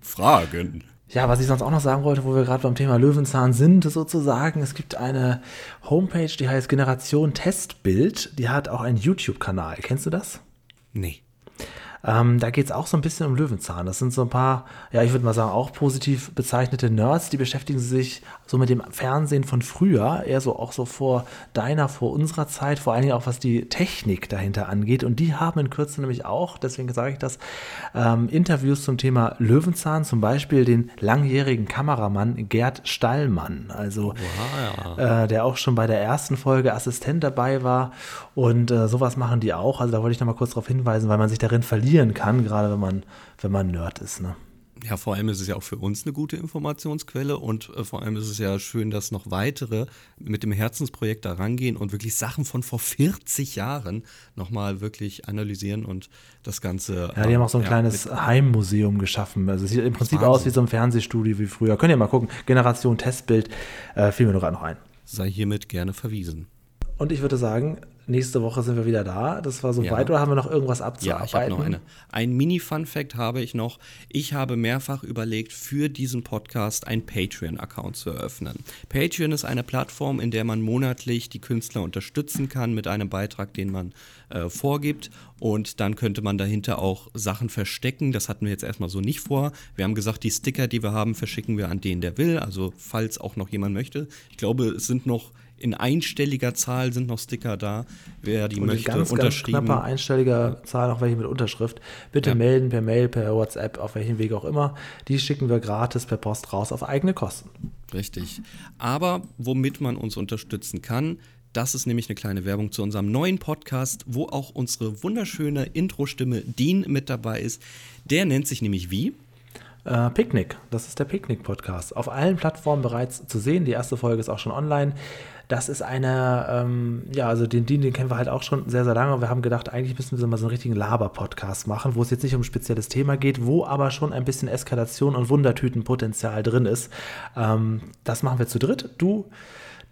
S2: Fragen.
S3: Ja, was ich sonst auch noch sagen wollte, wo wir gerade beim Thema Löwenzahn sind, sozusagen, es gibt eine Homepage, die heißt Generation Testbild, die hat auch einen YouTube-Kanal. Kennst du das?
S2: Nee.
S3: Ähm, da geht es auch so ein bisschen um Löwenzahn. Das sind so ein paar, ja, ich würde mal sagen, auch positiv bezeichnete Nerds, die beschäftigen sich so mit dem Fernsehen von früher, eher so auch so vor deiner, vor unserer Zeit, vor allen Dingen auch was die Technik dahinter angeht. Und die haben in Kürze nämlich auch, deswegen sage ich das, ähm, Interviews zum Thema Löwenzahn, zum Beispiel den langjährigen Kameramann Gerd Stallmann, also äh, der auch schon bei der ersten Folge Assistent dabei war. Und äh, sowas machen die auch. Also da wollte ich nochmal kurz darauf hinweisen, weil man sich darin verlieren kann, gerade wenn man, wenn man Nerd ist. Ne?
S2: Ja, vor allem ist es ja auch für uns eine gute Informationsquelle und äh, vor allem ist es ja schön, dass noch weitere mit dem Herzensprojekt da rangehen und wirklich Sachen von vor 40 Jahren nochmal wirklich analysieren und das Ganze.
S3: Ja, die haben auch so ein
S2: ja,
S3: kleines Heimmuseum geschaffen. Also es sieht im Prinzip aus wie so ein Fernsehstudio wie früher. Könnt ihr mal gucken. Generation Testbild äh, fiel mir gerade noch ein.
S2: sei hiermit gerne verwiesen.
S3: Und ich würde sagen, nächste Woche sind wir wieder da. Das war
S2: Ja.
S3: soweit oder haben wir noch irgendwas
S2: Ja,
S3: abzuarbeiten?
S2: ich habe noch eine. Ein Mini-Fun-Fact habe ich noch. Ich habe mehrfach überlegt, für diesen Podcast einen Patreon-Account zu eröffnen. Patreon ist eine Plattform, in der man monatlich die Künstler unterstützen kann mit einem Beitrag, den man äh, vorgibt. Und dann könnte man dahinter auch Sachen verstecken. Das hatten wir jetzt erstmal so nicht vor. Wir haben gesagt, die Sticker, die wir haben, verschicken wir an den, der will. Also falls auch noch jemand möchte. Ich glaube, es sind noch in einstelliger Zahl sind noch Sticker da. Wer die
S3: Und
S2: möchte,
S3: ganz, ganz
S2: unterschrieben.
S3: knapper einstelliger Zahl auch welche mit Unterschrift. Bitte
S2: Ja.
S3: melden per Mail, per WhatsApp, auf welchem Weg auch immer. Die schicken wir gratis per Post raus auf eigene Kosten.
S2: Richtig. Aber womit man uns unterstützen kann, das ist nämlich eine kleine Werbung zu unserem neuen Podcast, wo auch unsere wunderschöne Intro-Stimme Dean mit dabei ist. Der nennt sich nämlich wie?
S3: Äh, Picknick, das ist der Picknick-Podcast. Auf allen Plattformen bereits zu sehen. Die erste Folge ist auch schon online. Das ist eine, ähm, ja, also den Dean, den kennen wir halt auch schon sehr, sehr lange. Wir haben gedacht, eigentlich müssen wir mal so einen richtigen Laber-Podcast machen, wo es jetzt nicht um ein spezielles Thema geht, wo aber schon ein bisschen Eskalation und Wundertütenpotenzial drin ist. Ähm, das machen wir zu dritt. Du,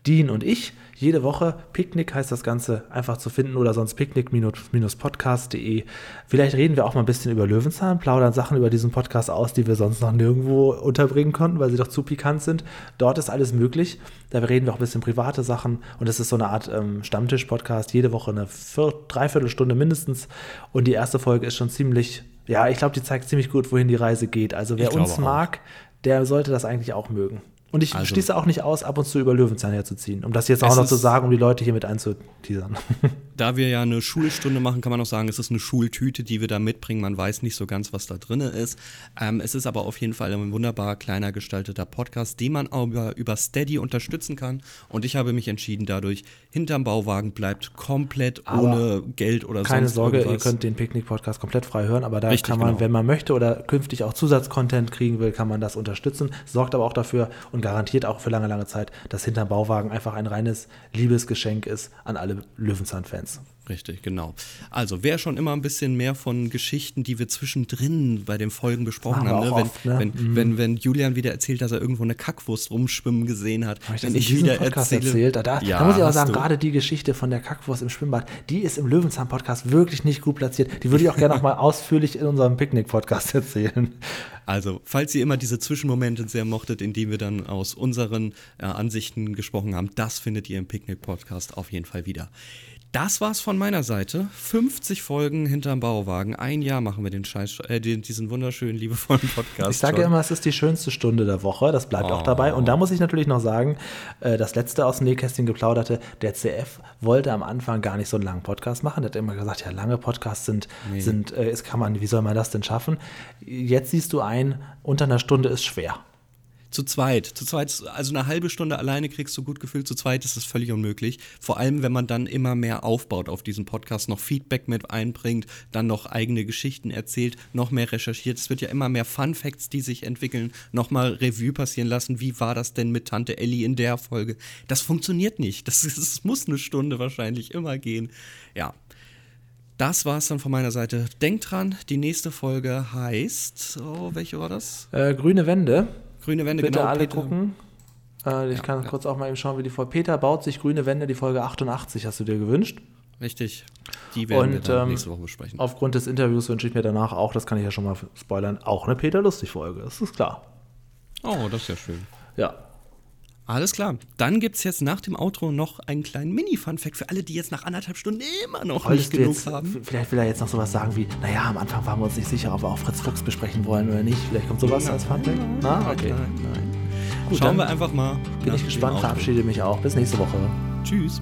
S3: Dean und ich. Jede Woche. Picknick heißt das Ganze einfach zu finden oder sonst picknick-podcast.de. Vielleicht reden wir auch mal ein bisschen über Löwenzahn, plaudern Sachen über diesen Podcast aus, die wir sonst noch nirgendwo unterbringen konnten, weil sie doch zu pikant sind. Dort ist alles möglich. Da reden wir auch ein bisschen private Sachen und es ist so eine Art ähm, Stammtisch-Podcast. Jede Woche eine Viert Dreiviertelstunde mindestens. Und die erste Folge ist schon ziemlich, ja, ich glaube, die zeigt ziemlich gut, wohin die Reise geht. Also wer uns mag, der sollte das eigentlich auch mögen. Und ich
S2: Also-
S3: schließe auch nicht aus, ab und zu über Löwenzahn herzuziehen, um das jetzt auch noch zu sagen, um die Leute hier mit einzuteasern.
S2: Da wir ja eine Schulstunde machen, kann man auch sagen, es ist eine Schultüte, die wir da mitbringen. Man weiß nicht so ganz, was da drin ist. Ähm, es ist aber auf jeden Fall ein wunderbar kleiner gestalteter Podcast, den man auch über, über Steady unterstützen kann. Und ich habe mich entschieden, dadurch, hinterm Bauwagen bleibt komplett
S3: Aber
S2: ohne Geld oder
S3: Keine
S2: sonst
S3: Sorge,
S2: irgendwas.
S3: ihr könnt den Picknick-Podcast komplett frei hören, aber da
S2: Richtig,
S3: kann man,
S2: genau.
S3: wenn man möchte oder künftig auch Zusatzcontent kriegen will, kann man das unterstützen. Sorgt aber auch dafür und garantiert auch für lange, lange Zeit, dass hinterm Bauwagen einfach ein reines Liebesgeschenk ist an alle Löwenzahn-Fans.
S2: Richtig, genau. Also, wer schon immer ein bisschen mehr von Geschichten, die wir zwischendrin bei den Folgen besprochen haben, ne?
S3: auch
S2: wenn,
S3: oft, ne?
S2: wenn, wenn, wenn Julian wieder erzählt, dass er irgendwo eine Kackwurst rumschwimmen gesehen hat,
S3: ich
S2: wenn ich wieder
S3: Podcast
S2: erzähle,
S3: erzählt? Da, da,
S2: Ja,
S3: da muss ich auch sagen,
S2: du.
S3: gerade die Geschichte von der Kackwurst im Schwimmbad, die ist im Löwenzahn-Podcast wirklich nicht gut platziert. Die würde ich auch gerne nochmal ausführlich in unserem Picknick-Podcast erzählen.
S2: Also, falls ihr immer diese Zwischenmomente sehr mochtet, in denen wir dann aus unseren äh, Ansichten gesprochen haben, das findet ihr im Picknick-Podcast auf jeden Fall wieder. Das war's von meiner Seite. 50 Folgen hinterm Bauwagen. Ein Jahr machen wir den Scheiß, äh, den, diesen wunderschönen, liebevollen Podcast.
S3: Ich sage ja immer, es ist die schönste Stunde der Woche. Das bleibt auch
S2: Oh.
S3: dabei. Und da muss ich natürlich noch sagen, äh, das letzte aus dem Nähkästchen geplauderte, der CF wollte am Anfang gar nicht so einen langen Podcast machen. Der hat immer gesagt, ja, lange Podcasts sind, sind äh, kann man, wie soll man das denn schaffen? Jetzt siehst du ein, unter einer Stunde ist schwer.
S2: Zu zweit. Zu zweit, also eine halbe Stunde alleine kriegst du gut gefühlt. Zu zweit ist das völlig unmöglich. Vor allem, wenn man dann immer mehr aufbaut auf diesen Podcast, noch Feedback mit einbringt, dann noch eigene Geschichten erzählt, noch mehr recherchiert. Es wird ja immer mehr Fun Facts, die sich entwickeln, nochmal Revue passieren lassen. Wie war das denn mit Tante Ellie in der Folge? Das funktioniert nicht. Das, das muss eine Stunde wahrscheinlich immer gehen. Ja. Das war's dann von meiner Seite. Denkt dran, die nächste Folge heißt. Oh, welche war das?
S3: Äh, grüne Wände.
S2: Grüne Wände,
S3: Bitte
S2: genau.
S3: alle
S2: Peter.
S3: gucken. Äh, ich kann kurz auch mal eben schauen, wie die Folge. Peter baut sich grüne Wände, die Folge 88 hast du dir gewünscht.
S2: Richtig. Die werden wir
S3: Und
S2: dann
S3: ähm,
S2: nächste Woche besprechen.
S3: aufgrund des Interviews wünsche ich mir danach auch, das kann ich ja schon mal spoilern, auch eine Peter Lustig-Folge. Das ist klar.
S2: Oh, das ist ja schön.
S6: Ja.
S2: Alles klar. Dann gibt es jetzt nach dem Outro noch einen kleinen Mini-Fun-Fact für alle, die jetzt nach anderthalb Stunden immer noch
S6: Wolltest
S2: nicht genug
S6: jetzt,
S2: haben.
S6: vielleicht will er jetzt noch sowas sagen wie, naja, am Anfang waren wir uns nicht sicher, ob wir auch Fritz Fuchs besprechen wollen oder nicht. Vielleicht kommt sowas als Funfact. Na, okay.
S2: Nein, nein.
S6: Gut,
S2: Schauen wir einfach mal.
S6: Bin ich gespannt, verabschiede mich auch. Bis nächste Woche.
S2: Tschüss.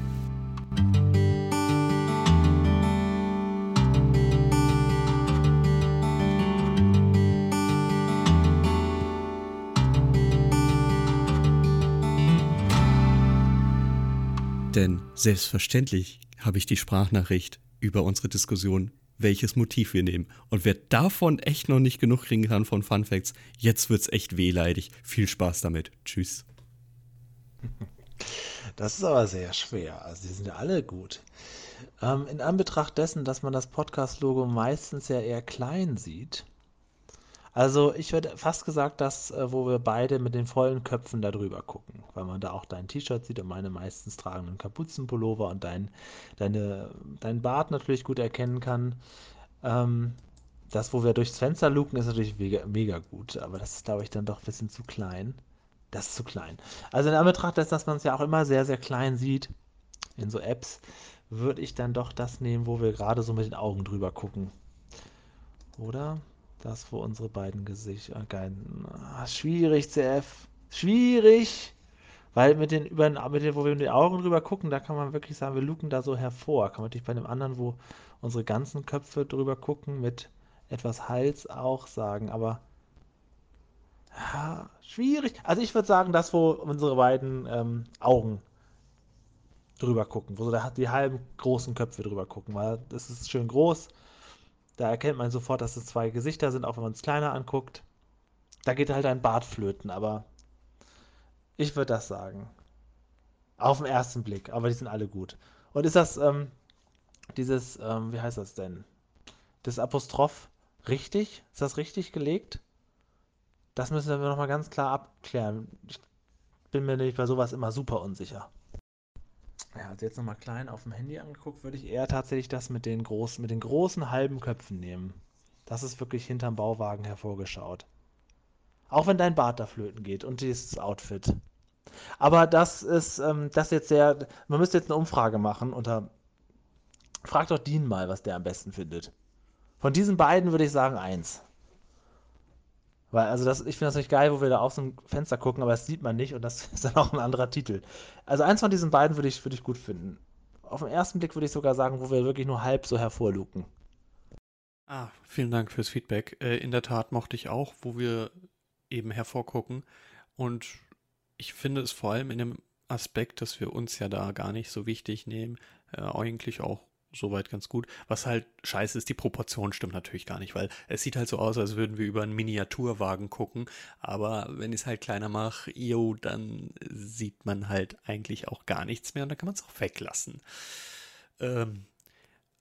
S2: Denn selbstverständlich habe ich die Sprachnachricht über unsere Diskussion, welches Motiv wir nehmen. Und wer davon echt noch nicht genug kriegen kann von Fun Facts, jetzt wird's echt wehleidig. Viel Spaß damit. Tschüss.
S3: Das ist aber sehr schwer. Also die sind ja alle gut. Ähm, in Anbetracht dessen, dass man das Podcast-Logo meistens ja eher klein sieht. Also ich hätte fast gesagt, dass, äh, wo wir beide mit den vollen Köpfen da drüber gucken, weil man da auch dein T-Shirt sieht und meine meistens tragenden Kapuzenpullover und dein, deine, dein Bart natürlich gut erkennen kann. Ähm, das, wo wir durchs Fenster luken, ist natürlich mega, mega gut, aber das ist, glaube ich, dann doch ein bisschen zu klein. Das ist zu klein. Also in Anbetracht dessen, dass man es ja auch immer sehr, sehr klein sieht in so Apps, würde ich dann doch das nehmen, wo wir gerade so mit den Augen drüber gucken. Oder? Das, wo unsere beiden Gesichter. Geil. Ah, schwierig, CF. Schwierig. Weil mit den, über, mit den, wo wir mit den Augen drüber gucken, da kann man wirklich sagen, wir luken da so hervor. Kann man natürlich bei dem anderen, wo unsere ganzen Köpfe drüber gucken, mit etwas Hals auch sagen. Aber ja, schwierig. Also ich würde sagen, das, wo unsere beiden ähm, Augen drüber gucken, wo so die halben großen Köpfe drüber gucken, weil das ist schön groß. Da erkennt man sofort, dass es zwei Gesichter sind, auch wenn man es kleiner anguckt. Da geht halt ein Bart flöten, aber ich würde das sagen. Auf den ersten Blick, aber die sind alle gut. Und ist das, ähm, dieses, ähm, wie heißt das denn? Das Apostroph richtig? Ist das richtig gelegt? Das müssen wir nochmal ganz klar abklären. Ich bin mir nämlich bei sowas immer super unsicher. Ja, also jetzt nochmal klein auf dem Handy angeguckt, würde ich eher tatsächlich das mit den großen, mit den großen halben Köpfen nehmen. Das ist wirklich hinterm Bauwagen hervorgeschaut. Auch wenn dein Bart da flöten geht und dieses Outfit. Aber das ist, ähm, das jetzt sehr, man müsste jetzt eine Umfrage machen unter, frag doch Dean mal, was der am besten findet. Von diesen beiden würde ich sagen eins. Weil, also das, ich finde das nicht geil, wo wir da aus dem Fenster gucken, aber das sieht man nicht und das ist dann auch ein anderer Titel. Also eins von diesen beiden würde ich, würde ich gut finden. Auf den ersten Blick würde ich sogar sagen, wo wir wirklich nur halb so hervorluken.
S4: Ah, vielen Dank fürs Feedback. Äh, in der Tat mochte ich auch, wo wir eben hervorgucken. Und ich finde es vor allem in dem Aspekt, dass wir uns ja da gar nicht so wichtig nehmen, äh, eigentlich auch soweit ganz gut. Was halt scheiße ist, die Proportion stimmt natürlich gar nicht, weil es sieht halt so aus, als würden wir über einen Miniaturwagen gucken. Aber wenn ich es halt kleiner mache, jo, dann sieht man halt eigentlich auch gar nichts mehr und dann kann man es auch weglassen. Ähm,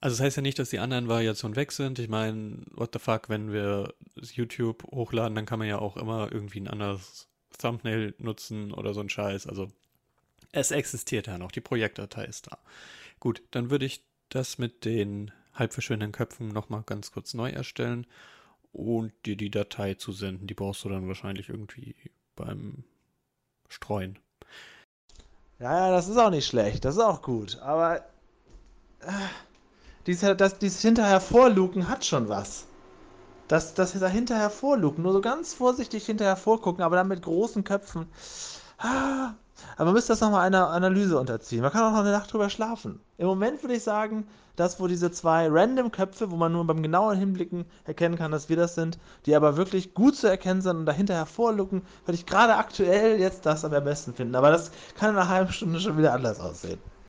S4: also das heißt ja nicht, dass die anderen Variationen weg sind. Ich meine, what the fuck, wenn wir YouTube hochladen, dann kann man ja auch immer irgendwie ein anderes Thumbnail nutzen oder so ein Scheiß. Also es existiert ja noch, die Projektdatei ist da. Gut, dann würde ich das mit den halb verschwindenden Köpfen nochmal ganz kurz neu erstellen und dir die Datei zusenden. Die brauchst du dann wahrscheinlich irgendwie beim Streuen.
S3: Ja, ja, das ist auch nicht schlecht, das ist auch gut, aber äh, dieses, das, dieses hinterher vorluken hat schon was. Das, das dahinter hervorluken, nur so ganz vorsichtig hinterher vorgucken, aber dann mit großen Köpfen. Ah, aber man müsste das nochmal einer Analyse unterziehen. Man kann auch noch eine Nacht drüber schlafen. Im Moment würde ich sagen, das, wo diese zwei random Köpfe, wo man nur beim genauen Hinblicken erkennen kann, dass wir das sind, die aber wirklich gut zu erkennen sind und dahinter hervorlucken, würde ich gerade aktuell jetzt das am besten finden. Aber das kann in einer halben Stunde schon wieder anders aussehen.